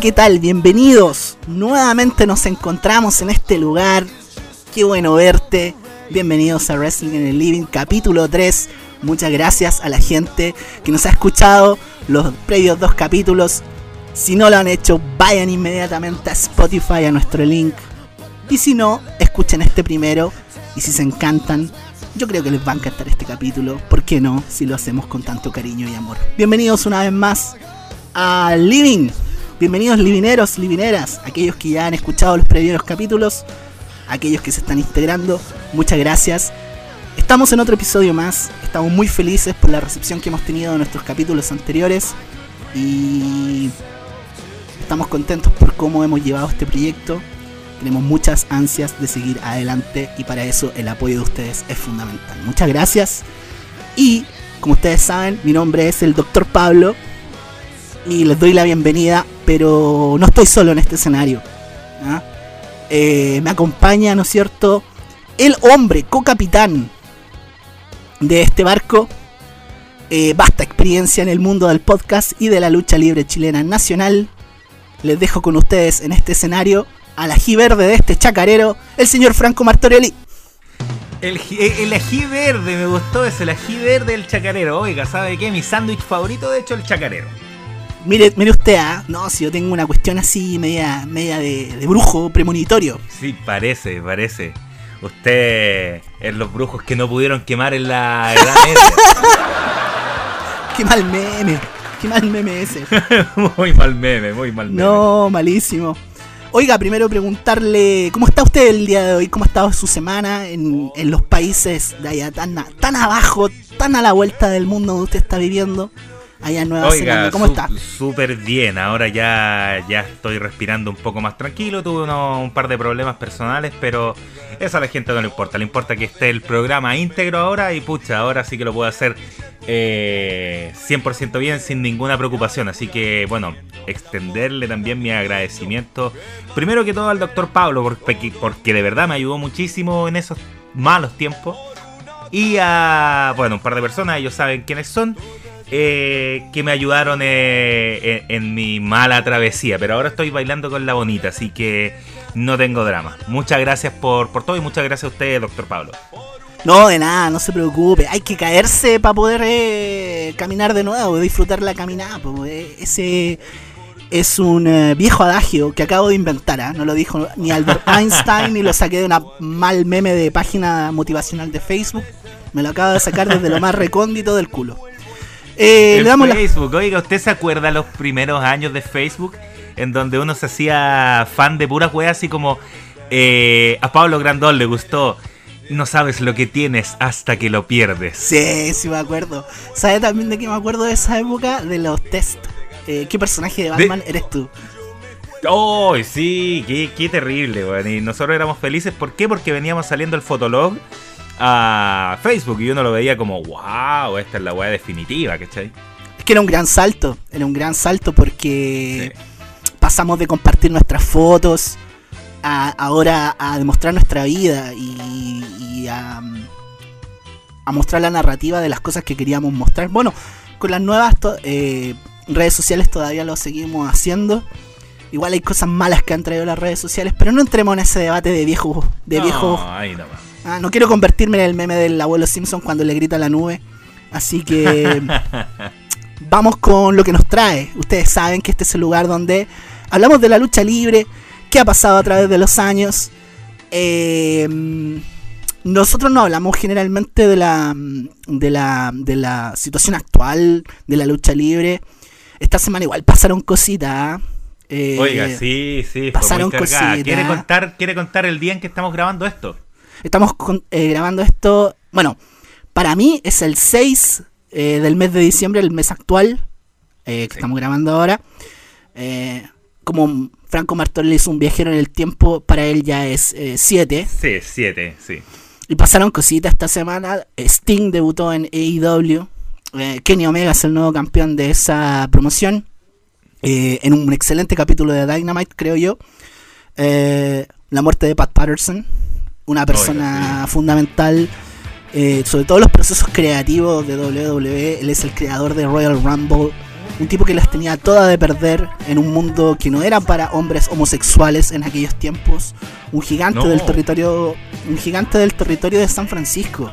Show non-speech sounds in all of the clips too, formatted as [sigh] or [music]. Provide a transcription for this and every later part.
¿qué tal? Bienvenidos. Nuevamente nos encontramos en este lugar. Qué bueno verte. Bienvenidos a Wrestling en el Living, capítulo 3. Muchas gracias a la gente que nos ha escuchado los previos dos capítulos. Si no lo han hecho, vayan inmediatamente a Spotify, a nuestro link. Y si no, escuchen este primero. Y si se encantan, yo creo que les va a encantar este capítulo. ¿Por qué no? Si lo hacemos con tanto cariño y amor. Bienvenidos una vez más a Living. Bienvenidos livineros, livineras, aquellos que ya han escuchado los previos capítulos, aquellos que se están integrando, muchas gracias. Estamos en otro episodio más, estamos muy felices por la recepción que hemos tenido en nuestros capítulos anteriores y estamos contentos por cómo hemos llevado este proyecto. Tenemos muchas ansias de seguir adelante y para eso el apoyo de ustedes es fundamental. Muchas gracias y como ustedes saben, mi nombre es el Dr. Pablo y les doy la bienvenida, pero no estoy solo en este escenario. ¿ah? Eh, me acompaña, ¿no es cierto? El hombre, co-capitán de este barco. Eh, basta experiencia en el mundo del podcast y de la lucha libre chilena nacional. Les dejo con ustedes en este escenario al ají verde de este chacarero, el señor Franco Martorelli. El, el, ají verde, me gustó eso, el ají verde del chacarero. Oiga, ¿sabe qué? Mi sándwich favorito, de hecho, el chacarero. Mire, mire usted, ¿ah? no, si yo tengo una cuestión así, media, media de, de brujo premonitorio. Sí, parece, parece. Usted es los brujos que no pudieron quemar en la Edad Media. [laughs] Qué mal meme, qué mal meme ese. [laughs] muy mal meme, muy mal meme. No, malísimo. Oiga, primero preguntarle, ¿cómo está usted el día de hoy? ¿Cómo ha estado su semana en, en los países de allá tan, tan abajo, tan a la vuelta del mundo donde usted está viviendo? Allá en Nueva Oiga, Zelanda. ¿Cómo su- está? Súper bien, ahora ya, ya estoy respirando un poco más tranquilo, tuve unos- un par de problemas personales, pero eso a la gente no le importa, le importa que esté el programa íntegro ahora y pucha, ahora sí que lo puedo hacer eh, 100% bien sin ninguna preocupación, así que bueno, extenderle también mi agradecimiento, primero que todo al doctor Pablo, porque, porque de verdad me ayudó muchísimo en esos malos tiempos. Y a, bueno, un par de personas, ellos saben quiénes son, eh, que me ayudaron eh, en, en mi mala travesía. Pero ahora estoy bailando con la bonita, así que no tengo drama. Muchas gracias por, por todo y muchas gracias a usted, doctor Pablo. No, de nada, no se preocupe. Hay que caerse para poder eh, caminar de nuevo, disfrutar la caminada. po, eh. Ese es un eh, viejo adagio que acabo de inventar. ¿ah? No lo dijo ni Albert [laughs] Einstein ni lo saqué de una mal meme de página motivacional de Facebook. Me lo acabo de sacar desde lo más recóndito del culo. Eh, En le damos la- Facebook, oiga, ¿usted se acuerda los primeros años de Facebook? En donde uno se hacía fan de puras weas así como eh, a Pablo Grandón le gustó. No sabes lo que tienes hasta que lo pierdes. Sí, sí me acuerdo. ¿Sabes también de qué me acuerdo de esa época? De los test. Eh, ¿Qué personaje de Batman eres tú? ¡Oh, sí! Qué, qué terrible, weón. Y nosotros éramos felices. ¿Por qué? Porque veníamos saliendo el fotolog a Facebook y uno lo veía como, wow, esta es la weá definitiva, ¿cachai? Es que era un gran salto. Era un gran salto porque pasamos de compartir nuestras fotos a ahora a demostrar nuestra vida y, y a, a mostrar la narrativa de las cosas que queríamos mostrar. Bueno, con las nuevas eh, redes sociales todavía lo seguimos haciendo. Igual hay cosas malas que han traído las redes sociales, pero no entremos en ese debate de viejos de No, viejos ahí nomás. Ah, no quiero convertirme en el meme del abuelo Simpson cuando le grita a la nube. Así que [laughs] vamos con lo que nos trae. Ustedes saben que este es el lugar donde hablamos de la lucha libre, qué ha pasado a través de los años. Eh, nosotros no hablamos generalmente de la, de la de la situación actual de la lucha libre. Esta semana igual pasaron cositas. ¿ah? Eh, Oiga, sí, sí, pasaron cositas. ¿Quiere contar, ¿Quiere contar el día en que estamos grabando esto? Estamos con- eh, grabando esto. Bueno, para mí es el 6 eh, del mes de diciembre, el mes actual eh, que Sí. estamos grabando ahora. Eh, como Franco Martorell es un viajero en el tiempo, para él ya es 7. Sí, siete, sí. y pasaron cositas esta semana. Sting debutó en AEW. Eh, Kenny Omega es el nuevo campeón de esa promoción. eh, en un excelente capítulo de Dynamite, creo yo. Eh, la muerte de Pat Patterson. Una persona fundamental. eh, sobre todo los procesos creativos de WWE. Él es el creador de Royal Rumble. un tipo que las tenía todas de perder en un mundo que no era para hombres homosexuales en aquellos tiempos, un gigante del territorio, un gigante del territorio de San Francisco.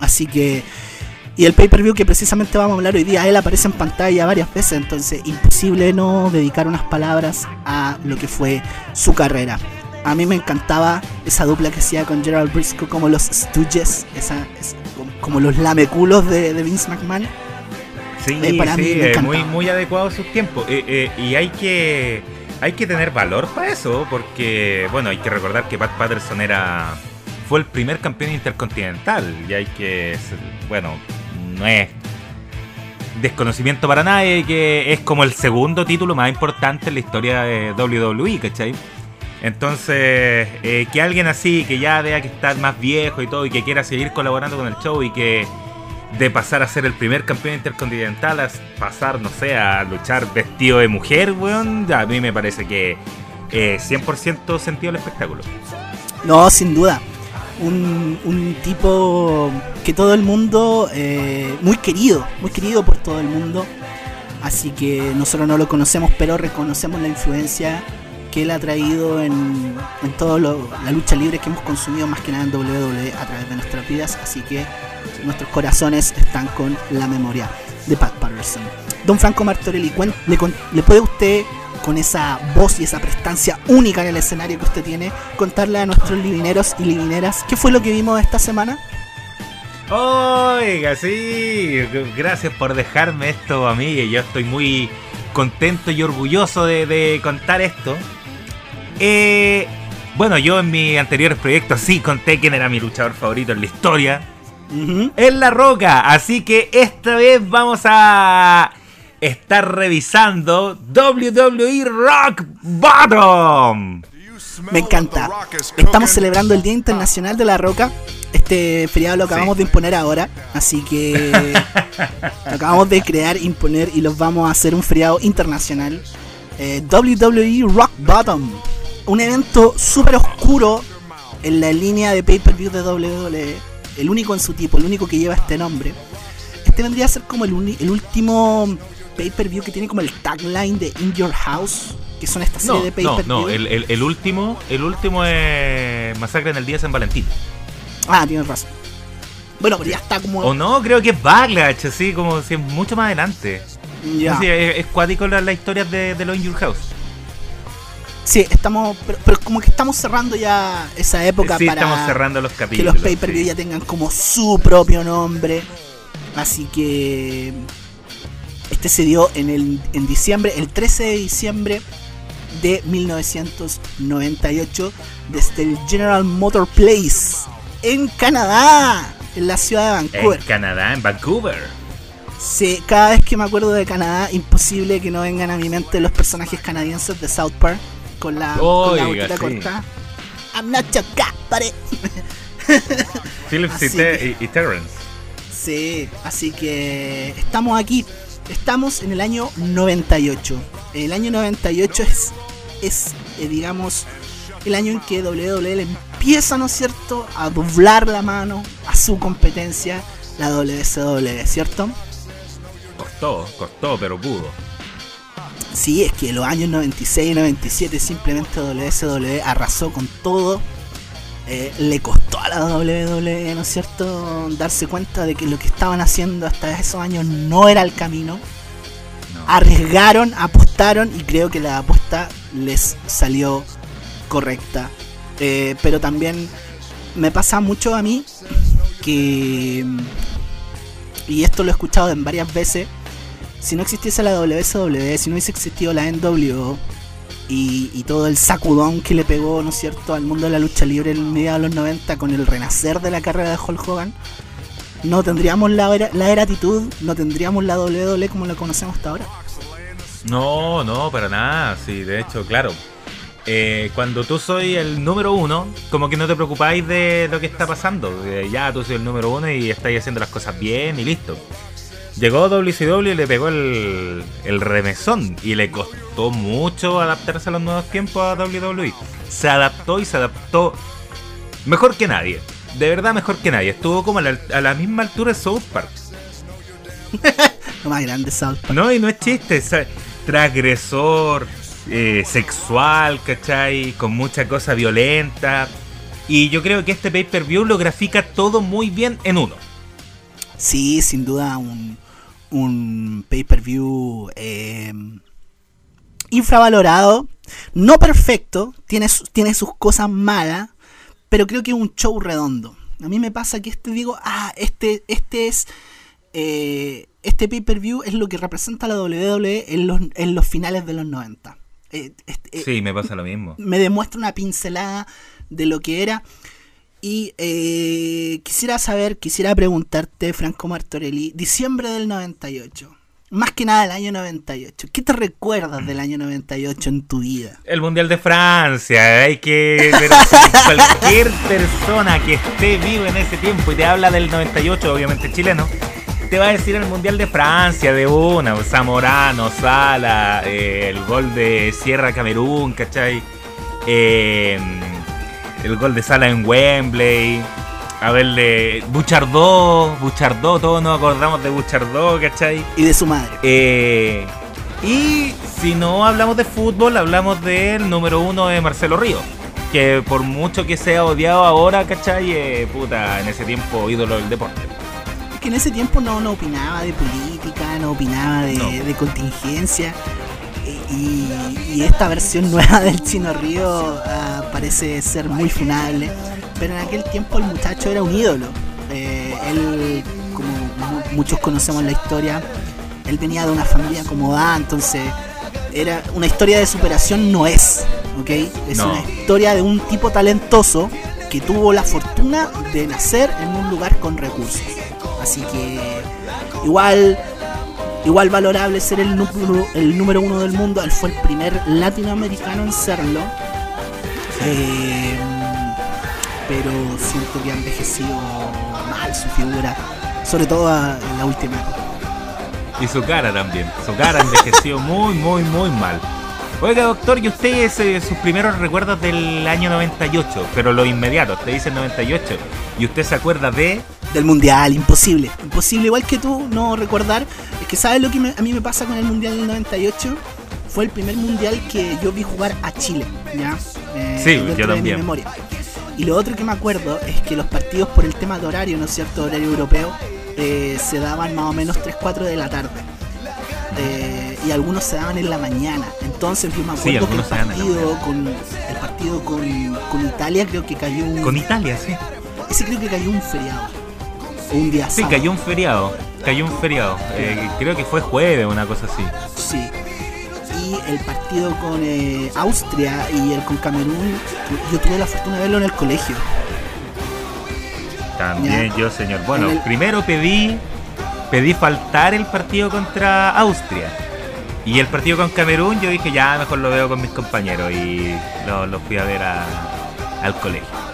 así que y el pay-per-view que precisamente vamos a hablar hoy día, él aparece en pantalla varias veces, entonces imposible no dedicar unas palabras a lo que fue su carrera. A mí me encantaba esa dupla que hacía con Gerald Briscoe como los Stooges, esa, como los lameculos de, de Vince McMahon. Sí, eh, para mí muy, muy adecuado a sus tiempos. Eh, eh, y hay que, hay que tener valor para eso, porque, bueno, hay que recordar que Pat Patterson era fue el primer campeón intercontinental. Y hay que, bueno, no es desconocimiento para nadie, que es como el segundo título más importante en la historia de WWE, ¿cachai? Entonces, eh, que alguien así, que ya vea que está más viejo y todo, y que quiera seguir colaborando con el show y que de pasar a ser el primer campeón intercontinental a pasar, no sé, a luchar vestido de mujer, weón, a mí me parece que eh, 100% sentido el espectáculo. No, sin duda un, tipo que todo el mundo, eh, muy querido, muy querido por todo el mundo. Así que nosotros no lo conocemos, pero reconocemos la influencia que él ha traído en, en toda la lucha libre que hemos consumido más que nada en WWE a través de nuestras vidas. Así que nuestros corazones están con la memoria de Pat Patterson. Don Franco Martorelli, ¿le, ¿le puede usted con esa voz y esa prestancia única en el escenario que usted tiene, contarle a nuestros livineros y livineras qué fue lo que vimos esta semana. Oiga, sí, gracias por dejarme esto a mí, yo estoy muy contento y orgulloso de, contar esto. Eh, bueno, yo en mi anteriores proyectos sí conté quién era mi luchador favorito en la historia. En La Roca, así que esta vez vamos a está revisando WWE Rock Bottom. Me encanta. Estamos celebrando el Día Internacional de la Roca. Este feriado lo acabamos de imponer ahora. Así que [laughs] lo acabamos de crear, imponer y los vamos a hacer un feriado internacional. Eh, WWE Rock Bottom. Un evento súper oscuro en la línea de pay-per-view de WWE. El único en su tipo, el único que lleva este nombre. Este vendría a ser como el, el último pay-per-view que tiene como el tagline de In Your House, que son esta serie de pay-per-view. No, no, el, último, el último es Masacre en el Día de San Valentín. Ah, tienes razón. Bueno, pero ya está como. O no, creo que es Backlash, así como si es mucho más adelante. Ya. es, cuático la, la historia de, de In Your House. Sí, estamos, pero, como que estamos cerrando ya esa época sí, para estamos cerrando los capítulos, que los pay-per-view ya tengan como su propio nombre. Así que este se dio en, el, en diciembre, el 13 de diciembre de 1998, desde el General Motor Place en Canadá, en la ciudad de Vancouver. En Canadá, en Vancouver. Sí, cada vez que me acuerdo de Canadá, imposible que no vengan a mi mente los personajes canadienses de South Park con la, Oiga, corta. I'm not your pare. [laughs] Philip y, y Terrence. Sí, así que estamos aquí Estamos en el año 98. El año 98 es, es eh, digamos, el año en que WWE empieza, ¿no es cierto?, a doblar la mano a su competencia, la WCW, ¿cierto? Costó, costó, pero pudo. Sí, es que los años 96 y 97 simplemente WCW arrasó con todo eh, le costó a la WWE, ¿no es cierto?, darse cuenta de que lo que estaban haciendo hasta esos años no era el camino. Arriesgaron, apostaron y creo que la apuesta les salió correcta. Eh, pero también me pasa mucho a mí que, y esto lo he escuchado en varias veces, si no existiese la WCW, si no hubiese existido la NWO, y, todo el sacudón que le pegó, ¿no es cierto?, al mundo de la lucha libre en mediados de los 90 con el renacer de la carrera de Hulk Hogan, no tendríamos la la actitud, no tendríamos la WWE como la conocemos hasta ahora. No, no, para nada, sí, de hecho, claro. Eh, cuando tú soy el número uno, como que no te preocupáis de lo que está pasando. ya tú soy el número uno y estáis haciendo las cosas bien y listo. Llegó WCW y le pegó el, el remesón y le costó mucho adaptarse a los nuevos tiempos a WWE. Se adaptó y se adaptó mejor que nadie. De verdad mejor que nadie. Estuvo como a la, misma altura de South Park. [laughs] Lo más grande South Park. No, y no es chiste, es transgresor, eh, sexual, ¿cachai? Con mucha cosa violenta. Y yo creo que este pay-per-view lo grafica todo muy bien en uno. Sí, sin duda un, un pay-per-view eh, infravalorado, no perfecto, tiene, tiene sus cosas malas, pero creo que es un show redondo. A mí me pasa que este digo, ah, este, este es... Eh, este pay-per-view es lo que representa la WWE en los, en los finales de los 90. Eh, este, sí, me pasa lo mismo. Me demuestra una pincelada de lo que era. Y eh, quisiera saber, quisiera preguntarte, Franco Martorelli, diciembre del 98. Más que nada el año 98. ¿Qué te recuerdas del año 98 en tu vida? El Mundial de Francia. Hay que. cualquier persona que esté vivo en ese tiempo y te habla del 98, obviamente chileno, te va a decir el Mundial de Francia de una. Zamorano, Sala, eh, el gol de Sierra Camerún, ¿cachai? Eh el gol de Sala en Wembley. A verle. Buchardó, Buchardó, todos nos acordamos de Buchardó, ¿cachai? Y de su madre. Eh, y si no hablamos de fútbol, hablamos del número uno de Marcelo Río. Que por mucho que sea odiado ahora, ¿cachai? Eh, puta, en ese tiempo ídolo del deporte. Es que en ese tiempo no, no opinaba de política, no opinaba de contingencia y, esta versión nueva del Chino Río ah, parece ser muy funable, pero en aquel tiempo el muchacho era un ídolo. Eh, él, como muchos conocemos la historia, él venía de una familia acomodada, entonces era una historia de superación no es, ¿ok? Es una historia de un tipo talentoso que tuvo la fortuna de nacer en un lugar con recursos. Así que igual Igual valorable ser el número, el número uno del mundo. Él fue el primer latinoamericano en serlo. Eh, pero siento que ha envejecido mal su figura. Sobre todo en la última época. Y su cara también. Su cara envejeció muy, muy, muy mal. Oiga, doctor, ¿y usted eh, sus primeros recuerdos del año 98? Pero lo inmediato, usted dice 98. ¿Y usted se acuerda de...? Del Mundial, imposible. Imposible, igual que tú, no recordar. Que, ¿sabes lo que a mí me pasa con el Mundial del 98? Fue el primer Mundial que yo vi jugar a Chile, ¿ya? Eh, sí, yo también. memoria. Y lo otro que me acuerdo es que los partidos por el tema de horario, ¿no es cierto? Horario europeo, eh, se daban más o menos 3-4 de la tarde. y algunos se daban en la mañana. Entonces yo me acuerdo que el partido, con, el partido con, con, Italia creo que cayó un... Con Italia, sí. Ese creo que cayó un feriado. Un día Sí, cayó un feriado. Cayó un feriado. Eh, creo que fue jueves, una cosa así. Sí. Y el partido con eh, Austria y el con Camerún, yo tuve la fortuna de verlo en el colegio. También yo, señor. Bueno, primero pedí pedí faltar el partido contra Austria y el partido con Camerún, yo dije, ya mejor lo veo con mis compañeros y lo, fui a ver al colegio.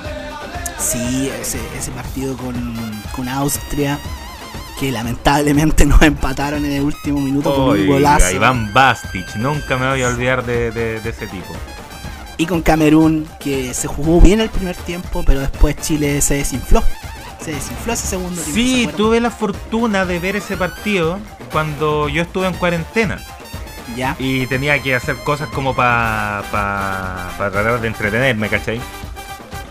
Sí, ese, ese partido con, Austria, que lamentablemente [laughs] nos empataron en el último minuto con un golazo. Iván Bastic, nunca me voy a olvidar de, ese tipo. Y con Camerún, que se jugó bien el primer tiempo, pero después Chile se desinfló. Se desinfló ese segundo tiempo. Sí, tuve la fortuna de ver ese partido cuando yo estuve en cuarentena. Y tenía que hacer cosas como para tratar de entretenerme, ¿cachai?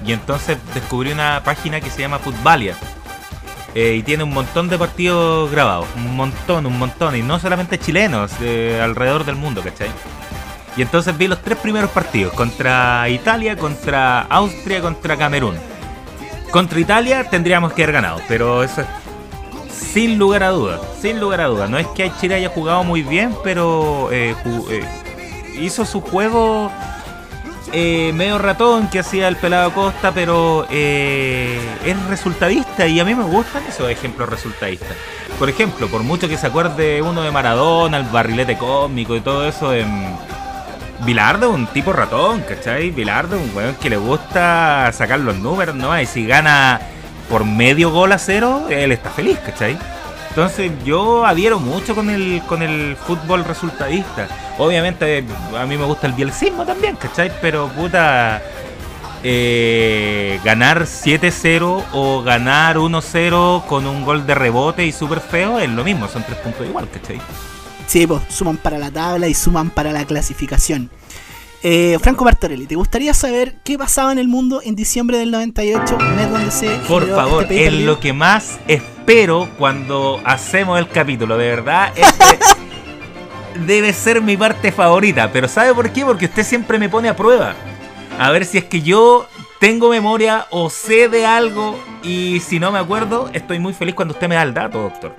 Y entonces descubrí una página que se llama Footballia. Eh, y tiene un montón de partidos grabados. Un montón, un montón. Y no solamente chilenos, de alrededor del mundo, ¿cachai? Y entonces vi los tres primeros partidos. Contra Italia, contra Austria, contra Camerún. Contra Italia tendríamos que haber ganado. Pero eso es sin lugar a dudas, sin lugar a dudas. No es que Chile haya jugado muy bien, pero eh, eh, hizo su juego eh, medio ratón que hacía el pelado Costa, pero es resultadista y a mí me gustan esos ejemplos resultadistas. Por ejemplo, por mucho que se acuerde uno de Maradona, el barrilete cósmico y todo eso, en Bilardo un tipo ratón, ¿cachai? Bilardo un weón que le gusta sacar los números, ¿no? Y si gana por medio gol a cero, él está feliz, ¿cachai? Entonces yo adhiero mucho con el, con el fútbol resultadista. Obviamente a mí me gusta el bielcismo también, ¿cachai? Pero puta, eh, ganar 7-0 o ganar 1-0 con un gol de rebote y súper feo es lo mismo, son tres puntos igual, ¿cachai? Sí, pues suman para la tabla y suman para la clasificación. Eh, Franco Bartorelli, ¿te gustaría saber qué pasaba en el mundo en diciembre del 98, mes donde se... Por favor, este es lo que más espero cuando hacemos el capítulo, de verdad. Este [laughs] debe ser mi parte favorita, pero ¿sabe por qué? Porque usted siempre me pone a prueba. A ver si es que yo tengo memoria o sé de algo y si no me acuerdo, estoy muy feliz cuando usted me da el dato, doctor.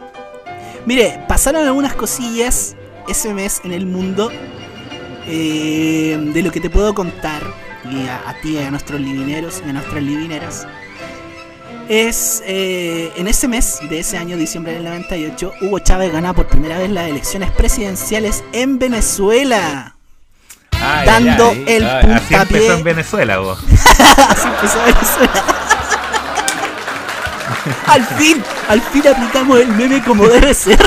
Mire, pasaron algunas cosillas ese mes en el mundo eh, de lo que te puedo contar y a, ti, a nuestros livineros y a nuestras livineras. Es eh, en ese mes de ese año, diciembre del 98, Hugo Chávez gana por primera vez las elecciones presidenciales en Venezuela dando el puntapié. Así empezó en Venezuela, vos. [laughs] así empezó en Venezuela. al fin, al fin aplicamos el meme como debe ser.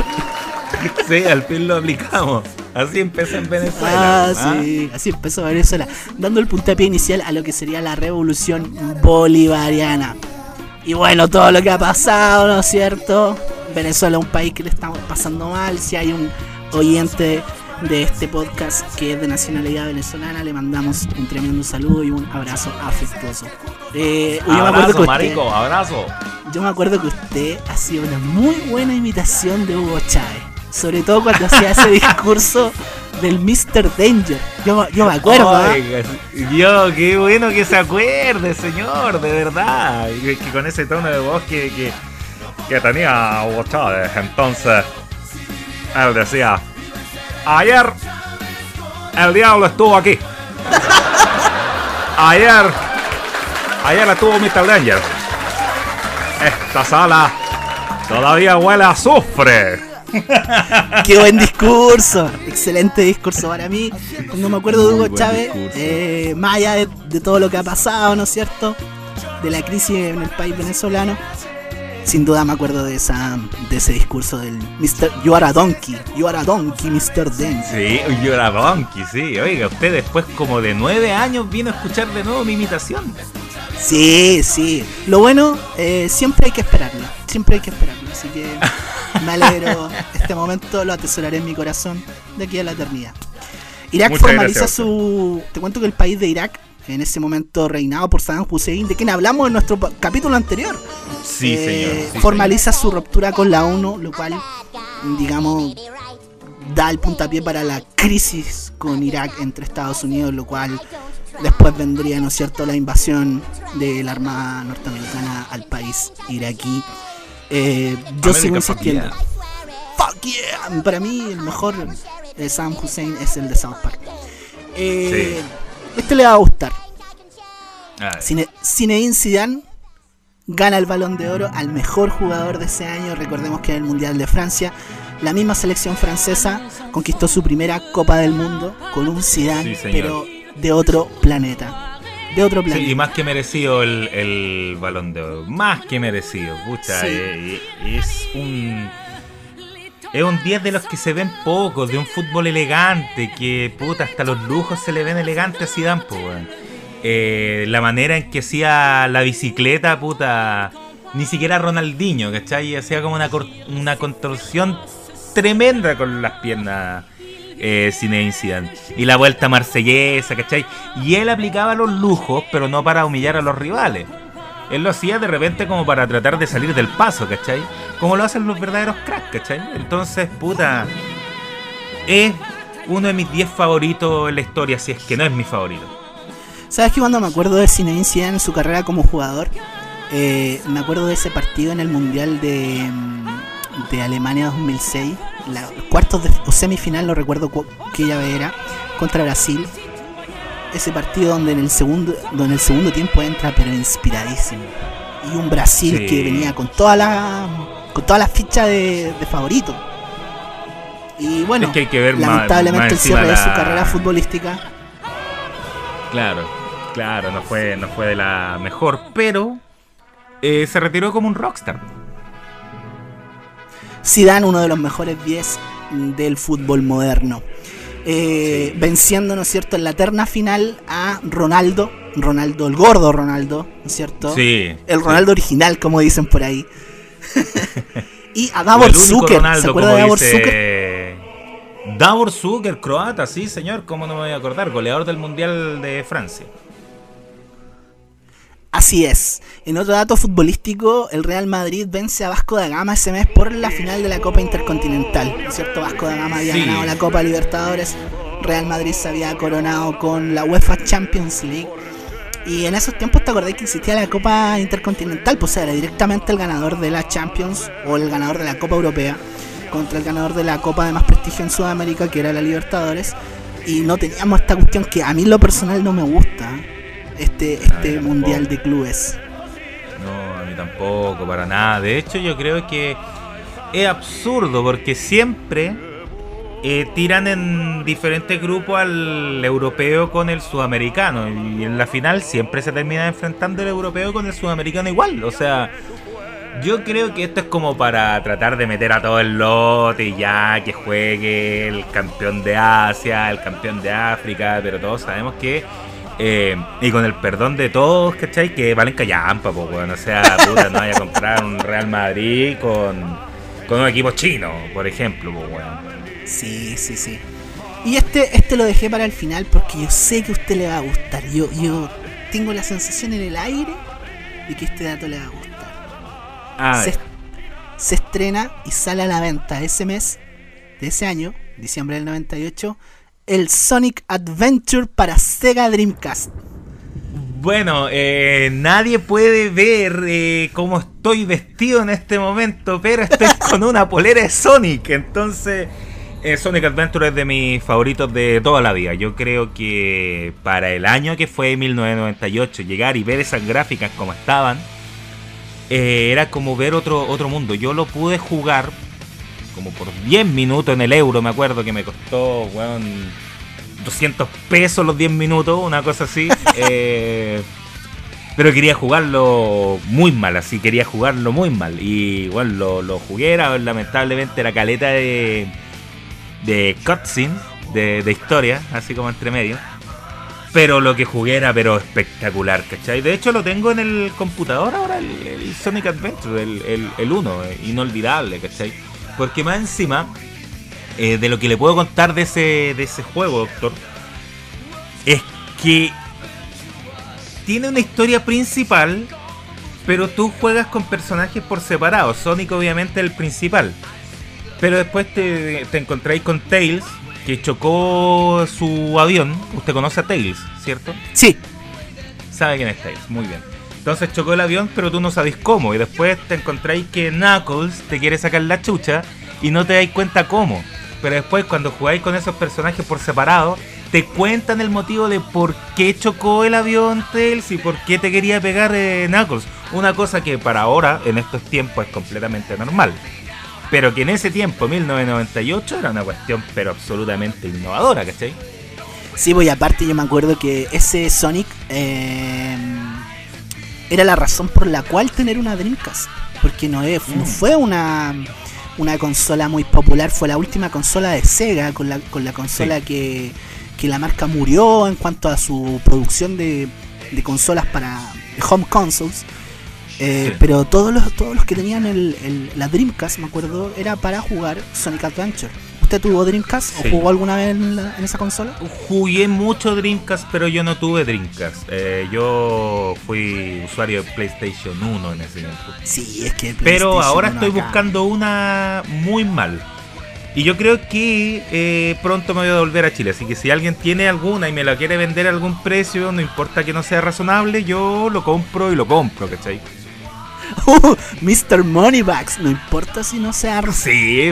Sí, al fin lo aplicamos. Así empezó en Venezuela. Ah, sí, así empezó en Venezuela. Dando el puntapié inicial a lo que sería la revolución bolivariana. Y bueno, todo lo que ha pasado, ¿no es cierto? Venezuela es un país que le estamos pasando mal. Si hay un oyente de este podcast que es de nacionalidad venezolana. Le mandamos un tremendo saludo y un abrazo afectuoso. Eh, abrazo, marico, abrazo. Yo me acuerdo que usted hacía una muy buena imitación de Hugo Chávez. Sobre todo cuando hacía ese [laughs] discurso del Mr. Danger. Yo, yo me acuerdo. ¿ah? Yo, qué bueno que se acuerde, señor, de verdad. Que, con ese tono de voz que, que, que tenía Hugo Chávez. Entonces, él decía, Ayer el diablo estuvo aquí. Ayer, ayer estuvo Mr. Danger. Esta sala todavía huele a azufre. [laughs] Qué buen discurso, excelente discurso para mí. No me acuerdo de Hugo Chávez, eh, más allá de todo lo que ha pasado, ¿no es cierto? De la crisis en el país venezolano sin duda me acuerdo de esa de ese discurso del Mr. You are a donkey, you are a donkey, Mr. Dent. Sí, you are a donkey, sí. Oiga, usted después como de nueve años vino a escuchar de nuevo mi imitación. Sí, sí. Lo bueno, eh, siempre hay que esperarlo, siempre hay que esperarlo. Así que [laughs] me alegro. este momento lo atesoraré en mi corazón de aquí a la eternidad. Irak formaliza su... Te cuento que el país de Irak en ese momento reinado por Saddam Hussein, de quien hablamos en nuestro capítulo anterior. Sí, eh, señor. formaliza su ruptura con la ONU, lo cual, digamos, da el puntapié para la crisis con Irak entre Estados Unidos, lo cual después vendría, ¿no es cierto?, la invasión de la Armada norteamericana al país iraquí. Eh, yo sigo insistiendo. Fuck yeah. Para mí, el mejor de Saddam Hussein es el de South Park. Eh, este le va a gustar. Zidane gana el balón de oro al mejor jugador de ese año. Recordemos que en el Mundial de Francia, la misma selección francesa conquistó su primera Copa del Mundo con un Zidane, pero de otro planeta. De otro planeta. y más que merecido el, balón de oro. Más que merecido. Pucha, eh, es un es un 10 de los que se ven pocos, de un fútbol elegante, que puta, hasta los lujos se le ven elegantes a Zidane, pues, eh, la manera en que hacía la bicicleta, puta, ni siquiera Ronaldinho, ¿cachai? Hacía como una, una construcción tremenda con las piernas eh, Zidane. Y la vuelta marsellesa, ¿cachai? Y él aplicaba los lujos, pero no para humillar a los rivales. Él lo hacía de repente como para tratar de salir del paso, ¿cachai? Como lo hacen los verdaderos cracks, ¿cachai? Entonces, puta, es uno de mis 10 favoritos en la historia, si es que no es mi favorito. ¿Sabes que cuando me acuerdo de Zinedine Zidane en su carrera como jugador, eh, me acuerdo de ese partido en el Mundial de, mm, de Alemania 2006, la, cuartos de, o semifinal, no recuerdo qué llave era, contra Brasil, ese partido donde en el segundo, donde en el segundo tiempo entra pero inspiradísimo. Y un Brasil que venía con toda la con toda la ficha de, favorito. Y bueno, que hay que ver lamentablemente el cierre de su carrera futbolística. Claro, claro, no fue, no fue de la mejor, pero eh, se retiró como un rockstar. Zidane, uno de los mejores 10 del fútbol moderno. Eh, venciendo, ¿no es cierto?, en la terna final a Ronaldo, Ronaldo, el gordo Ronaldo, ¿no es cierto? Sí. El Ronaldo original, como dicen por ahí. [laughs] y a Davor Zucker. ¿Se acuerda de Davor Zucker? Davor Zucker, croata, sí, señor, ¿cómo no me voy a acordar? Goleador del Mundial de Francia. Así es. En otro dato futbolístico, el Real Madrid vence a Vasco da Gama ese mes por la final de la Copa Intercontinental. ¿No es cierto? Vasco da Gama había ganado la Copa Libertadores. Real Madrid se había coronado con la UEFA Champions League. Y en esos tiempos te acordás que existía la Copa Intercontinental, pues era directamente el ganador de la Champions o el ganador de la Copa Europea contra el ganador de la Copa de más prestigio en Sudamérica, que era la Libertadores. Y no teníamos esta cuestión que a mí lo personal no me gusta este, este mundial de clubes. No, a mí tampoco, para nada. De hecho, yo creo que es absurdo porque siempre eh, tiran en diferentes grupos al europeo con el sudamericano. Y en la final siempre se termina enfrentando el europeo con el sudamericano igual. O sea, yo creo que esto es como para tratar de meter a todo el lote y ya que juegue el campeón de Asia, el campeón de África, pero todos sabemos que eh, y con el perdón de todos, ¿cachai? Que valen callampa, pues, bueno. O sea, puta, no vaya a comprar un Real Madrid con, con un equipo chino, por ejemplo, pues, bueno. Sí, sí, sí. Y este, este lo dejé para el final porque yo sé que a usted le va a gustar. Yo, yo tengo la sensación en el aire de que este dato le va a gustar. Se, se estrena y sale a la venta ese mes de ese año, diciembre del 98 el Sonic Adventure para Sega Dreamcast. Bueno, eh, nadie puede ver eh, cómo estoy vestido en este momento, pero estoy [laughs] con una polera de Sonic. Entonces, eh, Sonic Adventure es de mis favoritos de toda la vida. Yo creo que para el año que fue 1998, llegar y ver esas gráficas como estaban, era como ver otro, otro mundo. Yo lo pude jugar como por 10 minutos en el euro, me acuerdo que me costó, weón, 200 pesos los 10 minutos, una cosa así. [laughs] Eh, pero quería jugarlo muy mal, así quería jugarlo muy mal. Y bueno, lo, jugué, era lamentablemente la caleta de, de cutscenes, de, historia, así como entre medio. Pero lo que jugué era pero espectacular, ¿cachai? De hecho lo tengo en el computador ahora, el, Sonic Adventure, el, el, 1, eh, inolvidable, ¿cachai? Porque más encima, eh, de lo que le puedo contar de ese, de ese juego, doctor, es que tiene una historia principal, pero tú juegas con personajes por separado. Sonic obviamente es el principal. Pero después te, te encontráis con Tails, que chocó su avión. Usted conoce a Tails, ¿cierto? Sí. Sabe quién es Tails, muy bien. Entonces chocó el avión, pero tú no sabes cómo. Y después te encontráis que Knuckles te quiere sacar la chucha y no te dais cuenta cómo. Pero después, cuando jugáis con esos personajes por separado, te cuentan el motivo de por qué chocó el avión Tails y por qué te quería pegar eh, Knuckles. Una cosa que para ahora, en estos tiempos, es completamente normal. Pero que en ese tiempo, 1998, era una cuestión pero absolutamente innovadora, ¿cachai? Sí, pues, aparte yo me acuerdo que ese Sonic eh, era la razón por la cual tener una Dreamcast. Porque no, es, no mm. fue una, una consola muy popular, fue la última consola de Sega, con la, con la consola que, que, la marca murió en cuanto a su producción de, de consolas para home consoles. Eh, pero todos los, todos los que tenían el, la Dreamcast, me acuerdo, era para jugar Sonic Adventure tuvo Dreamcast o jugó alguna vez en, esa consola? Jugué mucho Dreamcast, pero yo no tuve Dreamcast. Eh, yo fui usuario de PlayStation 1 en ese tiempo. Sí, es que. Pero ahora estoy buscando una muy mal. Y yo creo que eh, pronto me voy a volver a Chile. Así que si alguien tiene alguna y me la quiere vender a algún precio, no importa que no sea razonable, yo lo compro y lo compro, ¿cachai? [laughs] Uh, Mr. Moneybags, no importa si no sea razonable. Sí,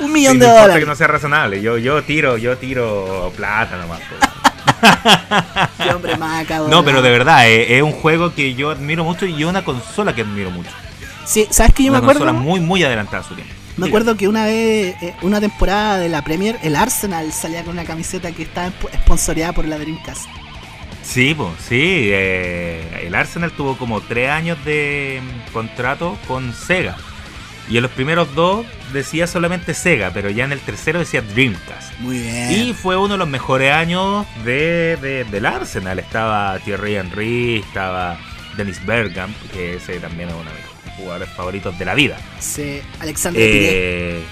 un millón de no dólares. que no sea razonable. Yo, yo tiro, yo tiro plata nomás. [laughs] Qué hombre más No, pero de verdad, eh, es, un juego que yo admiro mucho y es una consola que admiro mucho. Sí, ¿sabes que yo me acuerdo? Una consola muy, muy adelantada su tiempo. Me acuerdo que una vez, eh, una temporada de la Premier, el Arsenal salía con una camiseta que estaba sponsoreada por la Dreamcast. Sí, pues, sí. Eh, el Arsenal tuvo como tres años de mm, contrato con Sega. Y en los primeros dos decía solamente Sega, pero ya en el tercero decía Dreamcast. Muy bien. Y fue uno de los mejores años de, de- del Arsenal. Estaba Thierry Henry, estaba Dennis Bergkamp, que ese también es uno de mis jugadores favoritos de la vida. Sí, Alexander Pires. Eh,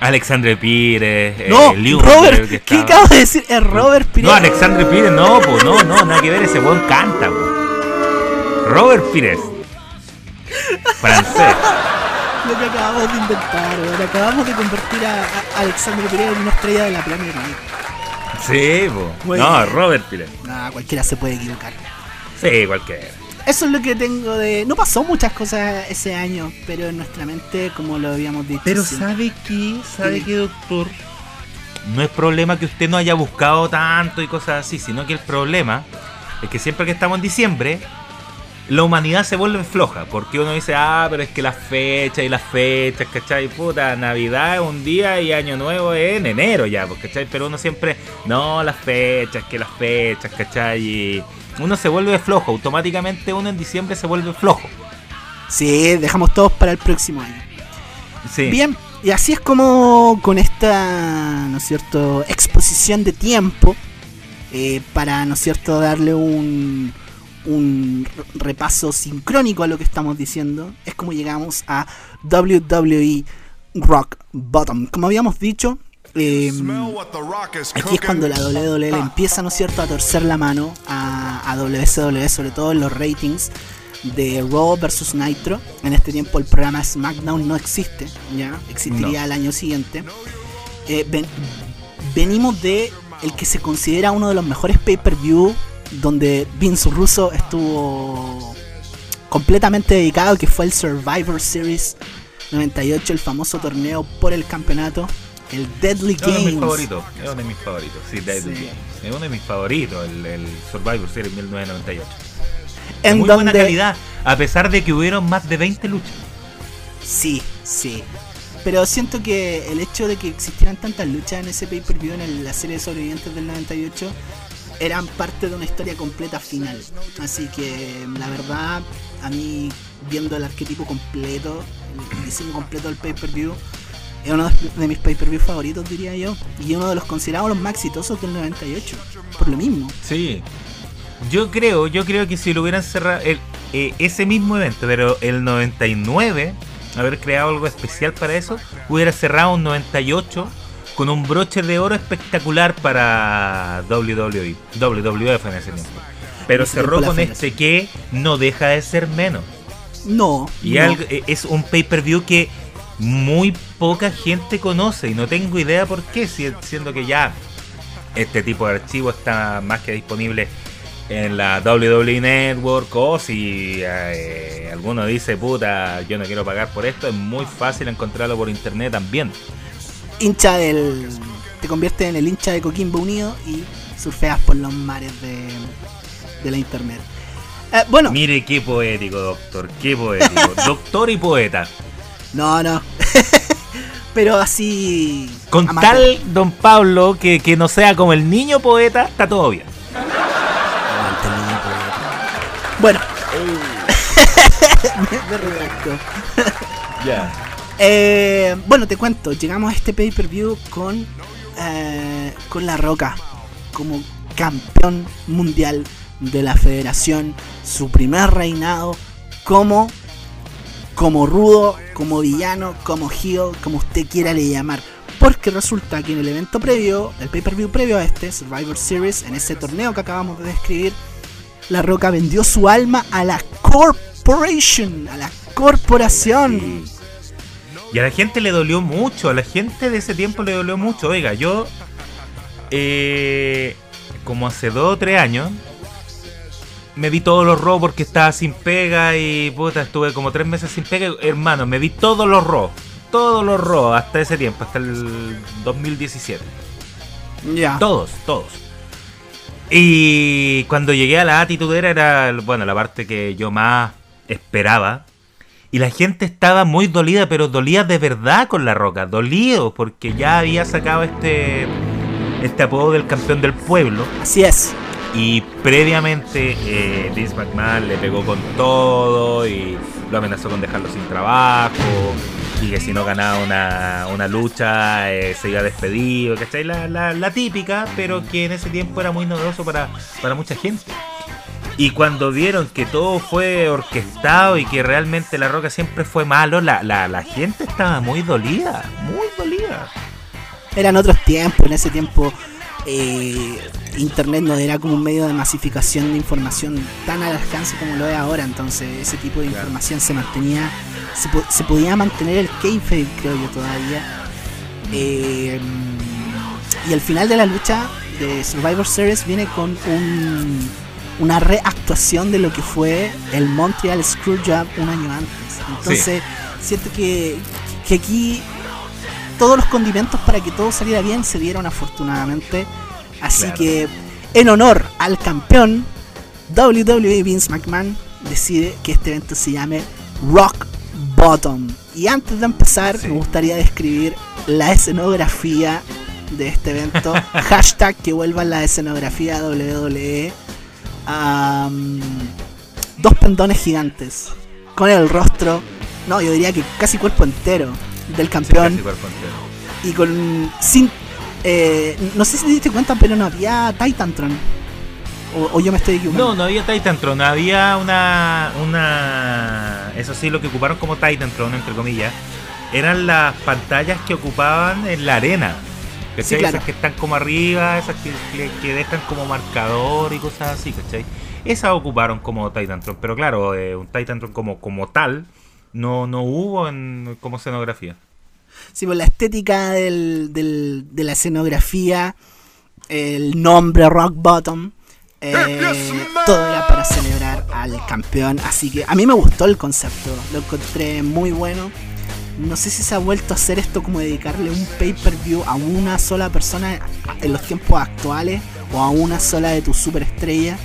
Alexandre Pires, eh, No, Ljungberg, Robert, que ¿qué acabas de decir? Es Robert Pires. No, Alexandre Pires, no, pues no, no, nada que ver, ese buen canta, po. Robert Pires. Francés. Lo que acabamos de inventar. Acabamos de convertir a, a Alexander en una estrella de la League. Sí, No. Robert Pires. Nah, cualquiera se puede equivocar. Sí, cualquiera. Eso es lo que tengo de. No pasó muchas cosas ese año, pero en nuestra mente, como lo habíamos dicho. Pero sí. ¿sabe qué? ¿Sabe Sí. qué, doctor? No es problema que usted no haya buscado tanto y cosas así, sino que el problema es que siempre que estamos en diciembre, la humanidad se vuelve floja, porque uno dice, ah, pero es que las fechas y las fechas, ¿cachai? Puta, Navidad es un día y Año Nuevo es en enero ya, pues, ¿cachai? Pero uno siempre, no, las fechas, que las fechas, ¿cachai? Y uno se vuelve flojo, automáticamente uno en diciembre se vuelve flojo. Sí, dejamos todos para el próximo año. Sí. Bien, y así es como con esta, ¿no es cierto?, exposición de tiempo, eh, para, ¿no es cierto?, darle un, un repaso sincrónico a lo que estamos diciendo, es como llegamos a WWE Rock Bottom. Como habíamos dicho, eh, aquí es cuando la WWE empieza, ¿no es cierto?, a torcer la mano a, a WCW, sobre todo en los ratings de Raw vs Nitro. En este tiempo el programa SmackDown no existe, ya existiría No. al año siguiente. Eh, ven- venimos de el que se considera uno de los mejores pay-per-view donde Vince Russo estuvo completamente dedicado, que fue el Survivor Series 98, el famoso torneo por el campeonato, el Deadly Es uno de mis Games. favoritos, es uno de mis favoritos, sí, Deadly Sí. Games. Es uno de mis favoritos, el, el Survivor Series 1998. De En muy donde, buena calidad, a pesar de que hubieron más de 20 luchas. Sí, sí. Pero siento que el hecho de que existieran tantas luchas en ese pay-per-view en el- la serie de sobrevivientes del 98 eran parte de una historia completa final. Así que la verdad, a mí viendo el arquetipo completo, el diseño completo del pay-per-view, es uno de- mis pay-per-view favoritos, diría yo. Y uno de los considerados los más exitosos del 98. Por lo mismo. Sí. Yo creo, yo creo que si lo hubieran cerrado eh, ese mismo evento, pero el 99, haber creado algo especial para eso, hubiera cerrado un 98 con un broche de oro espectacular para WWE, WWF en ese tiempo. Pero ese cerró con este que no deja de ser menos. No. Y no. algo- eh, es un pay-per-view que muy poca gente conoce y no tengo idea por qué, si- siendo que ya este tipo de archivo está más que disponible en la WWE Network o si eh, alguno dice, puta, yo no quiero pagar por esto, es muy fácil encontrarlo por internet también. Hincha del. Te conviertes en el hincha de Coquimbo Unido y surfeas por los mares de, de la internet. Eh, bueno, Mire qué poético, doctor, qué poético. [laughs] doctor y poeta. no, no. [laughs] Pero así. Con tal, don Pablo, que, que no sea como el niño poeta, está todo bien. Aguante, niño poeta. Bueno. [laughs] me, me retracto. Ya. Eh, bueno, te cuento, llegamos a este pay-per-view con, eh, con La Roca como campeón mundial de la federación, su primer reinado como, como rudo, como villano, como heel, como usted quiera le llamar. Porque resulta que en el evento previo, el pay-per-view previo a este, Survivor Series, en ese torneo que acabamos de describir, La Roca vendió su alma a la corporation, a la corporación. Y a la gente le dolió mucho, a la gente de ese tiempo le dolió mucho. Oiga, yo, eh, como hace dos o tres años, me vi todos los Raw porque estaba sin pega y puta, estuve como tres meses sin pega. Hermano, me vi todos los Raw, todos los Raw hasta ese tiempo, hasta el 2017. Ya. Todos, todos. Y cuando llegué a la atitudera era, bueno, la parte que yo más esperaba. Y la gente estaba muy dolida, pero dolía de verdad con la roca. Dolido, porque ya había sacado este, este apodo del campeón del pueblo. Así es. Y previamente eh, Vince McMahon le pegó con todo y lo amenazó con dejarlo sin trabajo. y que si no ganaba una, lucha eh, se iba despedido, ¿cachai? La, la, típica, pero que en ese tiempo era muy novedoso para, para mucha gente. Y cuando vieron que todo fue orquestado y que realmente La Roca siempre fue malo, la, la, la gente estaba muy dolida, muy dolida. Eran otros tiempos, en ese tiempo eh, Internet no era como un medio de masificación de información tan al alcance como lo es ahora, entonces ese tipo de información se mantenía, se, podía mantener el kayfabe creo yo todavía. Eh, y al final de la lucha de Survivor Series viene con un, una reactuación de lo que fue el Montreal Screwjob un año antes. Entonces siento que, que aquí todos los condimentos para que todo saliera bien se dieron afortunadamente. Así que, en honor al campeón, WWE Vince McMahon decide que este evento se llame Rock Bottom. Y antes de empezar, me gustaría describir la escenografía de este evento. [laughs] Hashtag que vuelva la escenografía WWE. Dos pendones gigantes. Con el rostro, no, yo diría que casi cuerpo entero del campeón. y con. Sin. Eh, no sé si te diste cuenta, pero no había Titantron. O, o yo me estoy equivocando. No, no había Titantron. Había una. una Eso sí, lo que ocuparon como Titantron, entre comillas. Eran las pantallas que ocupaban en la arena. Sí, Esas que están como arriba, esas que, que, dejan como marcador y cosas así, ¿cachai? Esas ocuparon como Titantron. Pero claro, eh, un Titantron como, como tal no, no hubo en, como escenografía. Sí, pues la estética del, del, de la escenografía, el nombre Rock Bottom, eh, todo era para celebrar al campeón. Así que a mí me gustó el concepto, lo encontré muy bueno. No sé si se ha vuelto a hacer esto como dedicarle un pay-per-view a una sola persona en los tiempos actuales o a una sola de tus superestrellas.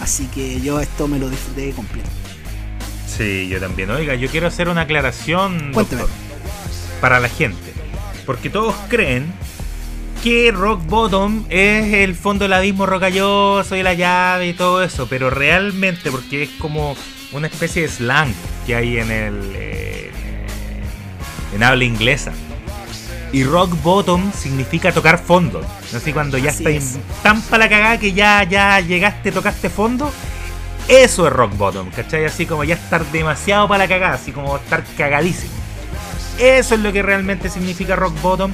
Así que yo esto me lo disfruté completo. Sí, yo también. Oiga, yo quiero hacer una aclaración, doctor, para la gente. Porque todos creen que Rock Bottom es el fondo del abismo rocalloso y la llave y todo eso, pero realmente porque es como una especie de slang que hay en el eh, en habla inglesa. Y rock bottom significa tocar fondo. Así cuando ya estás tan para la cagada que ya, ya llegaste, tocaste fondo, eso es rock bottom, ¿cachai? Así como ya estar demasiado para la cagada, así como estar cagadísimo. Eso es lo que realmente significa rock bottom.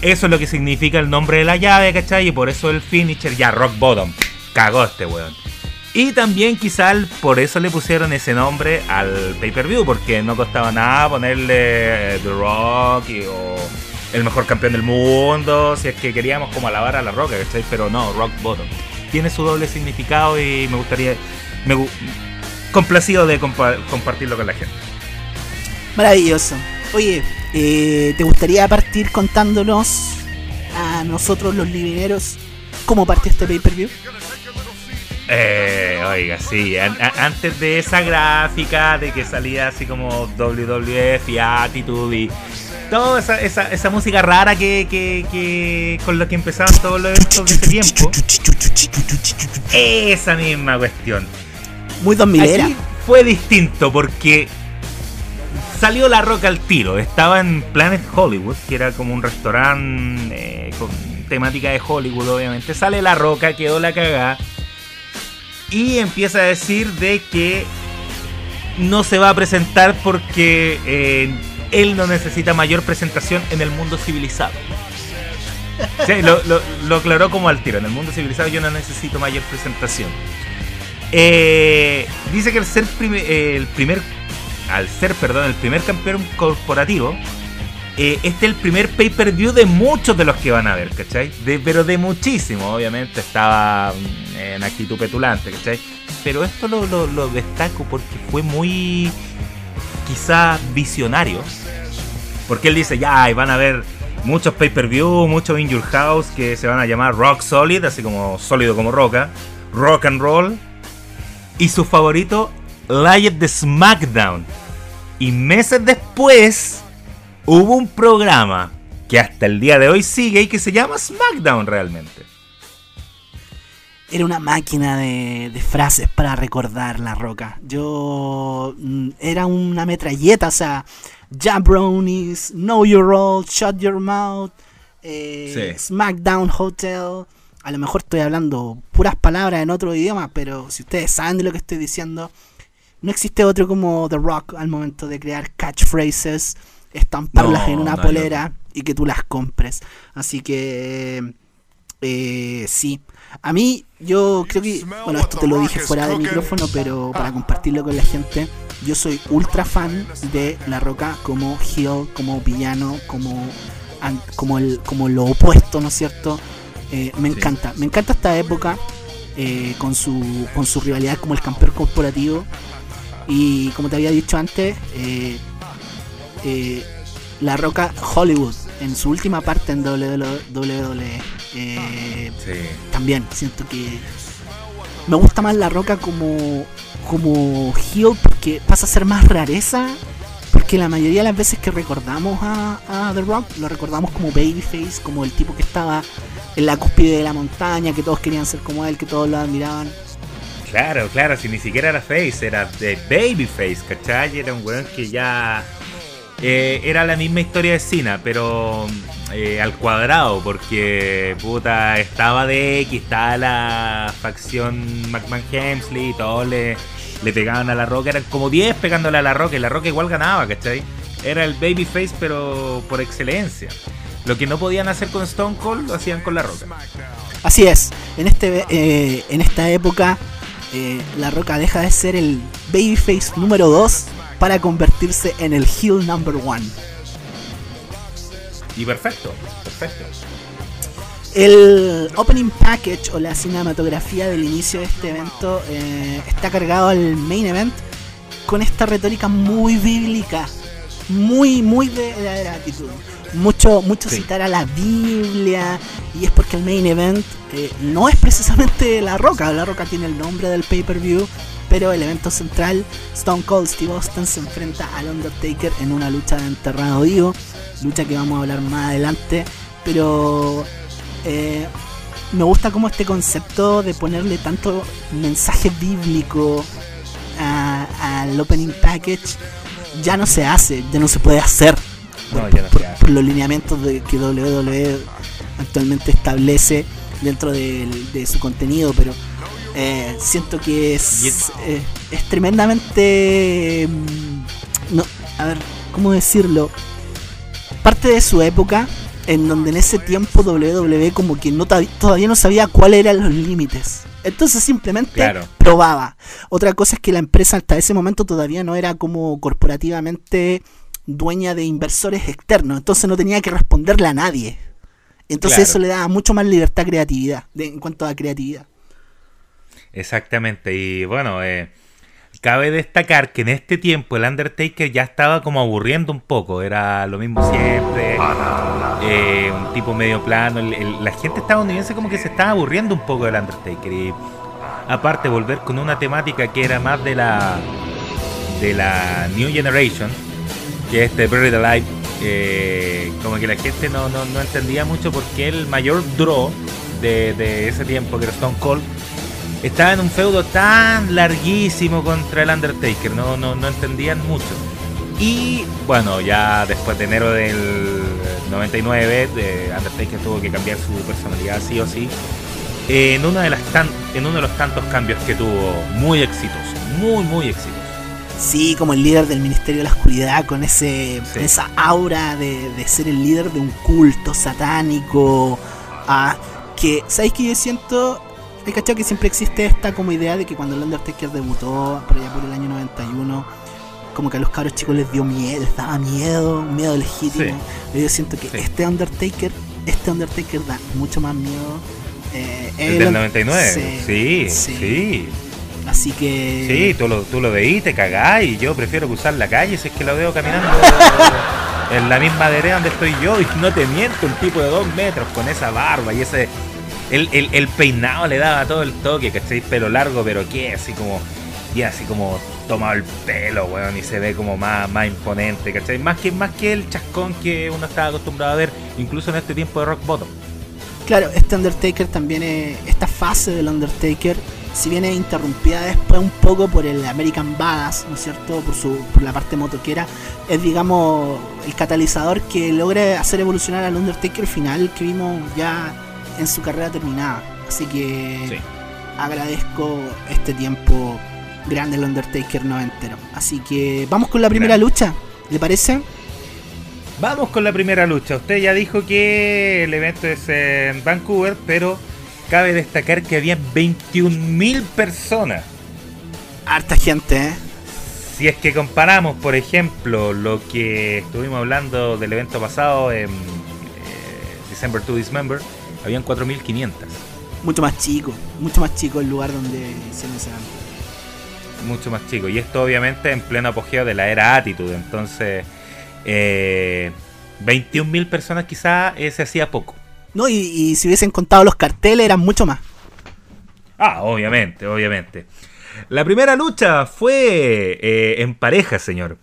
Eso es lo que significa el nombre de la llave, ¿cachai? Y por eso el finisher, ya, rock bottom. Cagó este weón. Y también quizá por eso le pusieron ese nombre al pay-per-view, porque no costaba nada ponerle The Rock o el mejor campeón del mundo, si es que queríamos como alabar a la roca, ¿cachai? Pero no, rock bottom. Tiene su doble significado y me gustaría me complacido de compartirlo con la gente. Maravilloso. Oye, eh, ¿te gustaría partir contándonos a nosotros los libineros cómo partió este pay-per-view? Eh, oiga, sí, antes de esa gráfica de que salía así como WWF y Attitude y toda esa, esa, esa música rara que, que, que, con la que empezaban todos los eventos de ese tiempo, esa misma cuestión muy 2000 era. Fue distinto porque salió La Roca al tiro. Estaba en Planet Hollywood, que era como un restaurante eh, con temática de Hollywood, obviamente. Sale La Roca, quedó la cagada. Y empieza a decir de que no se va a presentar porque eh, él no necesita mayor presentación en el mundo civilizado. lo, lo aclaró como al tiro. En el mundo civilizado yo no necesito mayor presentación. Eh, dice que al ser eh, el primer, al ser, perdón, el primer campeón corporativo, eh, este es el primer pay-per-view de muchos de los que van a ver, ¿cachai? pero de muchísimo, obviamente estaba mm, en actitud petulante, ¿cachai? Pero esto lo, lo destaco porque fue muy, quizá, visionario. Porque él dice, ya, van a ver muchos pay-per-view, muchos in your house que se van a llamar Rock Solid, así como sólido como roca, Rock and Roll, y su favorito, Live de SmackDown. Y meses después hubo un programa que hasta el día de hoy sigue y que se llama SmackDown realmente. Era una máquina de, frases para recordar la roca. Yo. Mm, era una metralleta, o sea. Jabronis, Know Your Role, Shut Your Mouth, eh, SmackDown Hotel. A lo mejor estoy hablando puras palabras en otro idioma, pero si ustedes saben de lo que estoy diciendo, no existe otro como The Rock al momento de crear catchphrases, estamparlas en una polera y que tú las compres. Así que eh, sí. A mí, yo creo que, bueno, esto te lo dije fuera del micrófono, pero para compartirlo con la gente, yo soy ultra fan de La Roca como heel, como villano, como, como, el, como lo opuesto, ¿no es cierto? Eh, me encanta, me encanta esta época eh, con, su, con su rivalidad como el campeón corporativo. Y como te había dicho antes, La Roca Hollywood en su última parte en WWE. Eh, también siento que me gusta más La Roca como, como heel porque pasa a ser más rareza. Porque la mayoría de las veces que recordamos a, The Rock lo recordamos como Babyface, como el tipo que estaba en la cúspide de la montaña, que todos querían ser como él, que todos lo admiraban. Claro, claro, si ni siquiera era Face, era de Babyface, ¿cachai? Era un weón que ya eh, era la misma historia de Cena, pero eh, al cuadrado, porque puta, estaba de X, estaba la facción McMahon Hemsley, todos le, le pegaban a la roca, eran como 10 pegándole a la roca, y la roca igual ganaba, ¿cachai? Era el babyface, pero por excelencia. Lo que no podían hacer con Stone Cold lo hacían con la roca. Así es, en, este, eh, en esta época, la roca deja de ser el babyface número 2 para convertirse en el heel number one. Y perfecto, perfecto. El opening package o la cinematografía del inicio de este evento eh, está cargado al main event con esta retórica muy bíblica, muy, muy de, gratitud. Mucho, mucho citar a la Biblia y es porque el main event eh, no es precisamente La Roca. La Roca tiene el nombre del pay-per-view, pero el evento central, Stone Cold Steve Austin se enfrenta al Undertaker en una lucha de enterrado vivo, lucha que vamos a hablar más adelante, pero eh, me gusta como este concepto de ponerle tanto mensaje bíblico al opening package ya no se hace, ya no se puede hacer. por, los lineamientos de que WWE actualmente establece dentro de su contenido, pero eh, siento que es, eh, es tremendamente... Mm, no, a ver, ¿cómo decirlo? Parte de su época en donde en ese tiempo WWE como que no todavía no sabía cuáles eran los límites. Entonces simplemente probaba. Otra cosa es que la empresa hasta ese momento todavía no era como corporativamente dueña de inversores externos. Entonces no tenía que responderle a nadie. Entonces eso le daba mucho más libertad creatividad, en cuanto a creatividad. Exactamente, y bueno, eh, cabe destacar que en este tiempo el Undertaker ya estaba como aburriendo un poco, era lo mismo siempre, eh, un tipo medio plano, la gente estadounidense como que se estaba aburriendo un poco del Undertaker y aparte volver con una temática que era más de la de la New Generation, que es este Buried Alive, eh, como que la gente no, no, no entendía mucho porque el mayor draw de, de ese tiempo, que era Stone Cold, estaba en un feudo tan larguísimo contra el Undertaker, no, no, no entendían mucho. Y bueno, ya después de enero del 99, de Undertaker tuvo que cambiar su personalidad sí o sí. En, una de las en uno de los tantos cambios que tuvo, muy exitoso, muy, muy exitoso. Sí, como el líder del Ministerio de la Oscuridad, con ese esa aura de, ser el líder de un culto satánico. Ah, que, ¿sabéis que yo siento? Hay cachado que siempre existe esta como idea de que cuando el Undertaker debutó, por allá por el año 91, como que a los cabros chicos les dio miedo, les daba miedo, miedo legítimo. Yo siento que este Undertaker, este Undertaker da mucho más miedo. Eh, el, del 99, sí, sí, Así que. Sí, tú lo, tú lo veís, te cagás y yo prefiero cruzar la calle si es que lo veo caminando [laughs] en la misma vereda donde estoy yo y no te miento, un tipo de dos metros con esa barba y ese el, peinado le daba todo el toque, ¿cachai? Pelo largo, pero qué, así como. Y así como tomado el pelo, weón, y se ve como más, más imponente, ¿cachai? Más que, más que el chascón que uno estaba acostumbrado a ver, incluso en este tiempo de Rock Bottom. Claro, este Undertaker también, esta fase del Undertaker si viene interrumpida después un poco por el American Badass, ¿no es cierto? Por, su, por la parte motoquera, es digamos el catalizador que logra hacer evolucionar al Undertaker final que vimos ya en su carrera terminada. Así que agradezco este tiempo grande el Undertaker noventero. Así que vamos con la primera lucha, ¿le parece? Vamos con la primera lucha. Usted ya dijo que el evento es en Vancouver, pero cabe destacar que había 21.000 personas. Harta gente, ¿eh? Si es que comparamos, por ejemplo, lo que estuvimos hablando del evento pasado en eh, December to Dismember, habían 4.500. Mucho más chico, mucho más chico el lugar donde se ese Mucho más chico. Y esto obviamente en pleno apogeo de la era Attitude. Entonces, eh, 21.000 personas quizás eh, se hacía poco. No, y, si hubiesen contado los carteles eran mucho más. Ah, obviamente, obviamente. La primera lucha fue eh, en pareja, señor.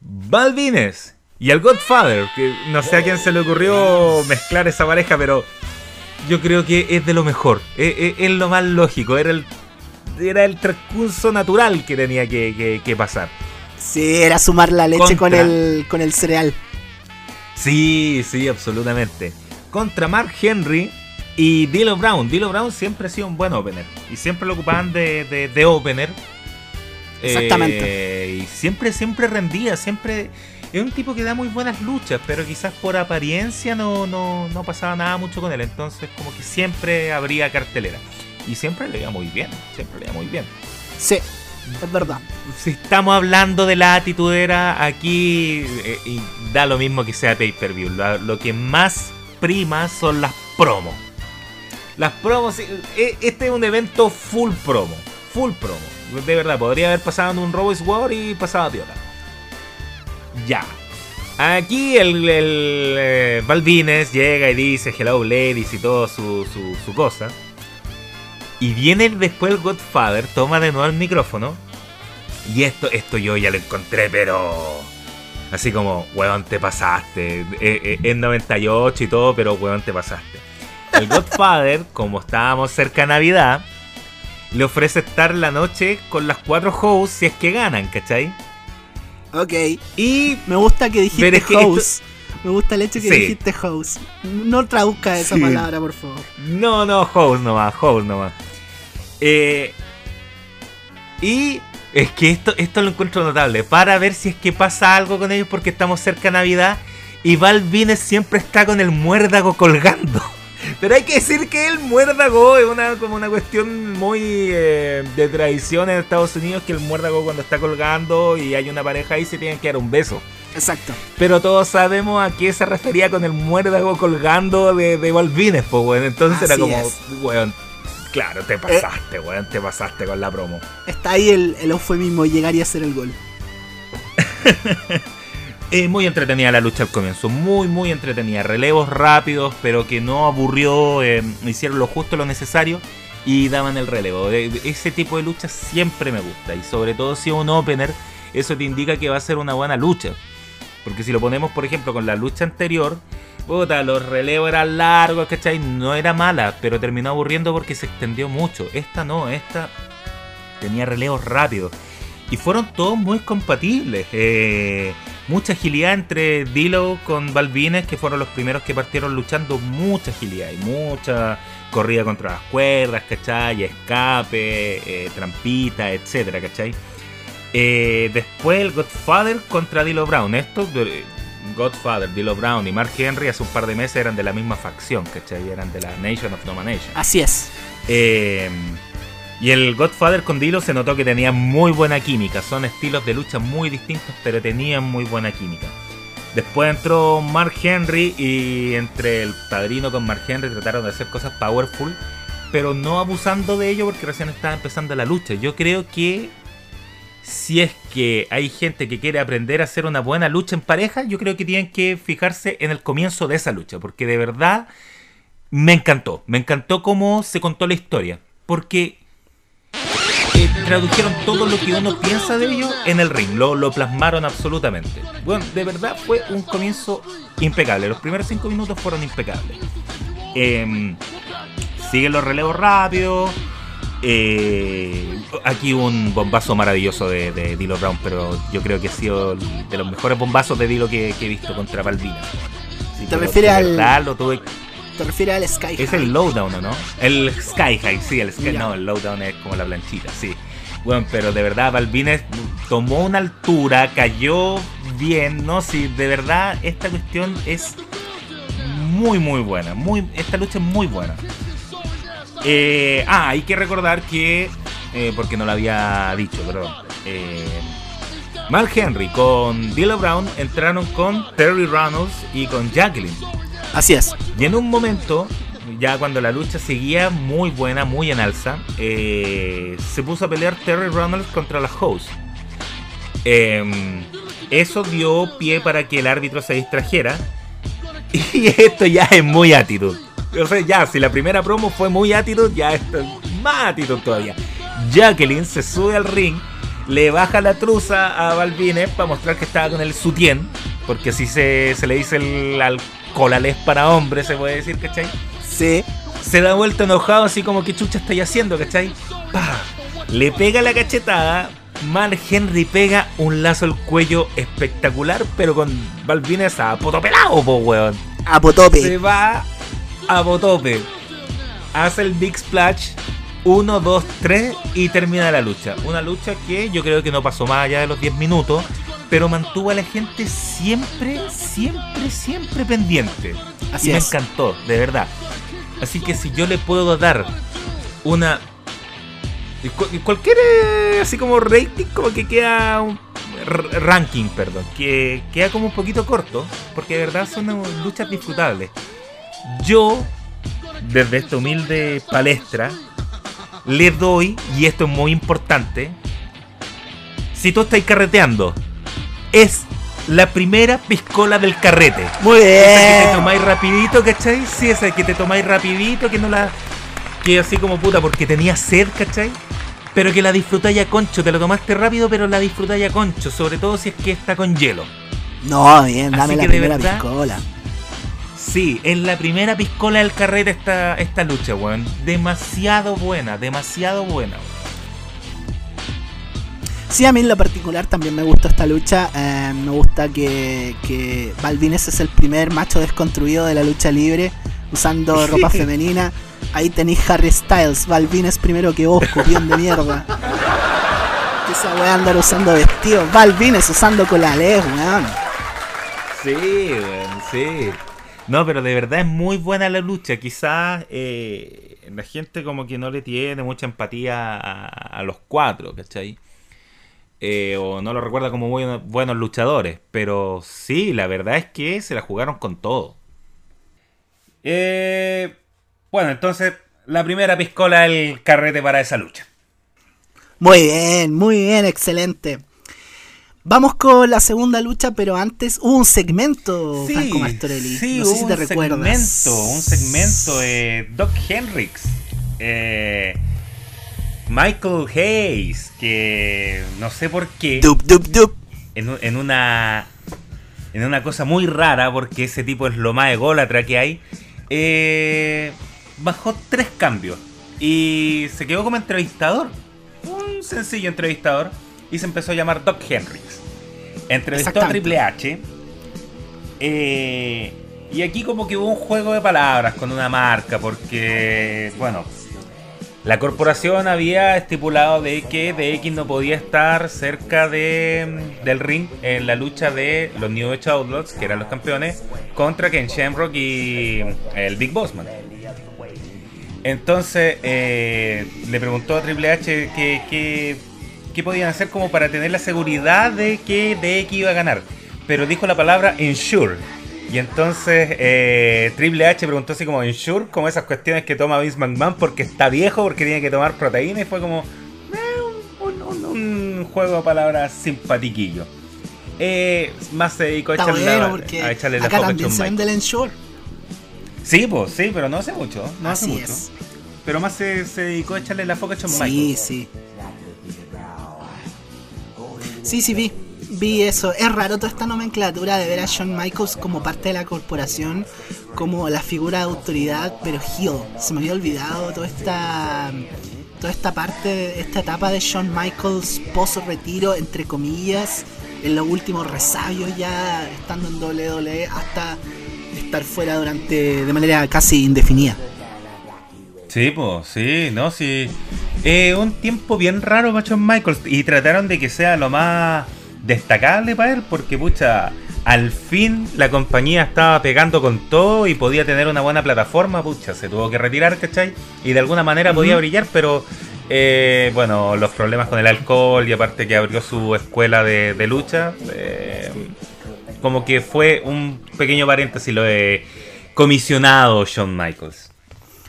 Balvines y el Godfather, que no sé a quién se le ocurrió mezclar esa pareja, pero yo creo que es de lo mejor. Es, lo más lógico. Era el, era el transcurso natural que tenía que, pasar. Sí, era sumar la leche con, el, con el cereal. Sí, sí, absolutamente contra Mark Henry y Dilo Brown. Dilo Brown siempre ha sido un buen opener y siempre lo ocupaban de, de, opener. Exactamente. Eh, y siempre, siempre rendía, siempre. Es un tipo que da muy buenas luchas, pero quizás por apariencia no, no, no pasaba nada mucho con él. Entonces, como que siempre habría cartelera. Y siempre le iba muy bien, siempre le iba muy bien. Sí, es verdad. Si estamos hablando de la atitudera, aquí eh, y da lo mismo que sea pay-per-view. lo, que más primas son las promos. Las promos, e, este es un evento full promo, full promo. De verdad, podría haber pasado en un Robot War y pasado a piola. Ya. Aquí el, el eh, Balvines llega y dice hello ladies y todo su, su, su cosa. Y viene después el Godfather, toma de nuevo el micrófono. Y esto, esto yo ya lo encontré, pero Así como, weón, te pasaste. Es 98 y todo, pero weón, te pasaste. El [laughs] Godfather, como estábamos cerca de Navidad, le ofrece estar la noche con las cuatro hosts si es que ganan, ¿cachai? Ok. Y me gusta que dijiste host. Me gusta el hecho que dijiste host. No traduzca esa palabra, por favor. No, no, host nomás, host nomás. Eh, y es que esto, esto lo encuentro notable. Para ver si es que pasa algo con ellos porque estamos cerca de Navidad. Y Valvines siempre está con el muérdago colgando. [laughs] Pero hay que decir que el muérdago es una, como una cuestión muy eh, de tradición en Estados Unidos. Que el muérdago cuando está colgando y hay una pareja ahí se tienen que dar un beso. Exacto. Pero todos sabemos a qué se refería con el muérdago colgando de, de Balvines, pues, bueno. Entonces era como, weón, Claro, te pasaste, eh, weón, te pasaste con la promo. Está ahí el, el eufemismo, llegar y hacer el gol. [laughs] Es muy entretenida la lucha al comienzo, muy muy entretenida, relevos rápidos, pero que no aburrió, eh, hicieron lo justo, lo necesario y daban el relevo. Eh, ese tipo de lucha siempre me gusta y sobre todo si es un opener, eso te indica que va a ser una buena lucha. Porque si lo ponemos por ejemplo con la lucha anterior, Puta, los relevos eran largos, ¿cachai? No era mala, pero terminó aburriendo porque se extendió mucho. Esta no, esta tenía relevos rápidos. Y fueron todos muy compatibles. Eh, mucha agilidad entre Dilo con Balvines, que fueron los primeros que partieron luchando. Mucha agilidad y mucha corrida contra las cuerdas, ¿cachai? Escape, eh, trampita, etcétera, ¿cachai? Eh, después el Godfather contra Dilo Brown. Esto Godfather, Dilo Brown y Mark Henry hace un par de meses eran de la misma facción, ¿cachai? Eran de la Nation of Domination. Así es. Eh, y el Godfather con Dilo se notó que tenía muy buena química. Son estilos de lucha muy distintos, pero tenían muy buena química. Después entró Mark Henry y entre el padrino con Mark Henry trataron de hacer cosas powerful, pero no abusando de ello porque recién estaba empezando la lucha. Yo creo que si es que hay gente que quiere aprender a hacer una buena lucha en pareja, yo creo que tienen que fijarse en el comienzo de esa lucha, porque de verdad me encantó, me encantó cómo se contó la historia, porque eh, tradujeron todo lo que uno piensa de ellos en el ring, lo, lo plasmaron absolutamente. Bueno, de verdad fue un comienzo impecable, los primeros cinco minutos fueron impecables. Em, siguen los relevos rápidos Eh, aquí un bombazo maravilloso de, de Dilo Brown, pero yo creo que ha sido de los mejores bombazos de Dilo que, que he visto contra Balvina. Sí, ¿Te refieres al- lo tuve- Te refieres al Sky Es High. el lowdown, ¿o no? El sky high, sí, el sky, Ya. no, el lowdown es como la planchita, sí. Bueno, pero de verdad, Balvines tomó una altura, cayó bien, ¿no? Sí, de verdad, esta cuestión es muy, muy buena. Muy, esta lucha es muy buena. Eh, ah, hay que recordar que, eh, porque no lo había dicho, perdón. Eh, Mark Henry con Dilo Brown entraron con Terry Reynolds y con Jacqueline. Así es. Y en un momento, ya cuando la lucha seguía muy buena, muy en alza, eh, se puso a pelear Terry Reynolds contra la host. Eh, eso dio pie para que el árbitro se distrajera. [laughs] Y esto ya es muy actitud. O sea, ya, si la primera promo fue muy actitud, ya esto es más actitud todavía. Jacqueline se sube al ring, le baja la truza a Balvines para mostrar que estaba con el sutien, porque así se, se le dice el alcoholales para hombres, se puede decir, ¿cachai? Sí. Se da vuelta enojado, así como que chucha estáis haciendo, ¿cachai? ¡Pah! Le pega la cachetada. Mark Henry pega un lazo al cuello espectacular, pero con Balvines a potopelado, po, weón. A Potope. Se va a botope. Hace el Big Splash. 1, 2, 3 y termina la lucha. Una lucha que yo creo que no pasó más allá de los 10 minutos, pero mantuvo a la gente siempre, siempre, siempre pendiente. Así y me es. encantó, de verdad. Así que si yo le puedo dar una... cu- Cualquier eh, así como rating como que queda un ranking, perdón, que queda como un poquito corto, porque de verdad son luchas disfrutables. Yo, desde esta humilde palestra, le doy, y esto es muy importante, si tú estás carreteando, es la primera piscola del carrete. Muy Esa que te bien. tomáis rapidito, ¿cachai? Sí, esa que te tomáis rapidito, que no la... Que así como puta, porque tenía sed, ¿cachai? Pero que la disfrutáis a concho, te lo tomaste rápido, pero la disfrutáis a concho, sobre todo si es que está con hielo. No, bien, Así dame la que de primera verdad- piscola. Sí, es la primera piscola del carrete esta, esta lucha, weón. Demasiado buena, demasiado buena. weón. Sí, a mí en lo particular también me gustó esta lucha. Eh, me gusta que, que Balvines es el primer macho desconstruido de la lucha libre usando [laughs] ropa femenina. Ahí tenéis Harry Styles, Balvines primero que vos, copión de mierda. Que esa weá andar usando vestidos. Balvines usando colales, weón. Sí, weón, sí. No, pero de verdad es muy buena la lucha. Quizás eh, la gente como que no le tiene mucha empatía a, a los cuatro, ¿cachai? Eh, o no lo recuerda como muy buenos luchadores. Pero sí, la verdad es que se la jugaron con todo. Eh, bueno, entonces la primera piscola del carrete para esa lucha. Muy bien, muy bien, excelente. Vamos con la segunda lucha, pero antes hubo un segmento, Franco Mastorelli. sí, no sé si te un recuerdas. Segmento, un segmento de Doc Hendricks. eh, Michael Hayes, que no sé por qué, Dup, dup, dup. en, un- en una en una cosa muy rara, porque ese tipo es lo más ególatra que hay, eh, bajó tres cambios y se quedó como entrevistador. Un sencillo entrevistador y se empezó a llamar Doc Hendricks. Entrevistó a. Triple H. eh, y aquí como que hubo un juego de palabras con una marca, porque, bueno, la corporación había estipulado de que DX no podía estar cerca de, del ring en la lucha de los New Age Outlaws, que eran los campeones, contra Ken Shamrock y el Big Bossman. Entonces eh, le preguntó a Triple H que, que- qué podían hacer como para tener la seguridad de que DX iba a ganar. Pero dijo la palabra ensure. Y entonces eh, Triple H preguntó así como ensure, como esas cuestiones que toma Vince McMahon porque está viejo, porque tiene que tomar proteína. Y fue como eh, un, un- un- juego de palabras simpatiquillo. Eh, más se dedicó a Está echarle, bueno la, porque a echarle la acá foca a también se vende el. Sí, pues, sí, pero no hace mucho. No hace Así mucho. es. Pero más se, se dedicó a echarle la foca a Shawn Sí, Michaels. sí. Sí, sí, vi. Vi eso. Es raro toda esta nomenclatura de ver a Shawn Michaels como parte de la corporación, como la figura de autoridad, pero heel. Se me había olvidado toda esta toda esta parte, esta etapa de Shawn Michaels post retiro, entre comillas, en los últimos resabios ya estando en WWE hasta estar fuera durante de manera casi indefinida. Sí, pues, sí, no, sí. Eh, un tiempo bien raro para Shawn Michaels y trataron de que sea lo más destacable para él porque, pucha, al fin la compañía estaba pegando con todo y podía tener una buena plataforma, pucha, se tuvo que retirar, ¿cachai? Y de alguna manera podía brillar, pero eh, bueno, los problemas con el alcohol y aparte que abrió su escuela de, lucha, eh, como que fue un pequeño paréntesis lo de comisionado Shawn Michaels.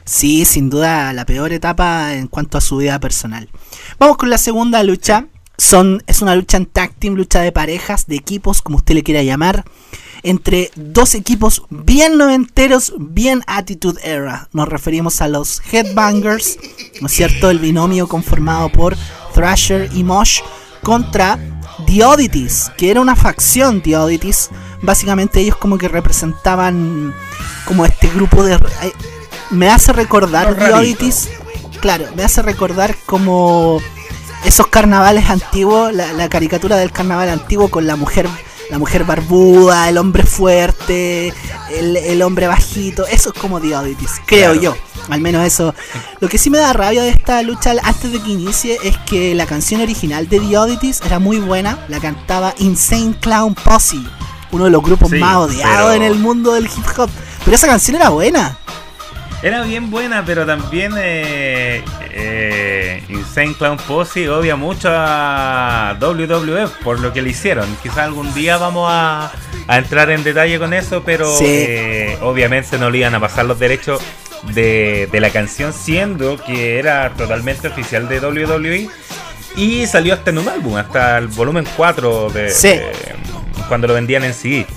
Sí, sin duda la peor etapa en cuanto a su vida personal. Vamos con la segunda lucha son, es una lucha en tag team, lucha de parejas, de equipos, como usted le quiera llamar, entre dos equipos bien noventeros, bien Attitude Era. Nos referimos a los Headbangers, ¿no es cierto? El binomio conformado por Thrasher y Mosh contra The Oddities, que era una facción The Oddities. Básicamente ellos como que representaban como este grupo de... Me hace recordar The Oddities, claro, me hace recordar como esos carnavales antiguos, la, caricatura del carnaval antiguo con la mujer la mujer barbuda, el hombre fuerte, el, hombre bajito, eso es como The Oddities, creo yo. Al menos eso. Lo que sí me da rabia de esta lucha antes de que inicie es que la canción original de The Oddities era muy buena, la cantaba Insane Clown Posse, uno de los grupos más odiados en el mundo del hip hop. Pero esa canción era buena. Era bien buena, pero también eh, eh, Insane Clown Posse odia mucho a WWF por lo que le hicieron. Quizás algún día vamos a, entrar en detalle con eso, pero eh, obviamente no le iban a pasar los derechos de, la canción, siendo que era totalmente oficial de WWE. Y salió hasta en un álbum, hasta el volumen 4 de, cuando lo vendían en CD.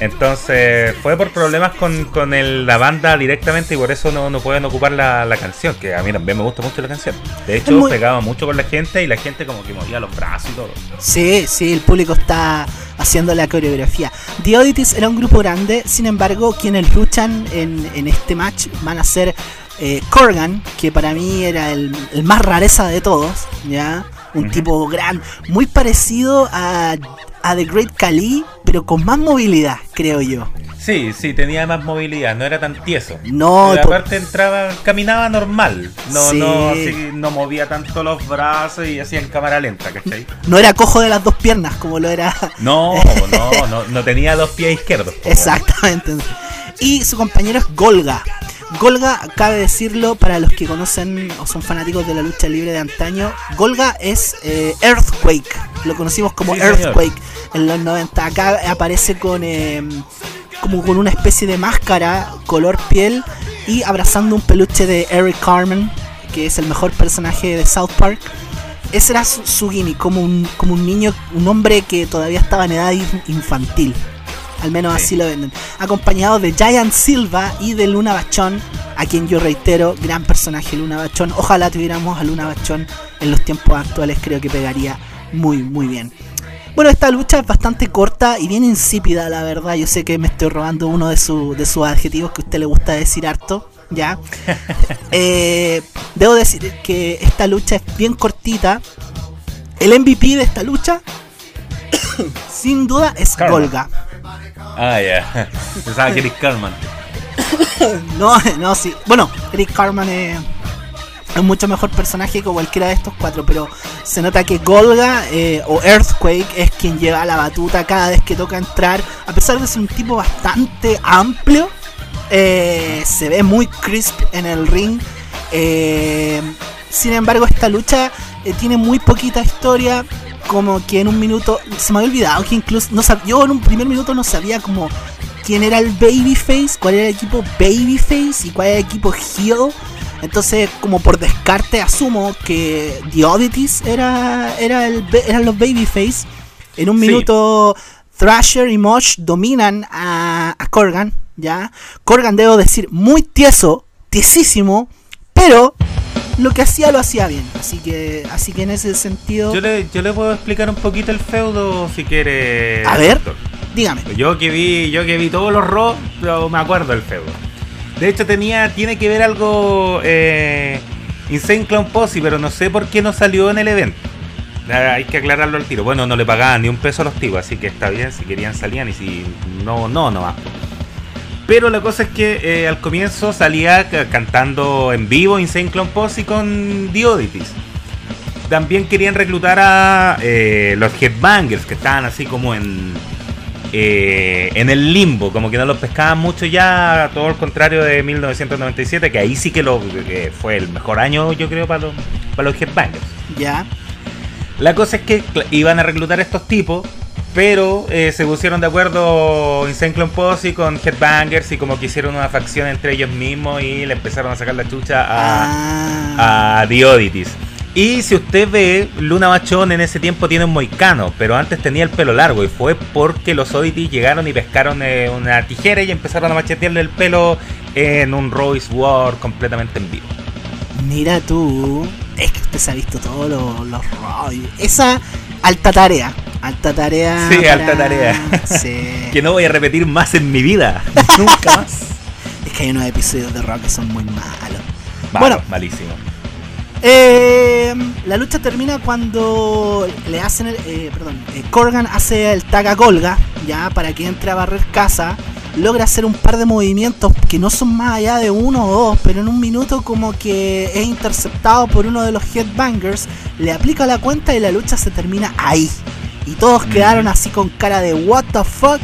Entonces fue por problemas con, con la banda directamente y por eso no, no pueden ocupar la, canción, que a mí también me gusta mucho la canción. De hecho, pegaba mucho con la gente y la gente como que movía los brazos y todo. Sí, sí, el público está haciendo la coreografía. The Oddities era un grupo grande, sin embargo, quienes luchan en, en este match van a ser eh, Corgan, que para mí era el, el más rareza de todos, ¿ya? Un tipo gran, muy parecido a a The Great Khali, pero con más movilidad, creo yo. Sí, sí, tenía más movilidad, no era tan tieso. No, pero aparte entraba, caminaba normal, no, no, no movía tanto los brazos y hacía en cámara lenta, ¿cachai? No era cojo de las dos piernas como lo era. No, [laughs] no, no, no tenía dos pies izquierdos. Exactamente. Y su compañero es Golga. Golga, cabe decirlo para los que conocen o son fanáticos de la lucha libre de antaño, Golga es eh, Earthquake, lo conocimos como Earthquake en los 90. Acá aparece con em, como con una especie de máscara color piel y abrazando un peluche de Eric Carmen, que es el mejor personaje de South Park. Ese era su, gimmick, como un, como un niño, un hombre que todavía estaba en edad infantil. Al menos así lo venden. Acompañado de Giant Silva y de Luna Bachón, a quien yo reitero, gran personaje Luna Bachón. Ojalá tuviéramos a Luna Bachón en los tiempos actuales, creo que pegaría muy, muy bien. Bueno, esta lucha es bastante corta y bien insípida, la verdad. Yo sé que me estoy robando uno de, de sus adjetivos que a usted le gusta decir harto, ¿ya? [laughs] Eh, debo decir que esta lucha es bien cortita. El MVP de esta lucha, [coughs] sin duda, es Golga. Ah, ya. [laughs] Pensaba que Eric Carman. [laughs] no, no, sí. Bueno, Eric Carman es, mucho mejor personaje que cualquiera de estos cuatro, pero se nota que Golga eh, o Earthquake es quien lleva la batuta cada vez que toca entrar. A pesar de ser un tipo bastante amplio, eh, se ve muy crisp en el ring. Eh, sin embargo, esta lucha tiene muy poquita historia como que en un minuto se me había olvidado que incluso no yo en un primer minuto no sabía como quién era el babyface, cuál era el equipo babyface y cuál era el equipo heel. Entonces, como por descarte asumo que The Oddities era, era el, eran los babyface. En un minuto Thrasher y Mosh dominan a, a Corgan, ¿ya? Corgan debo decir muy tieso, tiesísimo, pero lo que hacía lo hacía bien. Así que, así que en ese sentido. Yo le, yo le puedo explicar un poquito el feudo si quiere. A ver, dígame. Yo que vi, yo que vi todos los Raw, me acuerdo del feudo. De hecho tenía, tiene que ver algo eh, Insane Clown Posse, pero no sé por qué no salió en el evento. Hay que aclararlo al tiro. Bueno, no le pagaban ni un peso a los tipos, así que está bien. Si querían salían y si no, no, no. Pero la cosa es que eh, al comienzo salía ca- cantando en vivo Insane Clown Posse con The Oddities. También querían reclutar a eh, los Headbangers, que estaban así como en, eh, en el limbo, como que no los pescaban mucho ya, todo el contrario de 1997, que ahí sí que lo, eh, fue el mejor año, yo creo, para los, para los Headbangers. Ya. La cosa es que iban a reclutar a estos tipos, pero eh, se pusieron de acuerdo Insane Clown Posse con Headbangers y como que hicieron una facción entre ellos mismos y le empezaron a sacar la chucha a, Ah. a The Oddities. Y si usted ve, Luna Machón en ese tiempo tiene un moicano, pero antes tenía el pelo largo y fue porque los Oddities llegaron y pescaron eh, una tijera y empezaron a machetearle el pelo en un Royce War completamente en vivo. Mira tú. Es que usted se ha visto todos los, rollos. Esa alta tarea. Alta tarea. Sí, alta tarea. Sí. [laughs] Que no voy a repetir más en mi vida. [laughs] Nunca más. Es que hay unos episodios de rock que son muy malos. Malo, Bueno. malísimo. Eh, la lucha termina cuando le hacen el, eh, perdón, eh, Corgan hace el tag a Colga, ya para que entre a barrer casa, logra hacer un par de movimientos que no son más allá de uno o dos, pero en un minuto como que es interceptado por uno de los headbangers, le aplica la cuenta y la lucha se termina ahí. Y todos Mm. quedaron así con cara de what the fuck,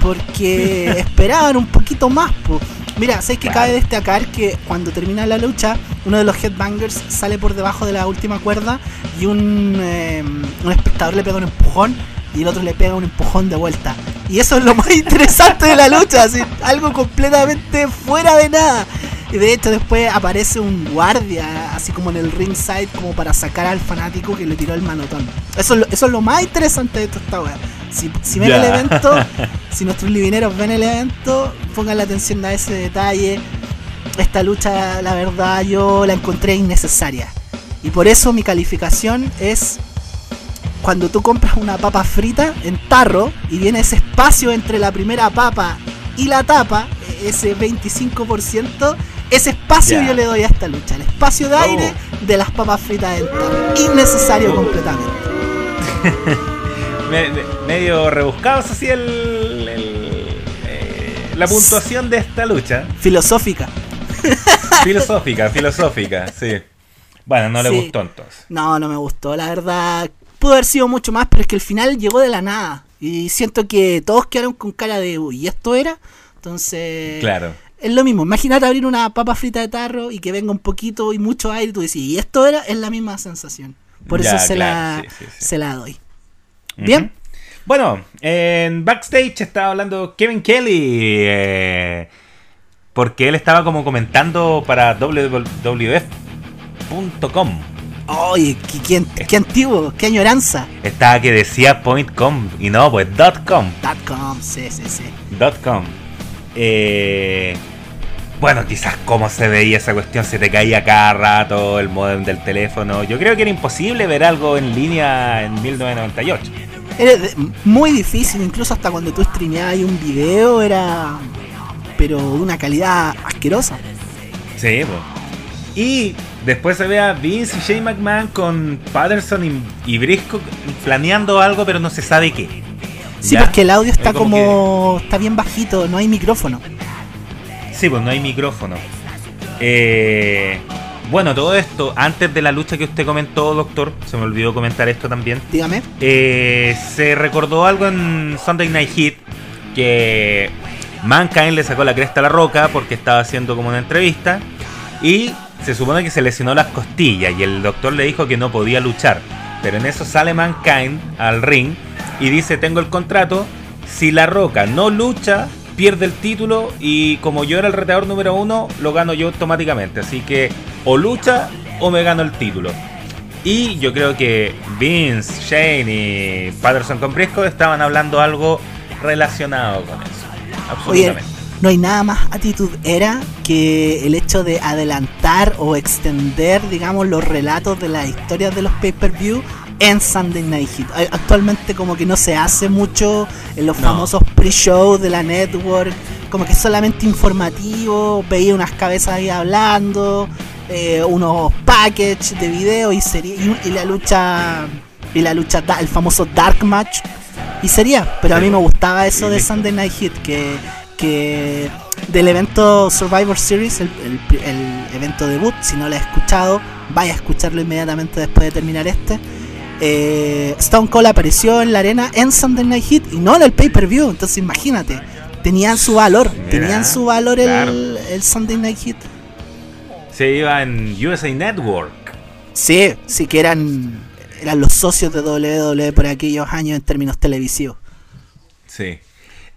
porque [laughs] esperaban un poquito más. po. Mira, ¿sabes que cabe destacar que cuando termina la lucha, uno de los headbangers sale por debajo de la última cuerda y un, eh, un espectador le pega un empujón y el otro le pega un empujón de vuelta. Y eso es lo más [laughs] interesante de la lucha, así, algo completamente fuera de nada. Y de hecho después aparece un guardia, así como en el ringside, como para sacar al fanático que le tiró el manotón. Eso es lo, eso es lo más interesante de toda esta weá. Si, si ven el evento, [laughs] si nuestros livineros ven el evento, pongan la atención a ese detalle. Esta lucha, la verdad, yo la encontré innecesaria. Y por eso mi calificación es cuando tú compras una papa frita en tarro y viene ese espacio entre la primera papa y la tapa, e- ese 25%, ese espacio yo le doy a esta lucha, el espacio de Oh. aire de las papas fritas en tarro. Innecesario Oh. completamente. [laughs] Me- me- medio rebuscados así el, el, eh, la puntuación de esta lucha. Filosófica. [laughs] Filosófica, filosófica, sí. Bueno, no le Sí. gustó entonces. No, no me gustó, la verdad. Pudo haber sido mucho más, pero es que el final llegó de la nada. Y siento que todos quedaron con cara de, uy, ¿y esto era? Entonces, Claro. es lo mismo. Imagínate abrir una papa frita de tarro y que venga un poquito y mucho aire y tú decís, ¿y esto era? Es la misma sensación. Por Ya, eso se, claro, la, sí, sí, sí. se la doy. Bien. Bueno, en backstage estaba hablando Kevin Kelly. eh, porque él estaba como comentando para wwf.com. Oye, qué, qué, qué antiguo, qué añoranza. Estaba que decía .com y no, pues .com. .com, sí, sí, sí. .com. Eh, bueno, quizás cómo se veía esa cuestión, se te caía cada rato el modem del teléfono. Yo creo que era imposible ver algo en línea en 1998. Era muy difícil, incluso hasta cuando tú streameabas un video era... Pero de una calidad asquerosa. Sí, pues. Y después se ve a Vince y Shane McMahon con Patterson y, y Briscoe planeando algo, pero no se sabe qué. Sí, porque el audio está Es como como... Está bien bajito, no hay micrófono. Sí, pues no hay micrófono. Eh, bueno, todo esto, antes de la lucha que usted comentó, doctor, se me olvidó comentar esto también. Dígame. Eh, se recordó algo en Sunday Night Heat que Mankind le sacó la cresta a la roca porque estaba haciendo como una entrevista y se supone que se lesionó las costillas y el doctor le dijo que no podía luchar. Pero en eso sale Mankind al ring y dice tengo el contrato, si la roca no lucha, pierde el título y como yo era el retador número uno, lo gano yo automáticamente. Así que o lucha o me gano el título. Y yo creo que Vince, Shane y Patterson con Briscoe estaban hablando algo relacionado con eso. Oye, Absolutamente. No hay nada más actitud era que el hecho de adelantar o extender, digamos, los relatos de las historias de los pay-per-view en Sunday Night Heat. Actualmente como que no se hace mucho en los No. famosos pre-shows de la network, como que es solamente informativo, veía unas cabezas ahí hablando eh, unos packages de video y sería y, y la lucha y la lucha el famoso dark match y sería pero a mí me gustaba eso de. Sunday Night Heat que que del evento Survivor Series el, el evento debut si no lo has escuchado vaya a escucharlo inmediatamente después de terminar este eh, Stone Cold apareció en la arena en Sunday Night Heat y no en el pay-per-view entonces imagínate tenían su valor Mira, tenían su valor el, claro. el Sunday Night Heat Se iba en USA Network. Sí, sí que eran, eran los socios de WWE por aquellos años en términos televisivos. Sí.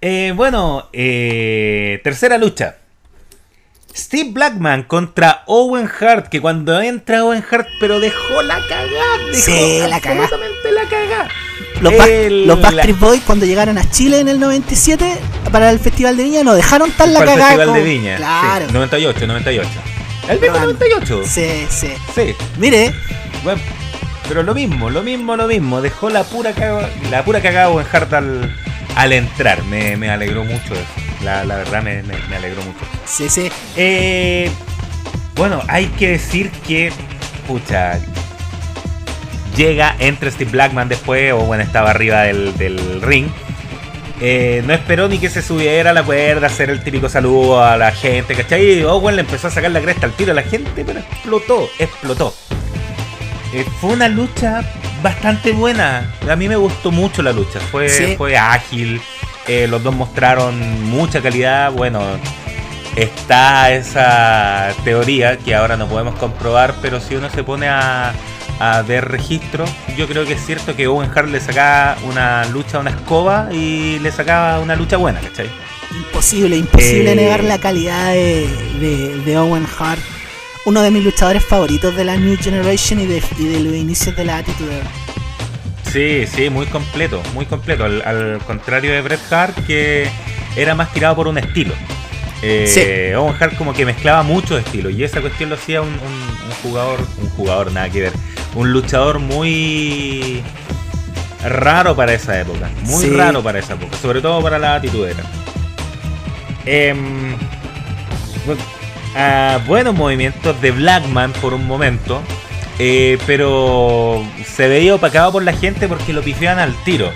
Eh, bueno, eh, tercera lucha. Steve Blackman contra Owen Hart, que cuando entra Owen Hart, pero dejó la cagada. Dejó Sí, la absolutamente la cagada. Los, El- los Backstreet Boys cuando llegaron a Chile en el 97 para el Festival de Viña no dejaron tan la Para el cagada. Festival de Viña. Claro. Sí, 98, 98. El mismo Pero, 98. Sí, sí. Sí. Mire, Bueno, pero lo mismo, lo mismo, lo mismo. Dejó la pura cagada, la pura cagada Owen Hart al, al entrar. Me, me alegró mucho eso. La, la verdad me, me- me alegró mucho. sí, sí. Eh, bueno, hay que decir que, pucha, llega, entra Steve Blackman después, o bueno, estaba arriba del, del ring. Eh, no esperó ni que se subiera a la cuerda, hacer el típico saludo a la gente, ¿cachai? Owen le empezó a sacar la cresta al tiro a la gente, pero explotó, explotó. Eh, fue una lucha bastante buena. A mí me gustó mucho la lucha. Fue, Sí. fue ágil. eh, los dos mostraron mucha calidad. Bueno, está esa teoría que ahora no podemos comprobar, pero si uno se pone a, a ver registro, yo creo que es cierto que Owen Hart le sacaba una lucha a una escoba y le sacaba una lucha buena, ¿cachai? Imposible, imposible Eh. negar la calidad de, de- de Owen Hart. Uno de mis luchadores favoritos de la New Generation y de, y de los inicios de la Attitude Era. Sí, sí, muy completo, muy completo. Al, al contrario de Bret Hart, que era más tirado por un estilo. Eh, Owen Hart como que mezclaba muchos estilos y esa cuestión lo hacía un, un- un jugador, un jugador nada que ver, un luchador muy raro para esa época, muy Sí. raro para esa época, sobre todo para la atitudera. Em, bu- buenos movimientos de Blackman por un momento, eh, pero se veía opacado por la gente porque lo pifiaban al tiro.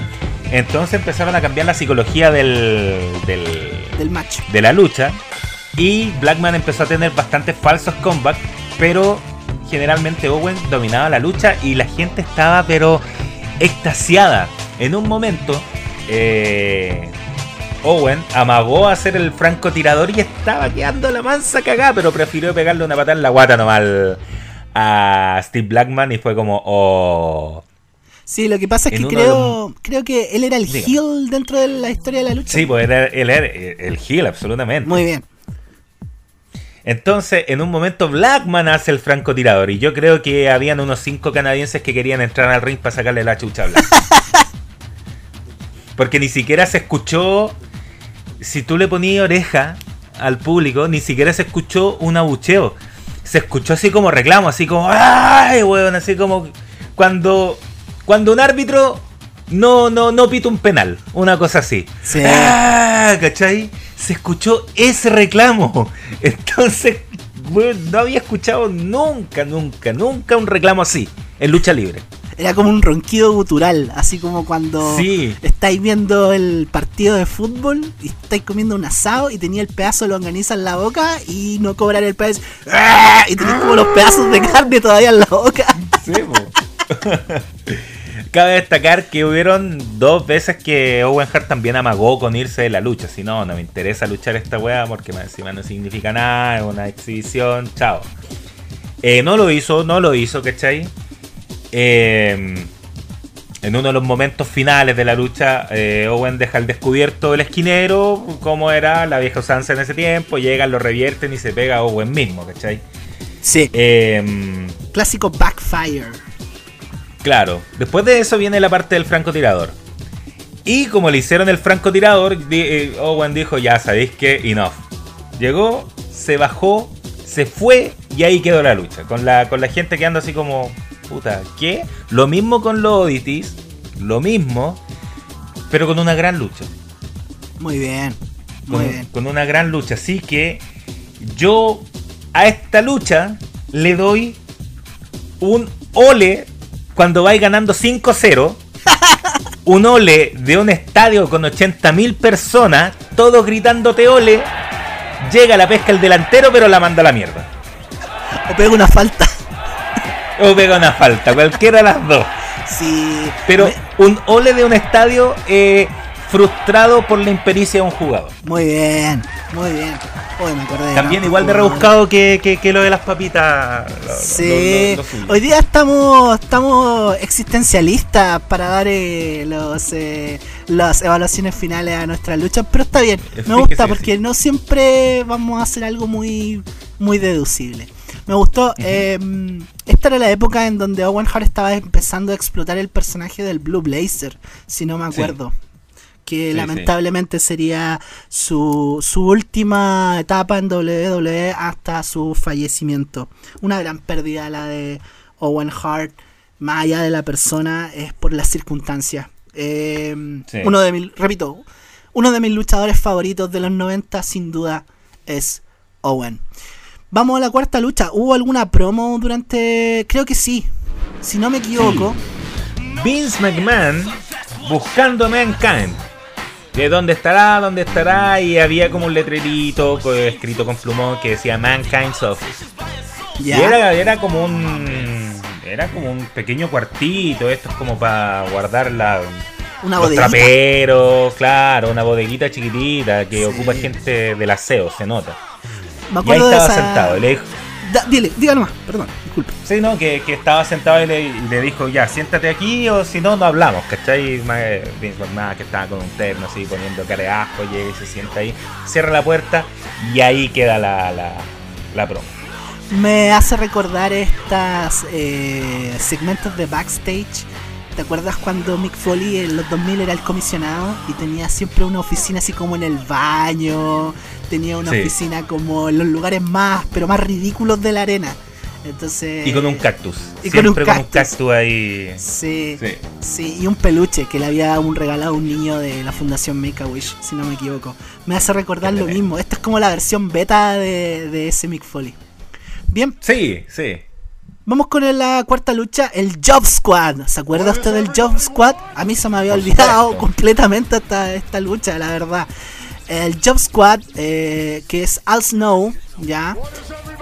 Entonces empezaron a cambiar la psicología del, del, del match. de la lucha y Blackman empezó a tener bastantes falsos comebacks, pero generalmente Owen dominaba la lucha y la gente estaba pero extasiada. En un momento, eh, Owen amagó a ser el francotirador y estaba quedando la mansa cagada, pero prefirió pegarle una patada en la guata nomás a Steve Blackman y fue como, oh. Sí, lo que pasa es En que creo, creo que él era el Diga. heel dentro de la historia de la lucha. Sí, pues era- él era el heel, absolutamente. Muy bien. Entonces, en un momento, Blackman hace el francotirador. Y yo creo que habían unos cinco canadienses que querían entrar al ring para sacarle la chucha a. [laughs] Porque ni siquiera se escuchó. Si tú le ponías oreja al público, ni siquiera se escuchó un abucheo. Se escuchó así como reclamo, así como. ¡Ay, weón! Así como cuando. Cuando un árbitro no, no, no pita un penal. Una cosa así. Sí. ¡Ah! ¿Cachai? Se escuchó ese reclamo. [laughs] Entonces, weón, no había escuchado nunca, nunca, nunca un reclamo así en lucha libre. Era como un ronquido gutural, así como cuando Sí. estáis viendo el partido de fútbol y estáis comiendo un asado y tenía el pedazo de longaniza en la boca y no cobrar el pedazo ¡Ah! y tenéis como los pedazos de carne todavía en la boca. Sí, Cabe destacar que hubieron dos veces que Owen Hart también amagó con irse de la lucha. Si no, no me interesa luchar esta weá porque encima no significa nada, es una exhibición, chao. Eh, no lo hizo, no lo hizo, ¿cachai? Eh, en uno de los momentos finales de la lucha, eh, Owen deja al descubierto el esquinero, como era la vieja usanza en ese tiempo, llegan, lo revierten y se pega a Owen mismo, ¿cachai? Sí, Eh, clásico backfire. Claro, después de eso viene la parte del francotirador. Y como le hicieron el francotirador, eh, Owen dijo, ya sabéis que enough. Llegó, se bajó, se fue y ahí quedó la lucha. Con la, con la gente quedando así como, puta, ¿qué? Lo mismo con los Oddities, lo mismo, pero con una gran lucha. Muy bien, muy Con, bien. con una gran lucha. Así que yo a esta lucha le doy un ole cuando vais ganando 5-0. [laughs] un ole de un estadio con 80.000 personas, todos gritándote ole. Llega la pesca el delantero, pero la manda a la mierda. O pega una falta. O pega una falta, cualquiera de las dos. Sí. Pero un ole de un estadio eh, frustrado por la impericia de un jugador. Muy bien, muy bien. También igual de rebuscado que, lo de las papitas. sí, hoy día estamos estamos existencialistas para dar eh, los eh, las evaluaciones finales a nuestra lucha, pero está bien, me gusta porque no siempre vamos a hacer algo muy, muy deducible. Me gustó. Em, esta era la época en donde Owen Hart estaba empezando a explotar el personaje del Blue Blazer, si no me acuerdo que lamentablemente sería su, su última etapa en WWE hasta su fallecimiento. Una gran pérdida la de Owen Hart, más allá de la persona, es por las circunstancias. Eh, uno de mis, repito, uno de mis luchadores favoritos de los 90 sin duda es Owen. Vamos a la cuarta lucha. ¿Hubo alguna promo durante...? Creo que sí. Si no me equivoco. Vince McMahon buscando Mankind de dónde estará, dónde estará, y había como un letrerito escrito con plumón que decía Mankind's Office. Y era, era como un era como un pequeño cuartito, esto es como para guardar la una los traperos, claro, una bodeguita chiquitita que ocupa gente del aseo, se nota. Me y ahí estaba sentado, y le dijo, dile, diga nomás, perdón, disculpe. Sí, no, que, estaba sentado y le, dijo, ya, siéntate aquí o si no, no hablamos, ¿cachai? Nada, que estaba con un terno así, poniendo cara de asco, llega y se sienta ahí, cierra la puerta y ahí queda la, la, la promo. Me hace recordar estas eh, segmentos de backstage. ¿Te acuerdas cuando Mick Foley en los 2000 era el comisionado y tenía siempre una oficina así como en el baño? tenía una oficina como en los lugares más, pero más ridículos de la arena. Entonces, y con un cactus. Y con un cactus. ahí. Sí, sí, y un peluche que le había un regalado a un niño de la Fundación Make a Wish, si no me equivoco. Me hace recordar lo mismo. Esta es como la versión beta de, ese Mick Foley. Bien. Sí, sí. Vamos con la cuarta lucha, el Job Squad. ¿Se acuerda usted del Job Squad? A mí se me había olvidado completamente esta, esta lucha, la verdad el Job Squad, eh, que es Al Snow, ya,